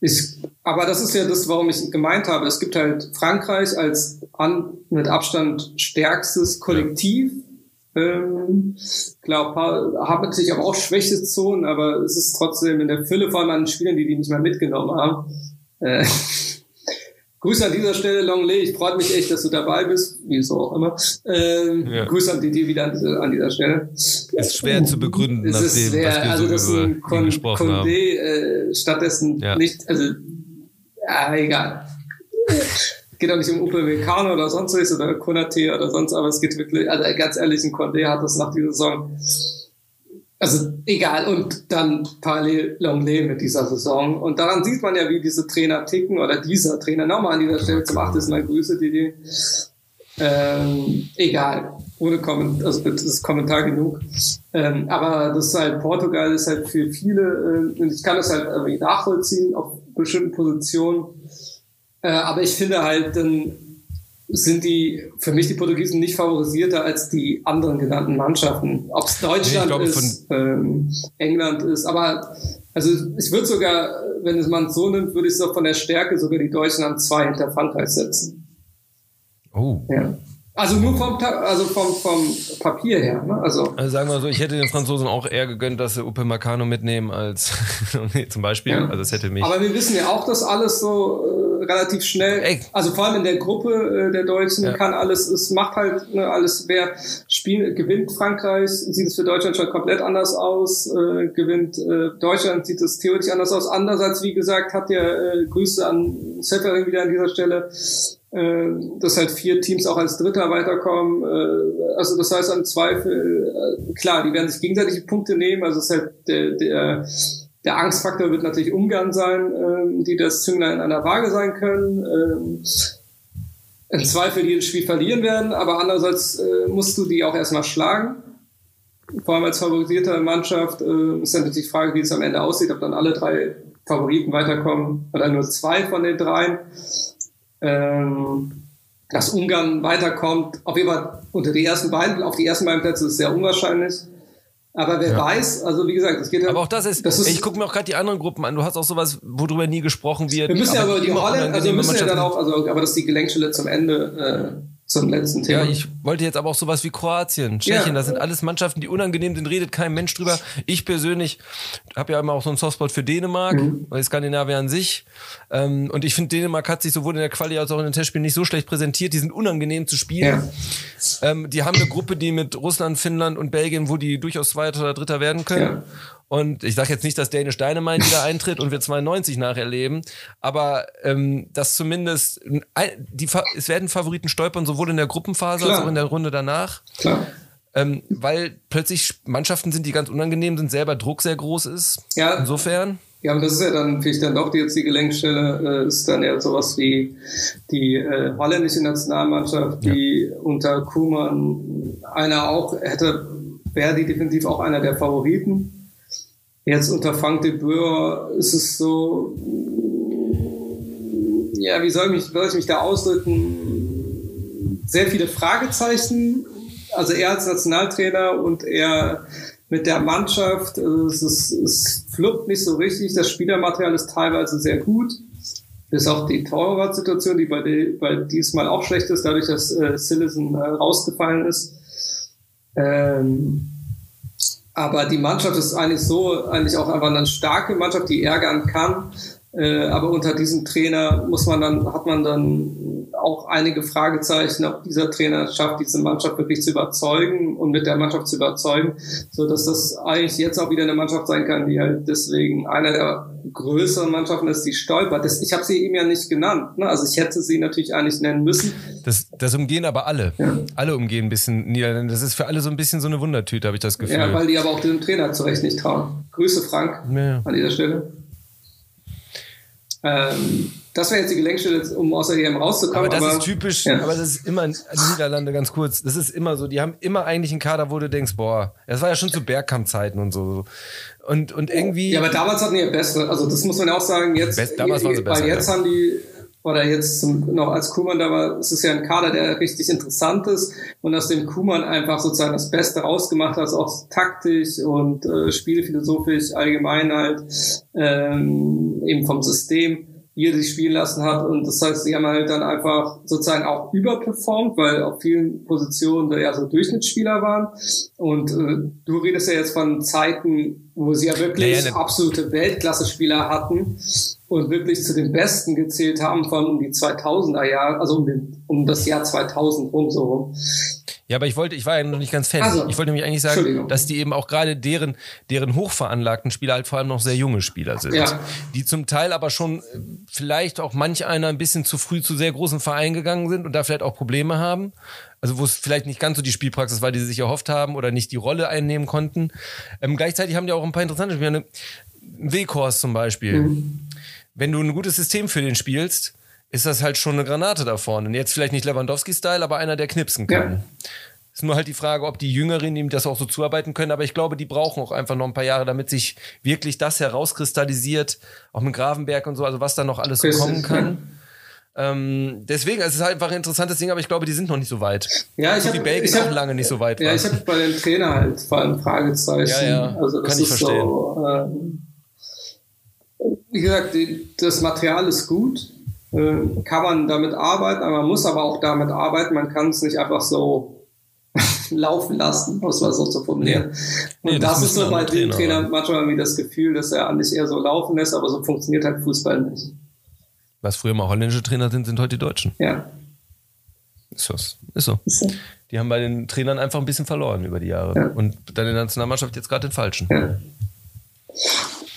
ich, aber das ist ja das, warum ich gemeint habe. Es gibt halt Frankreich als an, mit Abstand stärkstes Kollektiv. Ja ähm, klar, haben natürlich aber auch Schwächezonen, aber es ist trotzdem in der Fülle, vor allem an Spielern, die die nicht mal mitgenommen haben. Äh, Grüße an dieser Stelle, Longley. Ich freue mich echt, dass du dabei bist, wieso auch immer. Ähm, ja. Grüße an die wieder an, diese, an dieser Stelle. Ist schwer zu begründen, es ist dem, schwer, also das so ein Con Condé äh, stattdessen ja. nicht, also ja, egal geht auch nicht um Upamecano oder sonst was oder Konate oder sonst, aber es geht wirklich, also ganz ehrlich, ein Condé hat das nach dieser Saison, also egal, und dann parallel Longley mit dieser Saison. Und daran sieht man ja, wie diese Trainer ticken oder dieser Trainer, nochmal an dieser Stelle zum 8. Mal Grüße, die, ähm, egal, ohne Kommentar, also das ist Kommentar genug. Ähm, aber das ist halt, Portugal ist halt für viele, äh, und ich kann das halt irgendwie nachvollziehen auf bestimmten Positionen, äh, aber ich finde halt, dann sind die für mich die Portugiesen nicht favorisierter als die anderen genannten Mannschaften. Ob es Deutschland nee, glaube, ist, ähm, England ist, aber also ich würde sogar, wenn es man so nimmt, würde ich so von der Stärke sogar die Deutschen an zwei hinter Frankreich setzen. Oh. Ja. Also nur vom, also vom, vom Papier her. Ne? Also, also sagen wir mal so, ich hätte den Franzosen auch eher gegönnt, dass sie Upe Meccano mitnehmen als zum Beispiel. Ja. Also es hätte mich. Aber wir wissen ja auch, dass alles so äh, relativ schnell, Ey. also vor allem in der Gruppe äh, der Deutschen ja. kann alles, es macht halt ne, alles, wer spielt, gewinnt Frankreich, sieht es für Deutschland schon komplett anders aus, äh, gewinnt äh, Deutschland, sieht es theoretisch anders aus. Andererseits, wie gesagt, hat der äh, Grüße an Seferin wieder an dieser Stelle äh, dass halt vier Teams auch als Dritter weiterkommen. Äh, also das heißt im Zweifel, äh, klar, die werden sich gegenseitig Punkte nehmen. Also es ist halt der, der, der Angstfaktor wird natürlich Ungarn sein, äh, die das Zünglein an der Waage sein können. Äh, im Zweifel jedes Spiel verlieren werden, aber andererseits äh, musst du die auch erstmal schlagen. Vor allem als favorisierter Mannschaft äh, ist natürlich die Frage, wie es am Ende aussieht, ob dann alle drei Favoriten weiterkommen oder nur zwei von den dreien. Ähm, dass Ungarn weiterkommt, auf jeden Fall unter die ersten beiden, auf die ersten beiden Plätze ist sehr unwahrscheinlich. Aber wer ja. weiß, also wie gesagt, es geht ja. Aber auch das ist, das ist ich gucke mir auch gerade die anderen Gruppen an. Du hast auch sowas, worüber nie gesprochen wird. Wir müssen ja aber die Holland, also wir müssen ja dann auch, also, aber das ist die Gelenkstelle zum Ende, äh, zum letzten Thema. Ja, ich wollte jetzt aber auch sowas wie Kroatien, Tschechien, ja. das sind alles Mannschaften, die unangenehm sind, redet kein Mensch drüber. Ich persönlich habe ja immer auch so einen Softspot für Dänemark, mhm. weil Skandinavien an sich. Ähm, und ich finde, Dänemark hat sich sowohl in der Quali als auch in den Testspielen nicht so schlecht präsentiert. Die sind unangenehm zu spielen. Ja. Ähm, die haben eine Gruppe, die mit Russland, Finnland und Belgien, wo die durchaus Zweiter oder Dritter werden können. Ja. Und ich sage jetzt nicht, dass Danish Dynamite wieder eintritt und wir 92 nacherleben, aber ähm, dass zumindest die, es werden Favoriten stolpern, sowohl in der Gruppenphase Klar. als auch in der Runde danach. Klar. Ähm, weil plötzlich Mannschaften sind, die ganz unangenehm sind, selber Druck sehr groß ist. Ja. Insofern. Ja, und das ist ja dann vielleicht dann doch die jetzt die Gelenkstelle, äh, ist dann eher sowas wie die äh, holländische Nationalmannschaft, die ja. unter Kuhmann einer auch hätte, wäre die definitiv auch einer der Favoriten. Jetzt unter Frank de Boer ist es so, ja, wie soll ich, soll ich mich da ausdrücken? Sehr viele Fragezeichen. Also er als Nationaltrainer und er mit der Mannschaft, also es, ist, es fluppt nicht so richtig. Das Spielermaterial ist teilweise sehr gut. Bis auch die Torwartsituation, die bei, die, bei diesmal auch schlecht ist, dadurch, dass äh, Sillison äh, rausgefallen ist. Ähm, aber die Mannschaft ist eigentlich so, eigentlich auch einfach eine starke Mannschaft, die ärgern kann. Äh, aber unter diesem Trainer muss man dann, hat man dann auch einige Fragezeichen, ob dieser Trainer schafft, diese Mannschaft wirklich zu überzeugen und mit der Mannschaft zu überzeugen, so dass das eigentlich jetzt auch wieder eine Mannschaft sein kann, die halt deswegen einer der größeren Mannschaften ist, die stolpert. Das, ich habe sie ihm ja nicht genannt. Ne? Also ich hätte sie natürlich eigentlich nennen müssen. Das, das umgehen aber alle. Ja. Alle umgehen ein bisschen Niederlande. Das ist für alle so ein bisschen so eine Wundertüte, habe ich das Gefühl. Ja, weil die aber auch dem Trainer zurecht nicht trauen. Grüße Frank ja. an dieser Stelle. Ähm, das wäre jetzt die Gelenkstelle, um aus der EM rauszukommen. Aber das aber, ist typisch, ja. aber das ist immer, die Niederlande ganz kurz, das ist immer so, die haben immer eigentlich einen Kader, wo du denkst, boah, das war ja schon zu Bergkampfzeiten und so. Und, und irgendwie. Ja, aber damals hatten die ja bessere, also das muss man ja auch sagen, jetzt, Best, damals waren sie besser, weil jetzt ja. haben die, oder jetzt zum, noch als Kuhmann da war, es ist ja ein Kader, der richtig interessant ist und aus dem Kuhmann einfach sozusagen das Beste rausgemacht hat, auch taktisch und äh, spielphilosophisch allgemein halt, ähm, eben vom System wie er sich spielen lassen hat. Und das heißt, sie haben halt dann einfach sozusagen auch überperformt, weil auf vielen Positionen da ja so Durchschnittsspieler waren. Und äh, du redest ja jetzt von Zeiten, wo sie ja wirklich ja, ja, absolute Weltklasse-Spieler hatten und wirklich zu den Besten gezählt haben von um die 2000er Jahre, also um, den, um das Jahr 2000 rum so rum. Ja, aber ich wollte, ich war ja noch nicht ganz fertig. Also, ich wollte nämlich eigentlich sagen, dass die eben auch gerade deren, deren hochveranlagten Spieler halt vor allem noch sehr junge Spieler sind. Ja. Die zum Teil aber schon äh, vielleicht auch manch einer ein bisschen zu früh zu sehr großen Vereinen gegangen sind und da vielleicht auch Probleme haben. Also wo es vielleicht nicht ganz so die Spielpraxis war, die sie sich erhofft haben oder nicht die Rolle einnehmen konnten. Ähm, gleichzeitig haben die auch ein paar interessante Spieler. Weghorst zum Beispiel. Mhm. Wenn du ein gutes System für den spielst, ist das halt schon eine Granate da vorne. Und jetzt vielleicht nicht Lewandowski-Style, aber einer, der knipsen kann. Ja. Ist nur halt die Frage, ob die Jüngeren ihm das auch so zuarbeiten können. Aber ich glaube, die brauchen auch einfach noch ein paar Jahre, damit sich wirklich das herauskristallisiert. Auch mit Gravenberg und so, also was da noch alles so kommen kann. Ähm, deswegen, es ist halt einfach ein interessantes Ding, aber ich glaube, die sind noch nicht so weit. Ja, ich so hab, die Belgien auch lange nicht so weit. Ja, waren. ich habe bei dem Trainer halt vor allem Fragezeichen. Ja, ja, also das kann ich verstehen. So, ähm, wie gesagt, das Material ist gut. Äh, kann man damit arbeiten, aber man muss aber auch damit arbeiten. Man kann es nicht einfach so laufen lassen, muss man so zu formulieren. Nee. Und nee, das, das ist so bei dem Trainer, Trainer manchmal wie das Gefühl, dass er eigentlich eher so laufen lässt, aber so funktioniert halt Fußball nicht. Was früher mal holländische Trainer sind, sind heute die Deutschen. Ja. Ist, das. ist so. Ist so. Die haben bei den Trainern einfach ein bisschen verloren über die Jahre. Ja. Und dann in der Nationalmannschaft jetzt gerade den falschen. Ja.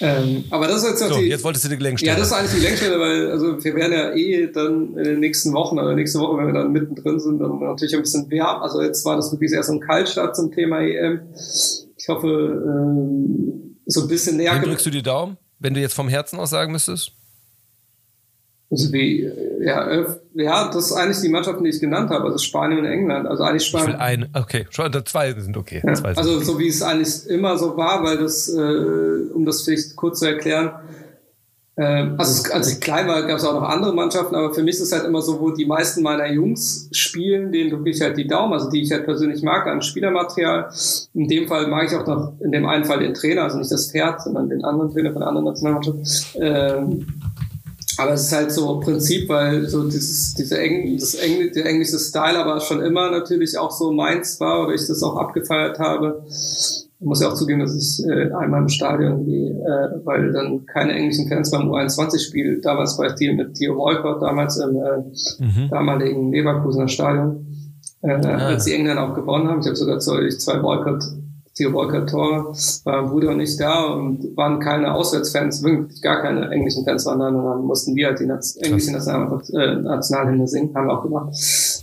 Ähm, aber das ist jetzt so, die, jetzt wolltest du die Gelenkstelle. Ja, das ist eigentlich die Gelenkstelle, weil also wir werden ja eh dann in den nächsten Wochen oder nächste Woche, wenn wir dann mittendrin sind, dann natürlich ein bisschen wärmer. Also jetzt war das wirklich erst ein Kaltstart zum Thema EM. Ich hoffe, ähm, so ein bisschen näher. Wie drückst du die Daumen, wenn du jetzt vom Herzen aus sagen müsstest? Also wie, ja, ja, das ist eigentlich die Mannschaften, die ich genannt habe, also Spanien und England. Also eigentlich Spanien. Ich will ein, okay, schon zwei sind okay. Ja, zwei sind also okay. so wie es eigentlich immer so war, weil das, äh, um das vielleicht kurz zu erklären, äh, also als ich klein war, gab es auch noch andere Mannschaften, aber für mich ist es halt immer so, wo die meisten meiner Jungs spielen, denen drücke ich halt die Daumen, also die ich halt persönlich mag an Spielermaterial. In dem Fall mag ich auch noch in dem einen Fall den Trainer, also nicht das Pferd, sondern den anderen Trainer von der anderen Nationalmannschaft. Ähm, aber es ist halt so Prinzip, weil so dieses, diese Eng, das Engl der englische Style aber schon immer natürlich auch so meins war oder ich das auch abgefeiert habe. Ich muss ja auch zugeben, dass ich äh, einmal im Stadion gehe, äh, weil dann keine englischen Fans beim U21-Spiel, damals bei Theo mit Theo Walcott, damals im äh, mhm. damaligen Leverkusener Stadion, äh, ah. als die Engländer auch gewonnen haben. Ich habe sogar zwei Walcott Theo Walker Tor, war mein Bruder und ich da und waren keine Auswärtsfans, wirklich gar keine englischen Fans waren da, und dann mussten wir halt die Naz englische National äh, Nationalhymne singen, haben wir auch gemacht.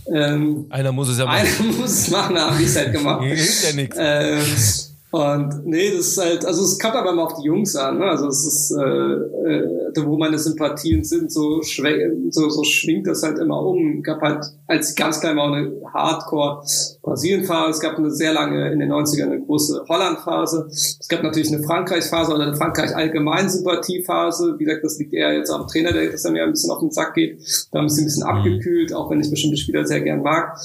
Ähm, einer muss es ja machen. Einer muss es machen, haben wir es halt gemacht. Hilft ja nichts. Ähm, und nee, das ist halt, also es kommt aber immer auf die Jungs an, ne? Also es ist, äh, äh, wo meine Sympathien sind, so, so, so schwingt das halt immer um. Es gab halt, als ich ganz klein war, eine Hardcore-Brasilien-Phase, es gab eine sehr lange in den 90ern eine große Holland-Phase, es gab natürlich eine Frankreich-Phase oder eine Frankreich-Allgemein-Sympathie-Phase. Wie gesagt, das liegt eher jetzt am Trainer, der das dann mir ein bisschen auf den Sack geht. Da haben sie ein bisschen mhm. abgekühlt, auch wenn ich bestimmte Spieler sehr gern mag.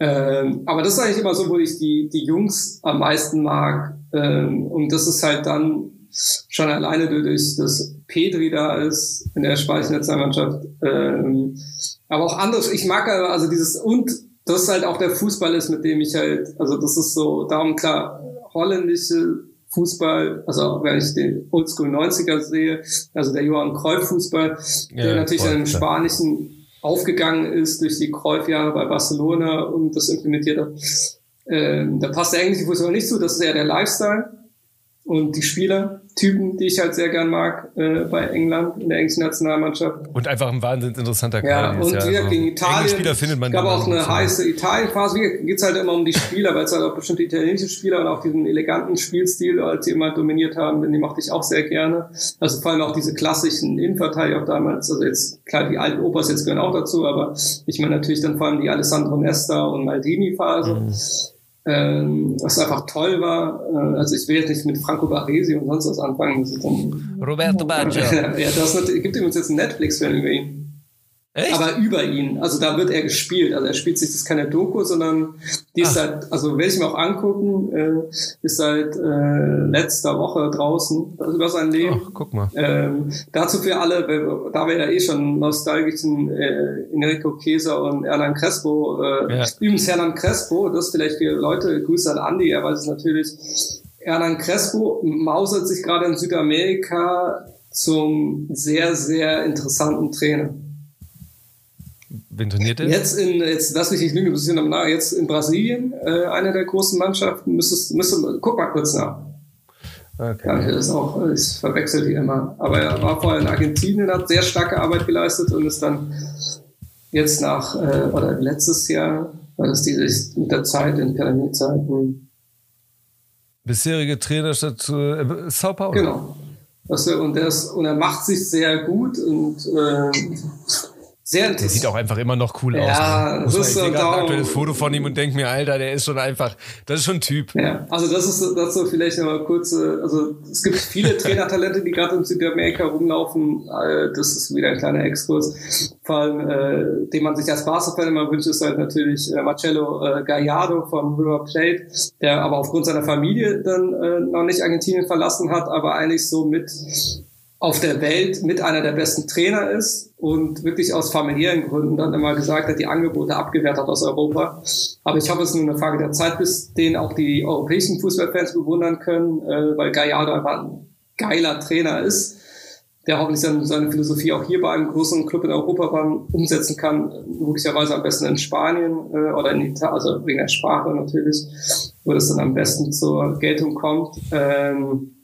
Ähm, aber das ist eigentlich immer so, wo ich die, die Jungs am meisten mag. Ähm, und das ist halt dann schon alleine durch dass Pedri da ist in der spanischen Nationalmannschaft. Ähm, aber auch anderes. Ich mag also dieses und das ist halt auch der Fußball ist, mit dem ich halt, also das ist so, darum klar, holländische Fußball, also wenn ich den Oldschool 90er sehe, also der Johann Cruyff Fußball, ja, der natürlich voll, im spanischen aufgegangen ist durch die Kreufjahre bei Barcelona und das implementiert hat. Ähm, da passt der englische Fußball nicht zu, das ist eher der Lifestyle und die Spielertypen, die ich halt sehr gern mag äh, bei England in der englischen Nationalmannschaft. Und einfach ein wahnsinnig interessanter Kader. Ja, und ja, wieder also gegen Italien. Spieler findet man gab auch eine heiße Italien-Phase. Wie geht es halt immer um die Spieler, weil es halt auch bestimmte italienische Spieler und auch diesen eleganten Spielstil, als sie immer dominiert haben, den mochte ich auch sehr gerne. Also vor allem auch diese klassischen Innenverteidiger auch damals. Also jetzt, klar, die alten Opas jetzt gehören auch dazu, aber ich meine natürlich dann vor allem die Alessandro Nesta und Maldini-Phase. Mhm ähm, was einfach toll war. Äh, also ich will jetzt nicht mit Franco Baresi und sonst was anfangen. Roberto Baggio. ja, das gibt übrigens jetzt einen Netflix-Film über ihn. Echt? Aber über ihn. Also da wird er gespielt. Also er spielt sich, das ist keine Doku, sondern die ist Ach. seit, also werde ich mir auch angucken, äh, ist seit äh, letzter Woche draußen, also über sein Leben. Ach, guck mal. Ähm, dazu für alle, da wir ja eh schon nostalgischen äh, Enrico Käser und Erland Crespo, äh, ja. übrigens Hernan Crespo, das vielleicht für Leute, Grüße an Andi, er weiß es natürlich, Erland Crespo mausert sich gerade in Südamerika zum sehr, sehr interessanten Trainer. Wen trainiert er? Jetzt in, jetzt lass mich nicht lügen, das ist nach, jetzt in Brasilien, äh, eine der großen Mannschaften, müsstest, müsstest, guck mal kurz nach. Okay. Ja, das ist auch, ich verwechsel die immer. Aber er war vorher in Argentinien, hat sehr starke Arbeit geleistet und ist dann jetzt nach, äh, oder letztes Jahr, war das diese, mit der Zeit in Pyramidzeiten. Bisherige Trainerstation äh, Sao Paulo. Genau. und, er ist, und er macht sich sehr gut und äh, sehr Der sieht auch einfach immer noch cool ja, aus. Ne? Das ist ich sehe ein aktuelles Foto von ihm und denke mir, Alter, der ist schon einfach, das ist schon ein Typ. Ja, also das ist das so vielleicht noch mal kurz, also es gibt viele Trainertalente, die gerade in Südamerika rumlaufen. Äh, das ist wieder ein kleiner Exkurs. Vor allem, äh, den man sich als Barca-Fan immer wünscht, ist halt natürlich äh, Marcello äh, Gallardo von River Plate, der aber aufgrund seiner Familie dann äh, noch nicht Argentinien verlassen hat, aber eigentlich so mit auf der Welt mit einer der besten Trainer ist und wirklich aus familiären Gründen dann immer gesagt hat, die Angebote abgewehrt hat aus Europa. Aber ich hoffe, es ist nur eine Frage der Zeit, bis den auch die europäischen Fußballfans bewundern können, äh, weil Gallardo einfach ein geiler Trainer ist, der hoffentlich seine, seine Philosophie auch hier bei einem großen Club in Europa umsetzen kann, möglicherweise am besten in Spanien äh, oder in Italien, also wegen der Sprache natürlich, wo das dann am besten zur Geltung kommt. Ähm,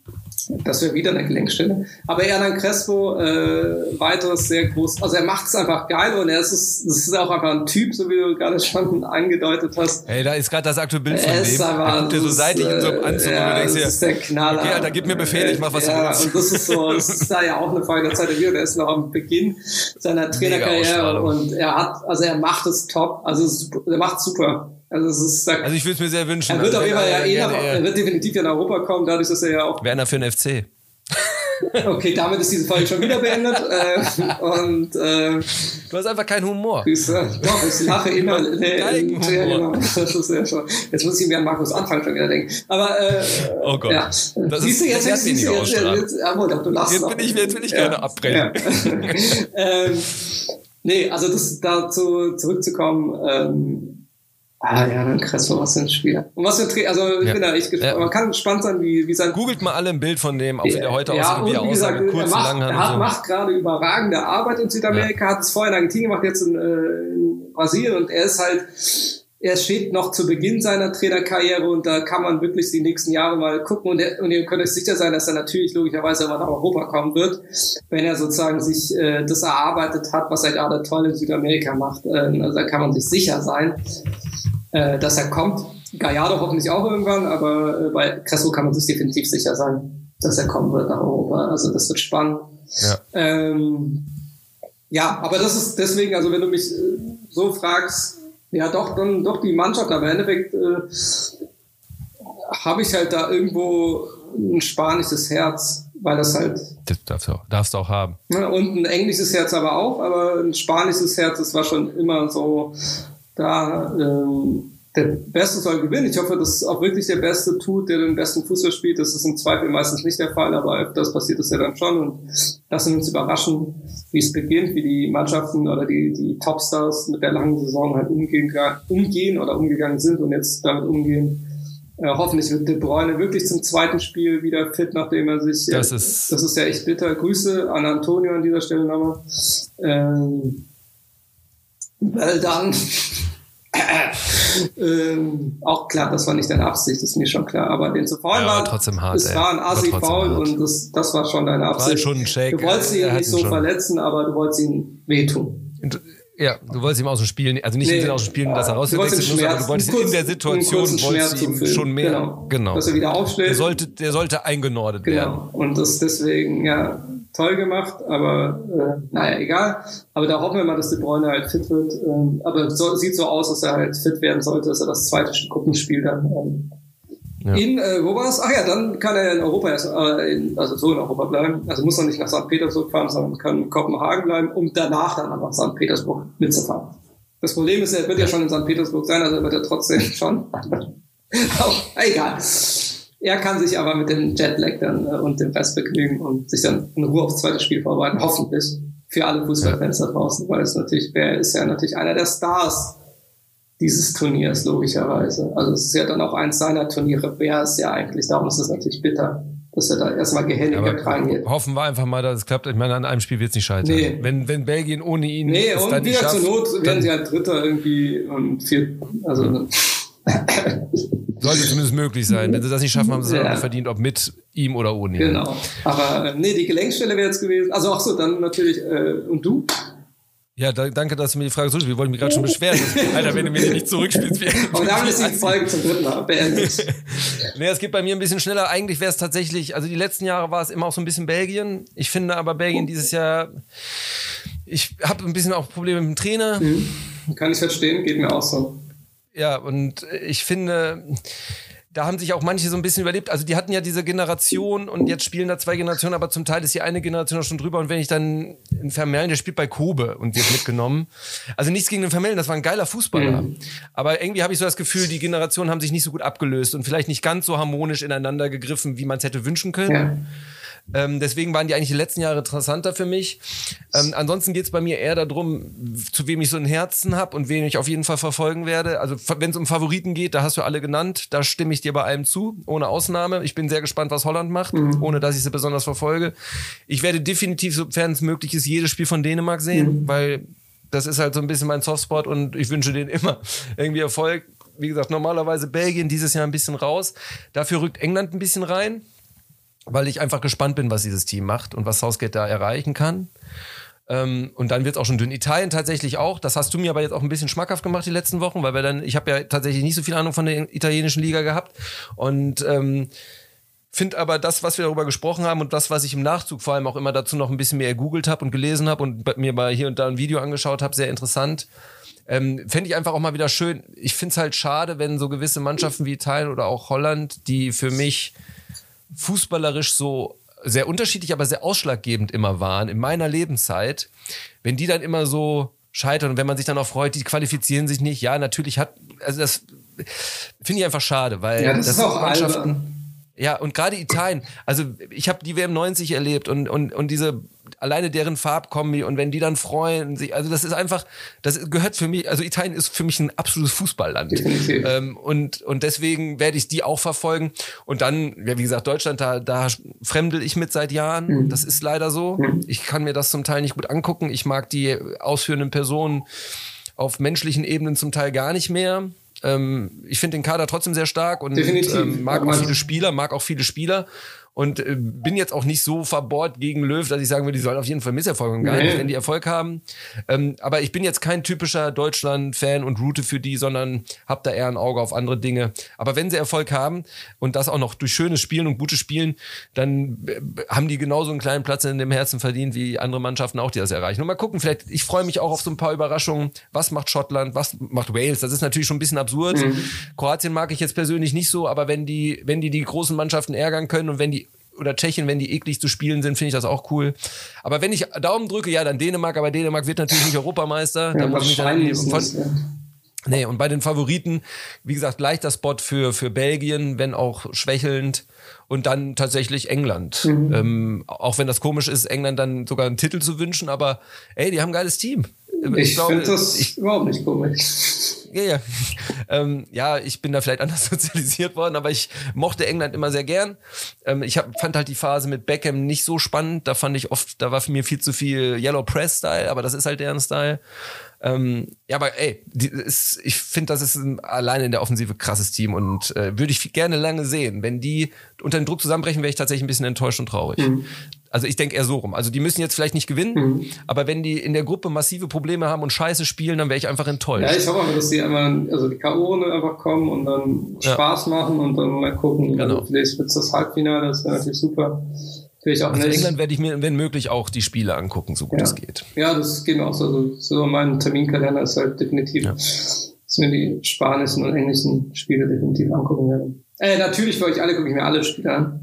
Das wäre wieder eine Gelenkstelle. Aber Erlan Crespo, äh, weiteres sehr groß. Also er macht es einfach geil und er ist, das ist auch einfach ein Typ, so wie du gerade schon angedeutet hast. Ey, da ist gerade das aktuelle Bild von Er dem. ist aber- da guckt er so seitlich in so einem ist, Anzug äh, und du ja, denkst das dir, ist der Knaller. Okay, Alter, gib mir Befehle, ich mach, was du ja, willst. Und das ist so, das ist da ja auch eine Frage der Zeit der. Er ist noch am Beginn seiner Trainerkarriere und er hat, also er macht es top. Also er macht super. Also es ist, Also ich würde es mir sehr wünschen. er wird Also auf jeden Fall ja eh nach, er wird definitiv ja nach Europa kommen, dadurch, dass er ja auch Werner für den FC. Okay, damit ist diese Folge schon wieder beendet. äh, und äh, Du hast einfach keinen Humor. Grüße. Doch, ich lache immer. Nee, Geigenhumor. ja, genau. Das ist ja schon. Jetzt muss ich mir an Markus Anfang schon wieder denken. Aber äh, Oh Gott. ja. Das siehst du jetzt, jetzt, siehst du jetzt, Ausstrahlung. jetzt, aber doch, du lachst Jetzt bin ich- jetzt will ich gerne abbrechen. Ja. ähm, nee, also das dazu zurückzukommen. Ähm, Ah ja, dann Kressel, was für ein Spieler. Und was für ein Also ich Ja. bin da echt gespannt. Ja. Man kann gespannt sein, wie, wie sein Googelt mal alle ein Bild von dem, auch wie der heute ja, aussieht wie er gesagt, mit er macht, er hat, so. macht gerade überragende Arbeit in Südamerika, hat es vorher in Argentinien gemacht, jetzt in, äh, in Brasilien und er ist halt, er steht noch zu Beginn seiner Trainerkarriere und da kann man wirklich die nächsten Jahre mal gucken und, er, und ihr könnt euch sicher sein, dass er natürlich logischerweise immer nach Europa kommen wird, wenn er sozusagen sich äh, das erarbeitet hat, was er gerade toll in Südamerika macht. Ähm, also da kann man sich sicher sein, äh, dass er kommt. Gallardo hoffentlich auch irgendwann, aber äh, bei Crespo kann man sich definitiv sicher sein, dass er kommen wird nach Europa. Also das wird spannend. Ja. Ähm, ja, aber das ist deswegen, also wenn du mich äh, so fragst, ja doch, dann doch die Mannschaft, aber im Endeffekt äh, habe ich halt da irgendwo ein spanisches Herz, weil das halt Das darfst du, auch, darfst du auch haben. Ne, und ein englisches Herz aber auch, aber ein spanisches Herz, das war schon immer so, da ähm, der Beste soll gewinnen. Ich hoffe, dass auch wirklich der Beste tut, der den besten Fußball spielt. Das ist im Zweifel meistens nicht der Fall, aber öfters passiert es ja dann schon. Und lassen uns überraschen, wie es beginnt, wie die Mannschaften oder die, die Topstars mit der langen Saison halt umgehen, umgehen oder umgegangen sind und jetzt damit umgehen. Äh, hoffentlich wird De Bruyne wirklich zum zweiten Spiel wieder fit, nachdem er sich. Das äh, ist- das ist ja echt bitter. Grüße an Antonio an dieser Stelle nochmal. Ähm, well done. Ähm, auch klar, das war nicht deine Absicht, ist mir schon klar. Aber den zu faulen Ja, war, war trotzdem hart, es ey. war ein War Assi faul und das, das war schon deine Absicht. schon ein Shake. Du wolltest ihn Er hat nicht ihn so schon. verletzen, aber du wolltest ihn wehtun. Ja, du wolltest ihm aus dem Spiel, also nicht Nee. aus dem Spiel, dass er rausgewechselt muss, aber Schmerz- du wolltest einen in der Situation, wolltest ihm schon mehr, Genau. genau. Dass er wieder aufschlägt. Der sollte, der sollte eingenordet werden. Genau. Und das deswegen, ja, toll gemacht, aber äh, naja, egal. Aber da hoffen wir mal, dass De Bruyne halt fit wird. Ähm, aber so, sieht so aus, dass er halt fit werden sollte, dass er das zweite Gruppenspiel dann ähm, Ja. in, äh, wo war es? Ach ja, dann kann er in Europa erst, äh, in, also so in Europa bleiben. Also muss er nicht nach St. Petersburg fahren, sondern kann in Kopenhagen bleiben, um danach dann nach St. Petersburg mitzufahren. Das Problem ist, er wird ja schon in St. Petersburg sein, also wird er trotzdem schon. Auch, egal. Er kann sich aber mit dem Jetlag dann äh, und dem Rest begnügen und sich dann in Ruhe aufs zweite Spiel vorbereiten, hoffentlich. Für alle Fußballfans da draußen, weil es natürlich, er ist ja natürlich einer der Stars dieses Turniers, logischerweise. Also es ist ja dann auch eins seiner Turniere, wäre es ja eigentlich, darum ist es natürlich bitter, dass er da erstmal gehändigt reingeht. hoffen wir einfach mal, dass es klappt. Ich meine, an einem Spiel wird es nicht scheitern. Nee. Wenn, wenn Belgien ohne ihn Nee, es und dann nicht wieder zur schafft, Not werden sie halt Dritter irgendwie und vier, also sollte zumindest möglich sein. Wenn sie das nicht schaffen, haben sie es Ja. auch nicht verdient, ob mit ihm oder ohne ihn. genau. Aber äh, nee, die Gelenkstelle wäre jetzt gewesen. Also auch so, dann natürlich, äh, und du? Ja, da, danke, dass du mir die Frage zurückspielst. Wir wollten mich gerade schon beschweren. Alter, wenn du mir die nicht zurückspielst. Wie, Und damit ist die Folge zum dritten Mal beendet. Nee, es geht bei mir ein bisschen schneller. Eigentlich wäre es tatsächlich, also die letzten Jahre war es immer auch so ein bisschen Belgien. Ich finde aber Belgien dieses Jahr, ich habe ein bisschen auch Probleme mit dem Trainer. Kann ich verstehen, geht mir auch so. Ja, und ich finde, da haben sich auch manche so ein bisschen überlebt. Also die hatten ja diese Generation und jetzt spielen da zwei Generationen, aber zum Teil ist die eine Generation auch schon drüber. Und wenn ich dann in Vermellen, der spielt bei Kobe und wird mitgenommen. Also nichts gegen den Vermellen, das war ein geiler Fußballer. Mhm. Aber irgendwie habe ich so das Gefühl, die Generationen haben sich nicht so gut abgelöst und vielleicht nicht ganz so harmonisch ineinander gegriffen, wie man es hätte wünschen können. Ja. Ähm, deswegen waren die eigentlich die letzten Jahre interessanter für mich. Ähm, ansonsten geht es bei mir eher darum, zu wem ich so ein Herzen habe und wen ich auf jeden Fall verfolgen werde. Also wenn es um Favoriten geht, da hast du alle genannt, da stimme ich dir bei allem zu, ohne Ausnahme. Ich bin sehr gespannt, was Holland macht, ohne dass ich sie besonders verfolge. Ich werde definitiv, sofern es möglich ist, jedes Spiel von Dänemark sehen, weil das ist halt so ein bisschen mein Softspot und ich wünsche denen immer irgendwie Erfolg. Wie gesagt, normalerweise Belgien dieses Jahr ein bisschen raus. Dafür rückt England ein bisschen rein. Weil ich einfach gespannt bin, was dieses Team macht und was Southgate da erreichen kann. Ähm, und dann wird es auch schon dünn. Italien tatsächlich auch. Das hast du mir aber jetzt auch ein bisschen schmackhaft gemacht die letzten Wochen, weil wir dann, ich habe ja tatsächlich nicht so viel Ahnung von der italienischen Liga gehabt. Und ähm, finde aber das, was wir darüber gesprochen haben und das, was ich im Nachzug vor allem auch immer dazu noch ein bisschen mehr gegoogelt habe und gelesen habe und mir mal hier und da ein Video angeschaut habe, sehr interessant. Ähm, Fände ich einfach auch mal wieder schön. Ich finde es halt schade, wenn so gewisse Mannschaften wie Italien oder auch Holland, die für mich fußballerisch so sehr unterschiedlich, aber sehr ausschlaggebend immer waren in meiner Lebenszeit, wenn die dann immer so scheitern und wenn man sich dann auch freut, die qualifizieren sich nicht. Ja, natürlich hat, also das finde ich einfach schade, weil ja, das, das ist auch Mannschaften. albern. Ja, und gerade Italien, also ich habe die WM 90 erlebt und, und, und diese alleine deren Farbkombi und wenn die dann freuen sich, also das ist einfach, das gehört für mich, also Italien ist für mich ein absolutes Fußballland. Ähm, und, und deswegen werde ich die auch verfolgen. Und dann, ja, wie gesagt, Deutschland, da, da fremdel ich mit seit Jahren. Mhm. Das ist leider so. Ich kann mir das zum Teil nicht gut angucken. Ich mag die ausführenden Personen auf menschlichen Ebenen zum Teil gar nicht mehr. Ähm, ich finde den Kader trotzdem sehr stark und ähm, mag auch viele Spieler, mag auch viele Spieler. Und äh, bin jetzt auch nicht so verbohrt gegen Löw, dass ich sagen würde, die sollen auf jeden Fall Misserfolge haben. Nee. wenn die Erfolg haben. Ähm, aber ich bin jetzt kein typischer Deutschland-Fan und route für die, sondern habe da eher ein Auge auf andere Dinge. Aber wenn sie Erfolg haben und das auch noch durch schönes Spielen und gutes Spielen, dann äh, haben die genauso einen kleinen Platz in dem Herzen verdient wie andere Mannschaften auch, die das erreichen. Und mal gucken, vielleicht, ich freue mich auch auf so ein paar Überraschungen. Was macht Schottland? Was macht Wales? Das ist natürlich schon ein bisschen absurd. Kroatien mag ich jetzt persönlich nicht so, aber wenn die, wenn die die großen Mannschaften ärgern können und wenn die oder Tschechien, wenn die eklig zu spielen sind, finde ich das auch cool. Aber wenn ich Daumen drücke, ja, dann Dänemark, aber Dänemark wird natürlich nicht Europameister. da Ja, muss ich mich dann von. Nee, und bei den Favoriten, wie gesagt, leichter Spot für, für Belgien, wenn auch schwächelnd. Und dann tatsächlich England. Mhm. Ähm, auch wenn das komisch ist, England dann sogar einen Titel zu wünschen, aber ey, die haben ein geiles Team. Ich, glaube, finde das ich, überhaupt nicht komisch. ja, ja. ähm, ja, ich bin da vielleicht anders sozialisiert worden, aber ich mochte England immer sehr gern. Ähm, ich hab, fand halt die Phase mit Beckham nicht so spannend. Da fand ich oft, da war für mir viel zu viel Yellow Press Style, aber das ist halt deren Style. Ähm, ja, aber ey, die, ist, ich finde, das ist ein, alleine in der Offensive krasses Team und äh, würde ich gerne lange sehen. Wenn die unter den Druck zusammenbrechen, wäre ich tatsächlich ein bisschen enttäuscht und traurig. Mhm. Also ich denke eher so rum. Also die müssen jetzt vielleicht nicht gewinnen, aber wenn die in der Gruppe massive Probleme haben und scheiße spielen, dann wäre ich einfach enttäuscht. Ja, ich hoffe dass die einmal, also die K.O.-Runde einfach kommen und dann Ja. Spaß machen und dann mal gucken. Genau. Also vielleicht wird das Halbfinale, das wäre natürlich super. Vielleicht auch Also nicht. England werde ich mir, wenn möglich, auch die Spiele angucken, so gut Ja. es geht. Ja, das geht mir auch so. Also, so mein Terminkalender ist halt definitiv, Ja. dass mir die spanischen und englischen Spiele definitiv angucken werde. Äh, natürlich für euch alle gucke ich mir alle Spiele an.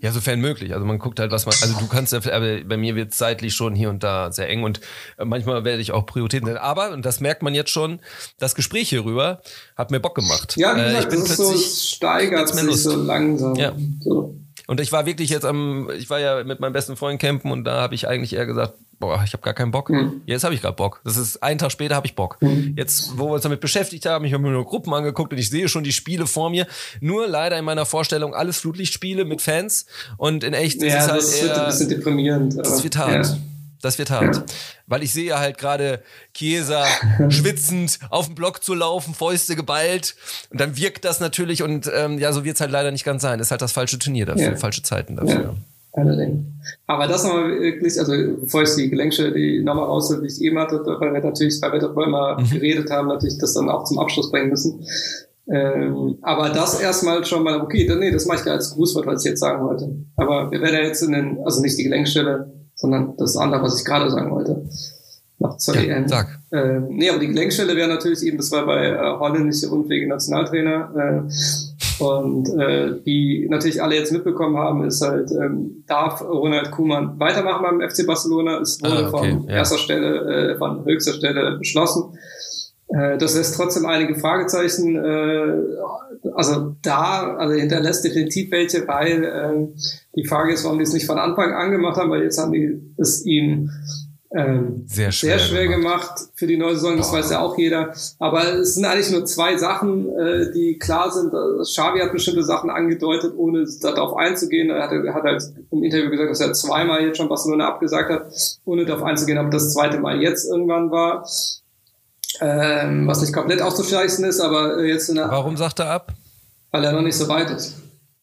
Ja, sofern möglich. Also man guckt halt, was man, also du kannst ja, aber bei mir wird es zeitlich schon hier und da sehr eng und äh, manchmal werde ich auch Prioritäten setzen. Aber, und das merkt man jetzt schon, das Gespräch hierüber hat mir Bock gemacht. Ja, wie Äh, gesagt, ich bin das ist so, steigert sich so langsam. Ja. So. Und ich war wirklich jetzt am, ich war ja mit meinem besten Freund campen und da habe ich eigentlich eher gesagt, boah, ich habe gar keinen Bock. Mhm. Jetzt habe ich gerade Bock. Das ist einen Tag später habe ich Bock. Jetzt, wo wir uns damit beschäftigt haben, ich habe mir nur Gruppen angeguckt und ich sehe schon die Spiele vor mir. Nur leider in meiner Vorstellung alles Flutlichtspiele mit Fans und in echt ist Ja, es halt das wird ein eher, bisschen deprimierend. das wird hart. Ja. Das wird hart. Weil ich sehe halt gerade Chiesa schwitzend auf dem Block zu laufen, Fäuste geballt. Und dann wirkt das natürlich und ähm, ja, so wird es halt leider nicht ganz sein. Das ist halt das falsche Turnier dafür, Ja. falsche Zeiten dafür. Ja. Allerdings. Aber das nochmal wirklich, also bevor ich die Gelenkstelle, die nochmal raushol, die ich eben hatte, weil wir natürlich, weil wir darüber immer Mhm. geredet haben, natürlich das dann auch zum Abschluss bringen müssen. Ähm, aber das erstmal schon mal, okay, dann, nee, das mache ich gar als Grußwort, was ich jetzt sagen wollte. Aber wir werden ja jetzt in den, also nicht die Gelenkstelle, sondern das andere, was ich gerade sagen wollte. Noch zur Ja, EM. sag. Ähm, nee, aber die Gelenkstelle wäre natürlich eben, das war bei äh, holländische unfähige Nationaltrainer. Äh, und äh, wie natürlich alle jetzt mitbekommen haben, ist halt, ähm, darf Ronald Koeman weitermachen beim FC Barcelona. Es wurde Ah, okay, von ja. erster Stelle, äh, von höchster Stelle beschlossen. Äh, das lässt trotzdem einige Fragezeichen, äh, also da, also hinterlässt definitiv welche, weil äh, die Frage ist, warum die es nicht von Anfang an gemacht haben, weil jetzt haben die es ihm ähm, Sehr schwer sehr schwer gemacht für die neue Saison, das weiß ja auch jeder. Aber es sind eigentlich nur zwei Sachen, äh, die klar sind. Äh, Xavi hat bestimmte Sachen angedeutet, ohne darauf einzugehen. Er hat, hat halt im Interview gesagt, dass er zweimal jetzt schon Barcelona abgesagt hat, ohne darauf einzugehen, ob das zweite Mal jetzt irgendwann war. Ähm, was nicht komplett auszuschleißen ist, aber jetzt in der, Warum sagt er ab? weil er noch nicht so weit ist.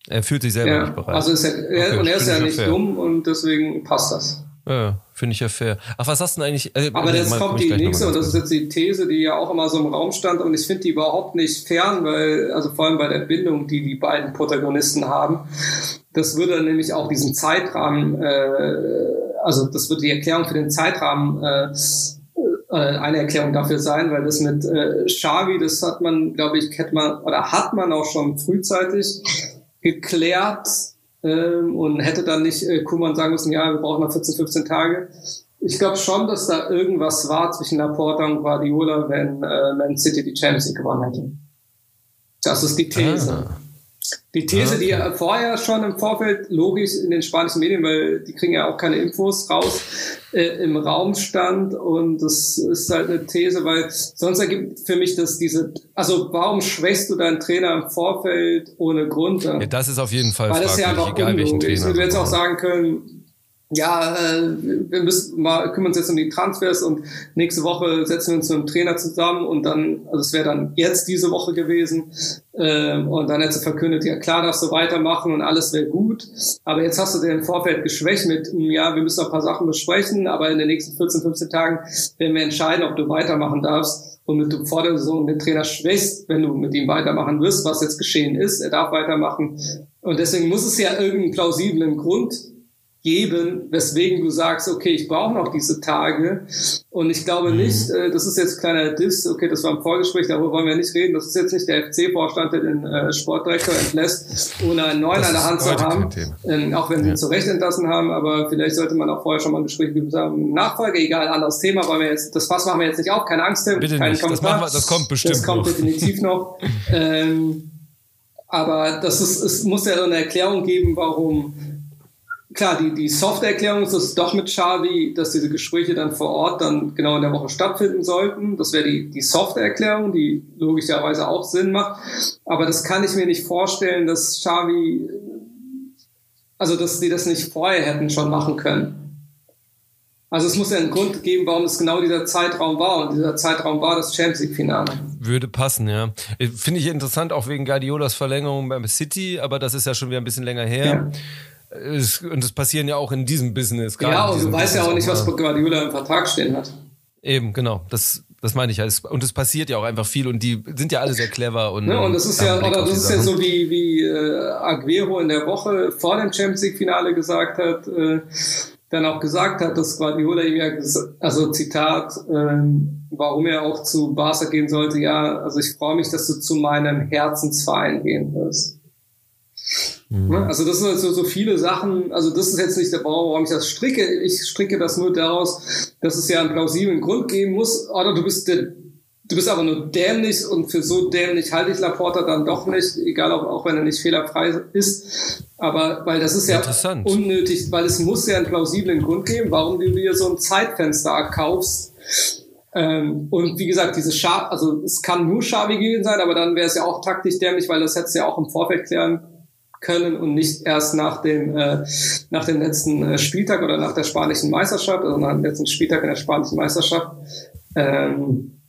Er fühlt sich selber ja, nicht bereit. Also ist er, okay, und er ist ja nicht fair. dumm und deswegen passt das. Ja, finde ich ja fair. Ach, was hast du denn eigentlich? Äh, Aber jetzt kommt die nächste, und das ist jetzt die These, die ja auch immer so im Raum stand, und ich finde die überhaupt nicht fern, weil, also vor allem bei der Bindung, die die beiden Protagonisten haben, das würde nämlich auch diesen Zeitrahmen, äh, also das würde die Erklärung für den Zeitrahmen äh, eine Erklärung dafür sein, weil das mit äh, Xavi, das hat man, glaube ich, hätte man oder hat man auch schon frühzeitig geklärt ähm, und hätte dann nicht äh, Kuhmann sagen müssen, ja, wir brauchen noch 14, 15 Tage. Ich glaube schon, dass da irgendwas war zwischen Laporta und Guardiola, wenn äh, Man City die Champions League gewonnen hätte. Das ist die These. Ah. Die These, die vorher schon im Vorfeld logisch in den spanischen Medien, weil die kriegen ja auch keine Infos raus, äh, im Raum stand. Und das ist halt eine These, weil sonst ergibt für mich das diese, also warum schwächst du deinen Trainer im Vorfeld ohne Grund? Ja, das ist auf jeden Fall weil das ja einfach egal welchen Trainer. Ich würde jetzt auch sagen können, ja, äh, wir müssen mal kümmern uns jetzt um die Transfers und nächste Woche setzen wir uns mit dem Trainer zusammen und dann, also es wäre dann jetzt diese Woche gewesen äh, und dann hätte verkündet, ja klar, darfst du weitermachen und alles wäre gut, aber jetzt hast du den Vorfeld geschwächt mit, ja, wir müssen noch ein paar Sachen besprechen, aber in den nächsten 14, 15 Tagen werden wir entscheiden, ob du weitermachen darfst und mit du vor der Saison den Trainer schwächst, wenn du mit ihm weitermachen wirst, was jetzt geschehen ist, er darf weitermachen. Und deswegen muss es ja irgendeinen plausiblen Grund geben, weswegen du sagst, okay, ich brauche noch diese Tage. Und ich glaube mhm. nicht, äh, das ist jetzt ein kleiner Diss, okay, das war im Vorgespräch, darüber wollen wir nicht reden. Das ist jetzt nicht der FC-Vorstand, der den äh, Sportdirektor entlässt, ohne einen neuen an der Hand zu haben. Ähm, auch wenn sie ja. ihn zu Recht entlassen haben, aber vielleicht sollte man auch vorher schon mal ein Gespräch mit haben. Nachfolge, egal, anderes Thema, weil wir jetzt, das Fass machen wir jetzt nicht auf, keine Angst, Bitte kein nicht. Das, wir, das, kommt bestimmt. Das kommt noch. definitiv noch. ähm, aber das ist, es muss ja so eine Erklärung geben, warum klar, die, die Soft-Erklärung ist es doch mit Xavi, dass diese Gespräche dann vor Ort dann genau in der Woche stattfinden sollten. Das wäre die, die Soft-Erklärung, die logischerweise auch Sinn macht. Aber das kann ich mir nicht vorstellen, dass Xavi, also dass die das nicht vorher hätten schon machen können. Also es muss ja einen Grund geben, warum es genau dieser Zeitraum war. Und dieser Zeitraum war das Champions League-Finale. Würde passen, ja. Finde ich interessant, auch wegen Guardiolas Verlängerung beim City, aber das ist ja schon wieder ein bisschen länger her. Ja. Es, und das passieren ja auch in diesem Business. Ja, und du weißt ja auch nicht, was Guardiola im Vertrag stehen hat. Eben, genau. Das, das meine ich ja. Und es passiert ja auch einfach viel und die sind ja alle sehr clever und. Ja, und das ist ja, oder das ist ja so wie, wie äh, Aguero in der Woche vor dem Champions League Finale gesagt hat, äh, dann auch gesagt hat, dass Guardiola ihm ja, also Zitat, ähm, warum er auch zu Barca gehen sollte, ja, also ich freue mich, dass du zu meinem Herzensverein gehen wirst. Mhm. Ne? Also das sind halt so, so viele Sachen, also das ist jetzt nicht der Bau, warum ich das stricke. Ich stricke das nur daraus, dass es ja einen plausiblen Grund geben muss. Oder du bist der, du bist aber nur dämlich und für so dämlich halte ich Laporta dann doch nicht, egal ob, auch wenn er nicht fehlerfrei ist. Aber weil das ist ja unnötig, weil es muss ja einen plausiblen Grund geben, warum du dir so ein Zeitfenster kaufst. Ähm, und wie gesagt, diese Schar also es kann nur Schabi gewesen sein, aber dann wäre es ja auch taktisch dämlich, weil das hättest du ja auch im Vorfeld klären können und nicht erst nach dem, äh, nach dem letzten äh, Spieltag oder nach der spanischen Meisterschaft, also nach dem letzten Spieltag in der spanischen Meisterschaft, ähm,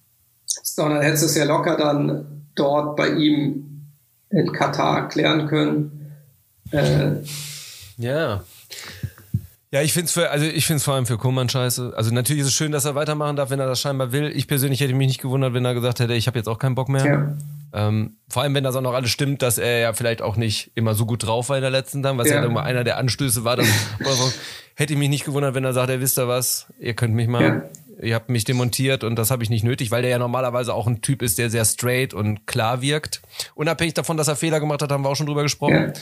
sondern hättest es ja locker dann dort bei ihm in Katar klären können. Äh, ja. Ja, ich finde es also ich vor allem für Kuhmann scheiße. Also natürlich ist es schön, dass er weitermachen darf, wenn er das scheinbar will. Ich persönlich hätte mich nicht gewundert, wenn er gesagt hätte, ich habe jetzt auch keinen Bock mehr. Ja. Ähm, vor allem, wenn das auch noch alles stimmt, dass er ja vielleicht auch nicht immer so gut drauf war in der letzten Tag, was ja, ja immer einer der Anstöße war. Dass, hätte ich mich nicht gewundert, wenn er sagt, ihr wisst ihr was, ihr könnt mich mal, ja. ihr habt mich demontiert und das habe ich nicht nötig, weil der ja normalerweise auch ein Typ ist, der sehr straight und klar wirkt. Unabhängig davon, dass er Fehler gemacht hat, haben wir auch schon drüber gesprochen.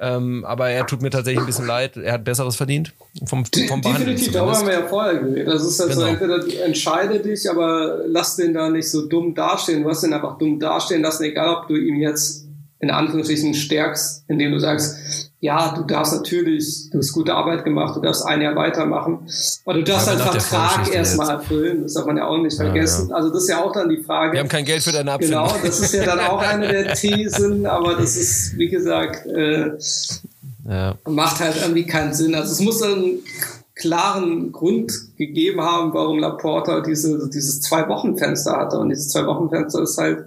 Ähm, aber er tut mir tatsächlich ein bisschen leid. Er hat Besseres verdient. Vom, vom Definitiv, darüber haben wir ja vorher geredet. Das ist halt genau. so, entweder entscheide dich, aber lass den da nicht so dumm dastehen. Du hast den einfach dumm dastehen lassen, egal ob du ihm jetzt in Anführungsstrichen stärkst, indem du sagst, ja, du darfst natürlich, du hast gute Arbeit gemacht, du darfst ein Jahr weitermachen, aber du darfst halt Vertrag erstmal erfüllen, das darf man ja auch nicht vergessen. Ja, ja. Also das ist ja auch dann die Frage. Wir haben kein Geld für deine Abfindung. Genau, das ist ja dann auch eine der Thesen, aber das ist, wie gesagt, äh, ja. macht halt irgendwie keinen Sinn. Also es muss einen klaren Grund gegeben haben, warum Laporta diese, dieses Zwei-Wochen-Fenster hatte und dieses Zwei-Wochen-Fenster ist halt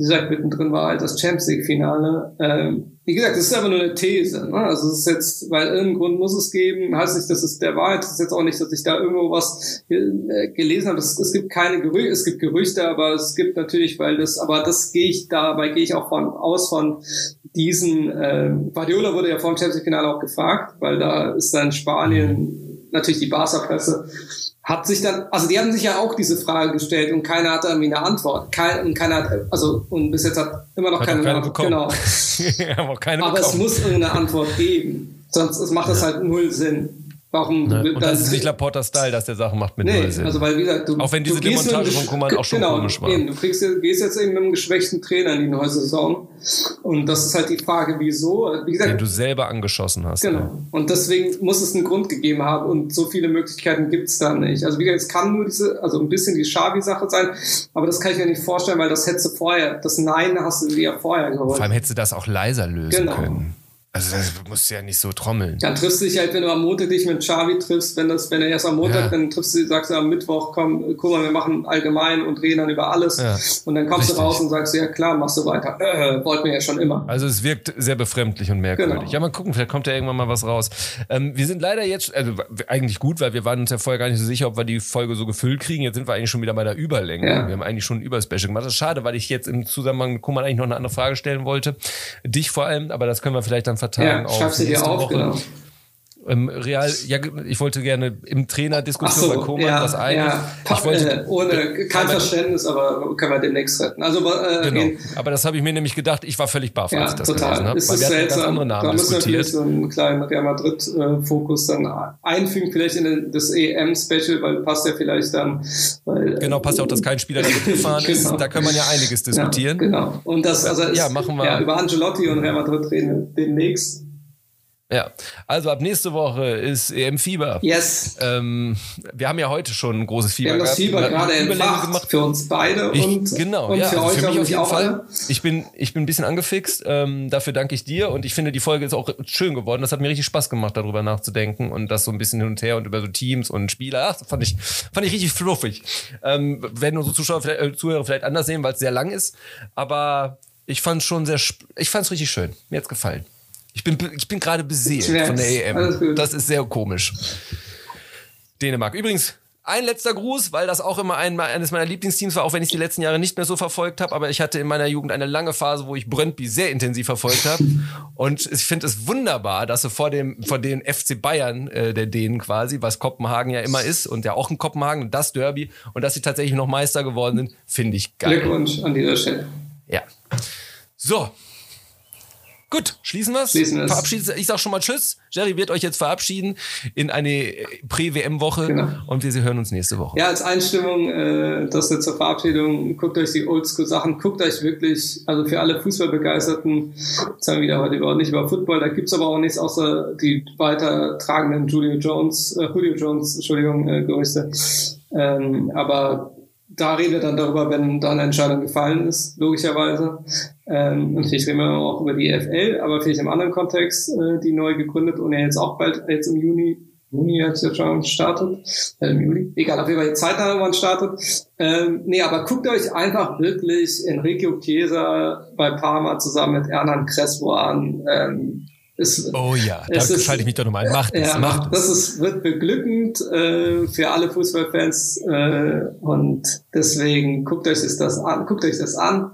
wie gesagt, mittendrin war halt das Champions League-Finale. Ähm, wie gesagt, das ist aber nur eine These. Ne? Also es ist jetzt, weil irgendeinen Grund muss es geben, heißt nicht, dass es der Wahrheit ist jetzt auch nicht, dass ich da irgendwo was äh, gelesen habe. Es, es gibt keine Gerüchte, es gibt Gerüchte, aber es gibt natürlich, weil das, aber das gehe ich dabei gehe ich auch von aus von diesen. Äh, Guardiola wurde ja vor dem Champions League-Finale auch gefragt, weil da ist dann Spanien natürlich die Barca-Presse hat sich dann, also die haben sich ja auch diese Frage gestellt und keiner hatte irgendwie eine Antwort. Kein, und keiner hat, also und bis jetzt hat immer noch hat keine, keine Antwort. Genau. aber keine aber es muss irgendeine Antwort geben. Sonst macht das halt null Sinn. Warum? Ne? Und das ist nicht Laporta-Style, dass der Sachen macht mit nee, Null Also weil, wie gesagt, du, auch wenn diese Demontage von Kuman auch schon genau, komisch war. Eben, du kriegst, gehst jetzt eben mit einem geschwächten Trainer in die neue Saison. Und das ist halt die Frage, wieso. Wie gesagt, Den du selber angeschossen hast. Genau. Ja. Und deswegen muss es einen Grund gegeben haben. Und so viele Möglichkeiten gibt's da nicht. Also wie gesagt, es kann nur diese, also ein bisschen die Schabi-Sache sein. Aber das kann ich mir nicht vorstellen, weil das hättest du vorher, das Nein hast du dir ja vorher geholt. Vor allem hättest du das auch leiser lösen genau. können. Also das musst du ja nicht so trommeln. Dann triffst du dich halt, wenn du am Montag dich mit Xavi triffst, wenn das, wenn er erst am Montag, ja. dann triffst du, sagst du am Mittwoch, komm, guck mal, wir machen allgemein und reden dann über alles. Ja. Und dann kommst Richtig. du raus und sagst, ja klar, machst du weiter. Äh, wollten wir ja schon immer. Also es wirkt sehr befremdlich und merkwürdig. Genau. Ja, mal gucken, vielleicht kommt ja irgendwann mal was raus. Ähm, wir sind leider jetzt, also eigentlich gut, weil wir waren uns ja vorher gar nicht so sicher, ob wir die Folge so gefüllt kriegen. Jetzt sind wir eigentlich schon wieder bei der Überlänge. Ja. Wir haben eigentlich schon ein Überspecial gemacht. Das ist schade, weil ich jetzt im Zusammenhang mit Kuman eigentlich noch eine andere Frage stellen wollte. Dich vor allem, aber das können wir vielleicht dann vertagen ja, auf du dir auf, genau. Ähm, Real, ja, ich wollte gerne im Trainerdiskussion so, bei Koman ja, was ein. Ja, ich wollte, äh, ohne kein Verständnis, aber können wir demnächst retten. Also, äh, genau. Gehen. Aber das habe ich mir nämlich gedacht, ich war völlig baff, als ich das total. gelesen habe. Ist weil wir seltsam. ganz andere Namen da müssen wir vielleicht so einen kleinen Real Madrid-Fokus dann einfügen, vielleicht in das EM-Special, weil passt ja vielleicht dann. Weil, genau, passt ja auch, dass kein Spieler gefahren genau. ist. Da kann man ja einiges diskutieren. Ja, genau. Und das, also ja, machen wir. Ja, über Angelotti und Real Madrid reden wir demnächst. Ja, also ab nächste Woche ist EM-Fieber. Yes. Ähm, wir haben ja heute schon ein großes Fieber. Wir haben das Fieber gerade entfacht gemacht. für uns beide ich, und, genau, und ja, für also euch für mich auf jeden Fall. Alle. Ich bin, ich bin ein bisschen angefixt. Ähm, dafür danke ich dir und ich finde, die Folge ist auch schön geworden. Das hat mir richtig Spaß gemacht, darüber nachzudenken und das so ein bisschen hin und her und über so Teams und Spieler. Ach, das fand ich, fand ich richtig fluffig. Ähm, werden unsere Zuschauer, vielleicht, äh, Zuhörer vielleicht anders sehen, weil es sehr lang ist. Aber ich fand es schon sehr, ich fand es richtig schön. Mir hat's gefallen. Ich bin, ich bin gerade beseelt von der EM. Das ist sehr komisch. Dänemark. Übrigens, ein letzter Gruß, weil das auch immer ein, eines meiner Lieblingsteams war, auch wenn ich die letzten Jahre nicht mehr so verfolgt habe. Aber ich hatte in meiner Jugend eine lange Phase, wo ich Brøndby sehr intensiv verfolgt habe. Und ich finde es wunderbar, dass sie vor dem vor den FC Bayern äh, der Dänen quasi, was Kopenhagen ja immer ist und ja auch in Kopenhagen das Derby und dass sie tatsächlich noch Meister geworden sind, finde ich geil. Glückwunsch an dieser Stelle. Ja. So, Gut, schließen wir Schließen Verabschiedet. Ich sag schon mal Tschüss. Jerry wird euch jetzt verabschieden in eine Prä-WM-Woche genau. und wir hören uns nächste Woche. Ja, als Einstimmung, äh, das jetzt zur Verabschiedung, guckt euch die Oldschool-Sachen, guckt euch wirklich, also für alle Fußballbegeisterten, jetzt haben wir wieder heute überhaupt nicht über Football, da gibt's aber auch nichts außer die weitertragenden Julio Jones, äh, Julio Jones, Entschuldigung, äh, Gerüchte. Ähm, aber da reden wir dann darüber, wenn da eine Entscheidung gefallen ist, logischerweise. Ähm, und vielleicht reden wir auch über die EFL, aber vielleicht im anderen Kontext, äh, die neu gegründet und ja jetzt auch bald, jetzt im Juni, Juni jetzt ja schon startet, äh, im Juli, egal, auf jeden Fall die Zeit irgendwann startet. Ähm, nee, aber guckt euch einfach wirklich Enrico Chiesa bei Parma zusammen mit Ernan Crespo an. Ähm, es, oh ja, da schalte ich mich doch nochmal ein. Macht es, ja, macht das ist, wird beglückend äh, für alle Fußballfans äh, und deswegen guckt euch das an, guckt euch das an.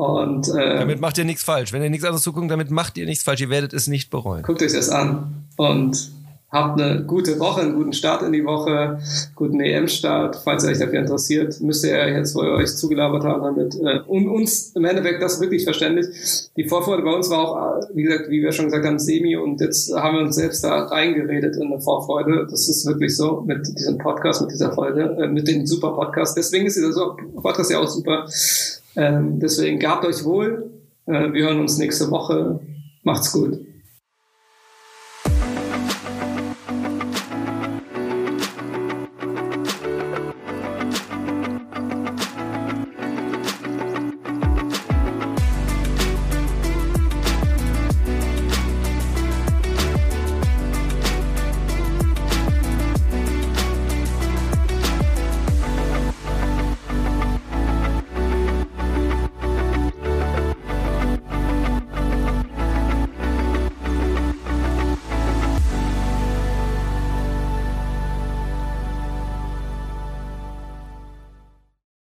Und, äh, damit macht ihr nichts falsch. Wenn ihr nichts anderes zuguckt, damit macht ihr nichts falsch. Ihr werdet es nicht bereuen. Guckt euch das an und Habt eine gute Woche, einen guten Start in die Woche, guten EM-Start. Falls ihr euch dafür interessiert, müsst ihr jetzt, wo ihr euch zugelabert habt, damit äh, und uns im Endeffekt das wirklich verständlich. Die Vorfreude bei uns war auch, wie gesagt, wie wir schon gesagt haben, Semi und jetzt haben wir uns selbst da reingeredet in eine Vorfreude. Das ist wirklich so mit diesem Podcast, mit dieser Folge, äh, mit dem super Podcast. Deswegen ist dieser Podcast ja auch super. Ähm, deswegen gehabt euch wohl. Äh, wir hören uns nächste Woche. Macht's gut.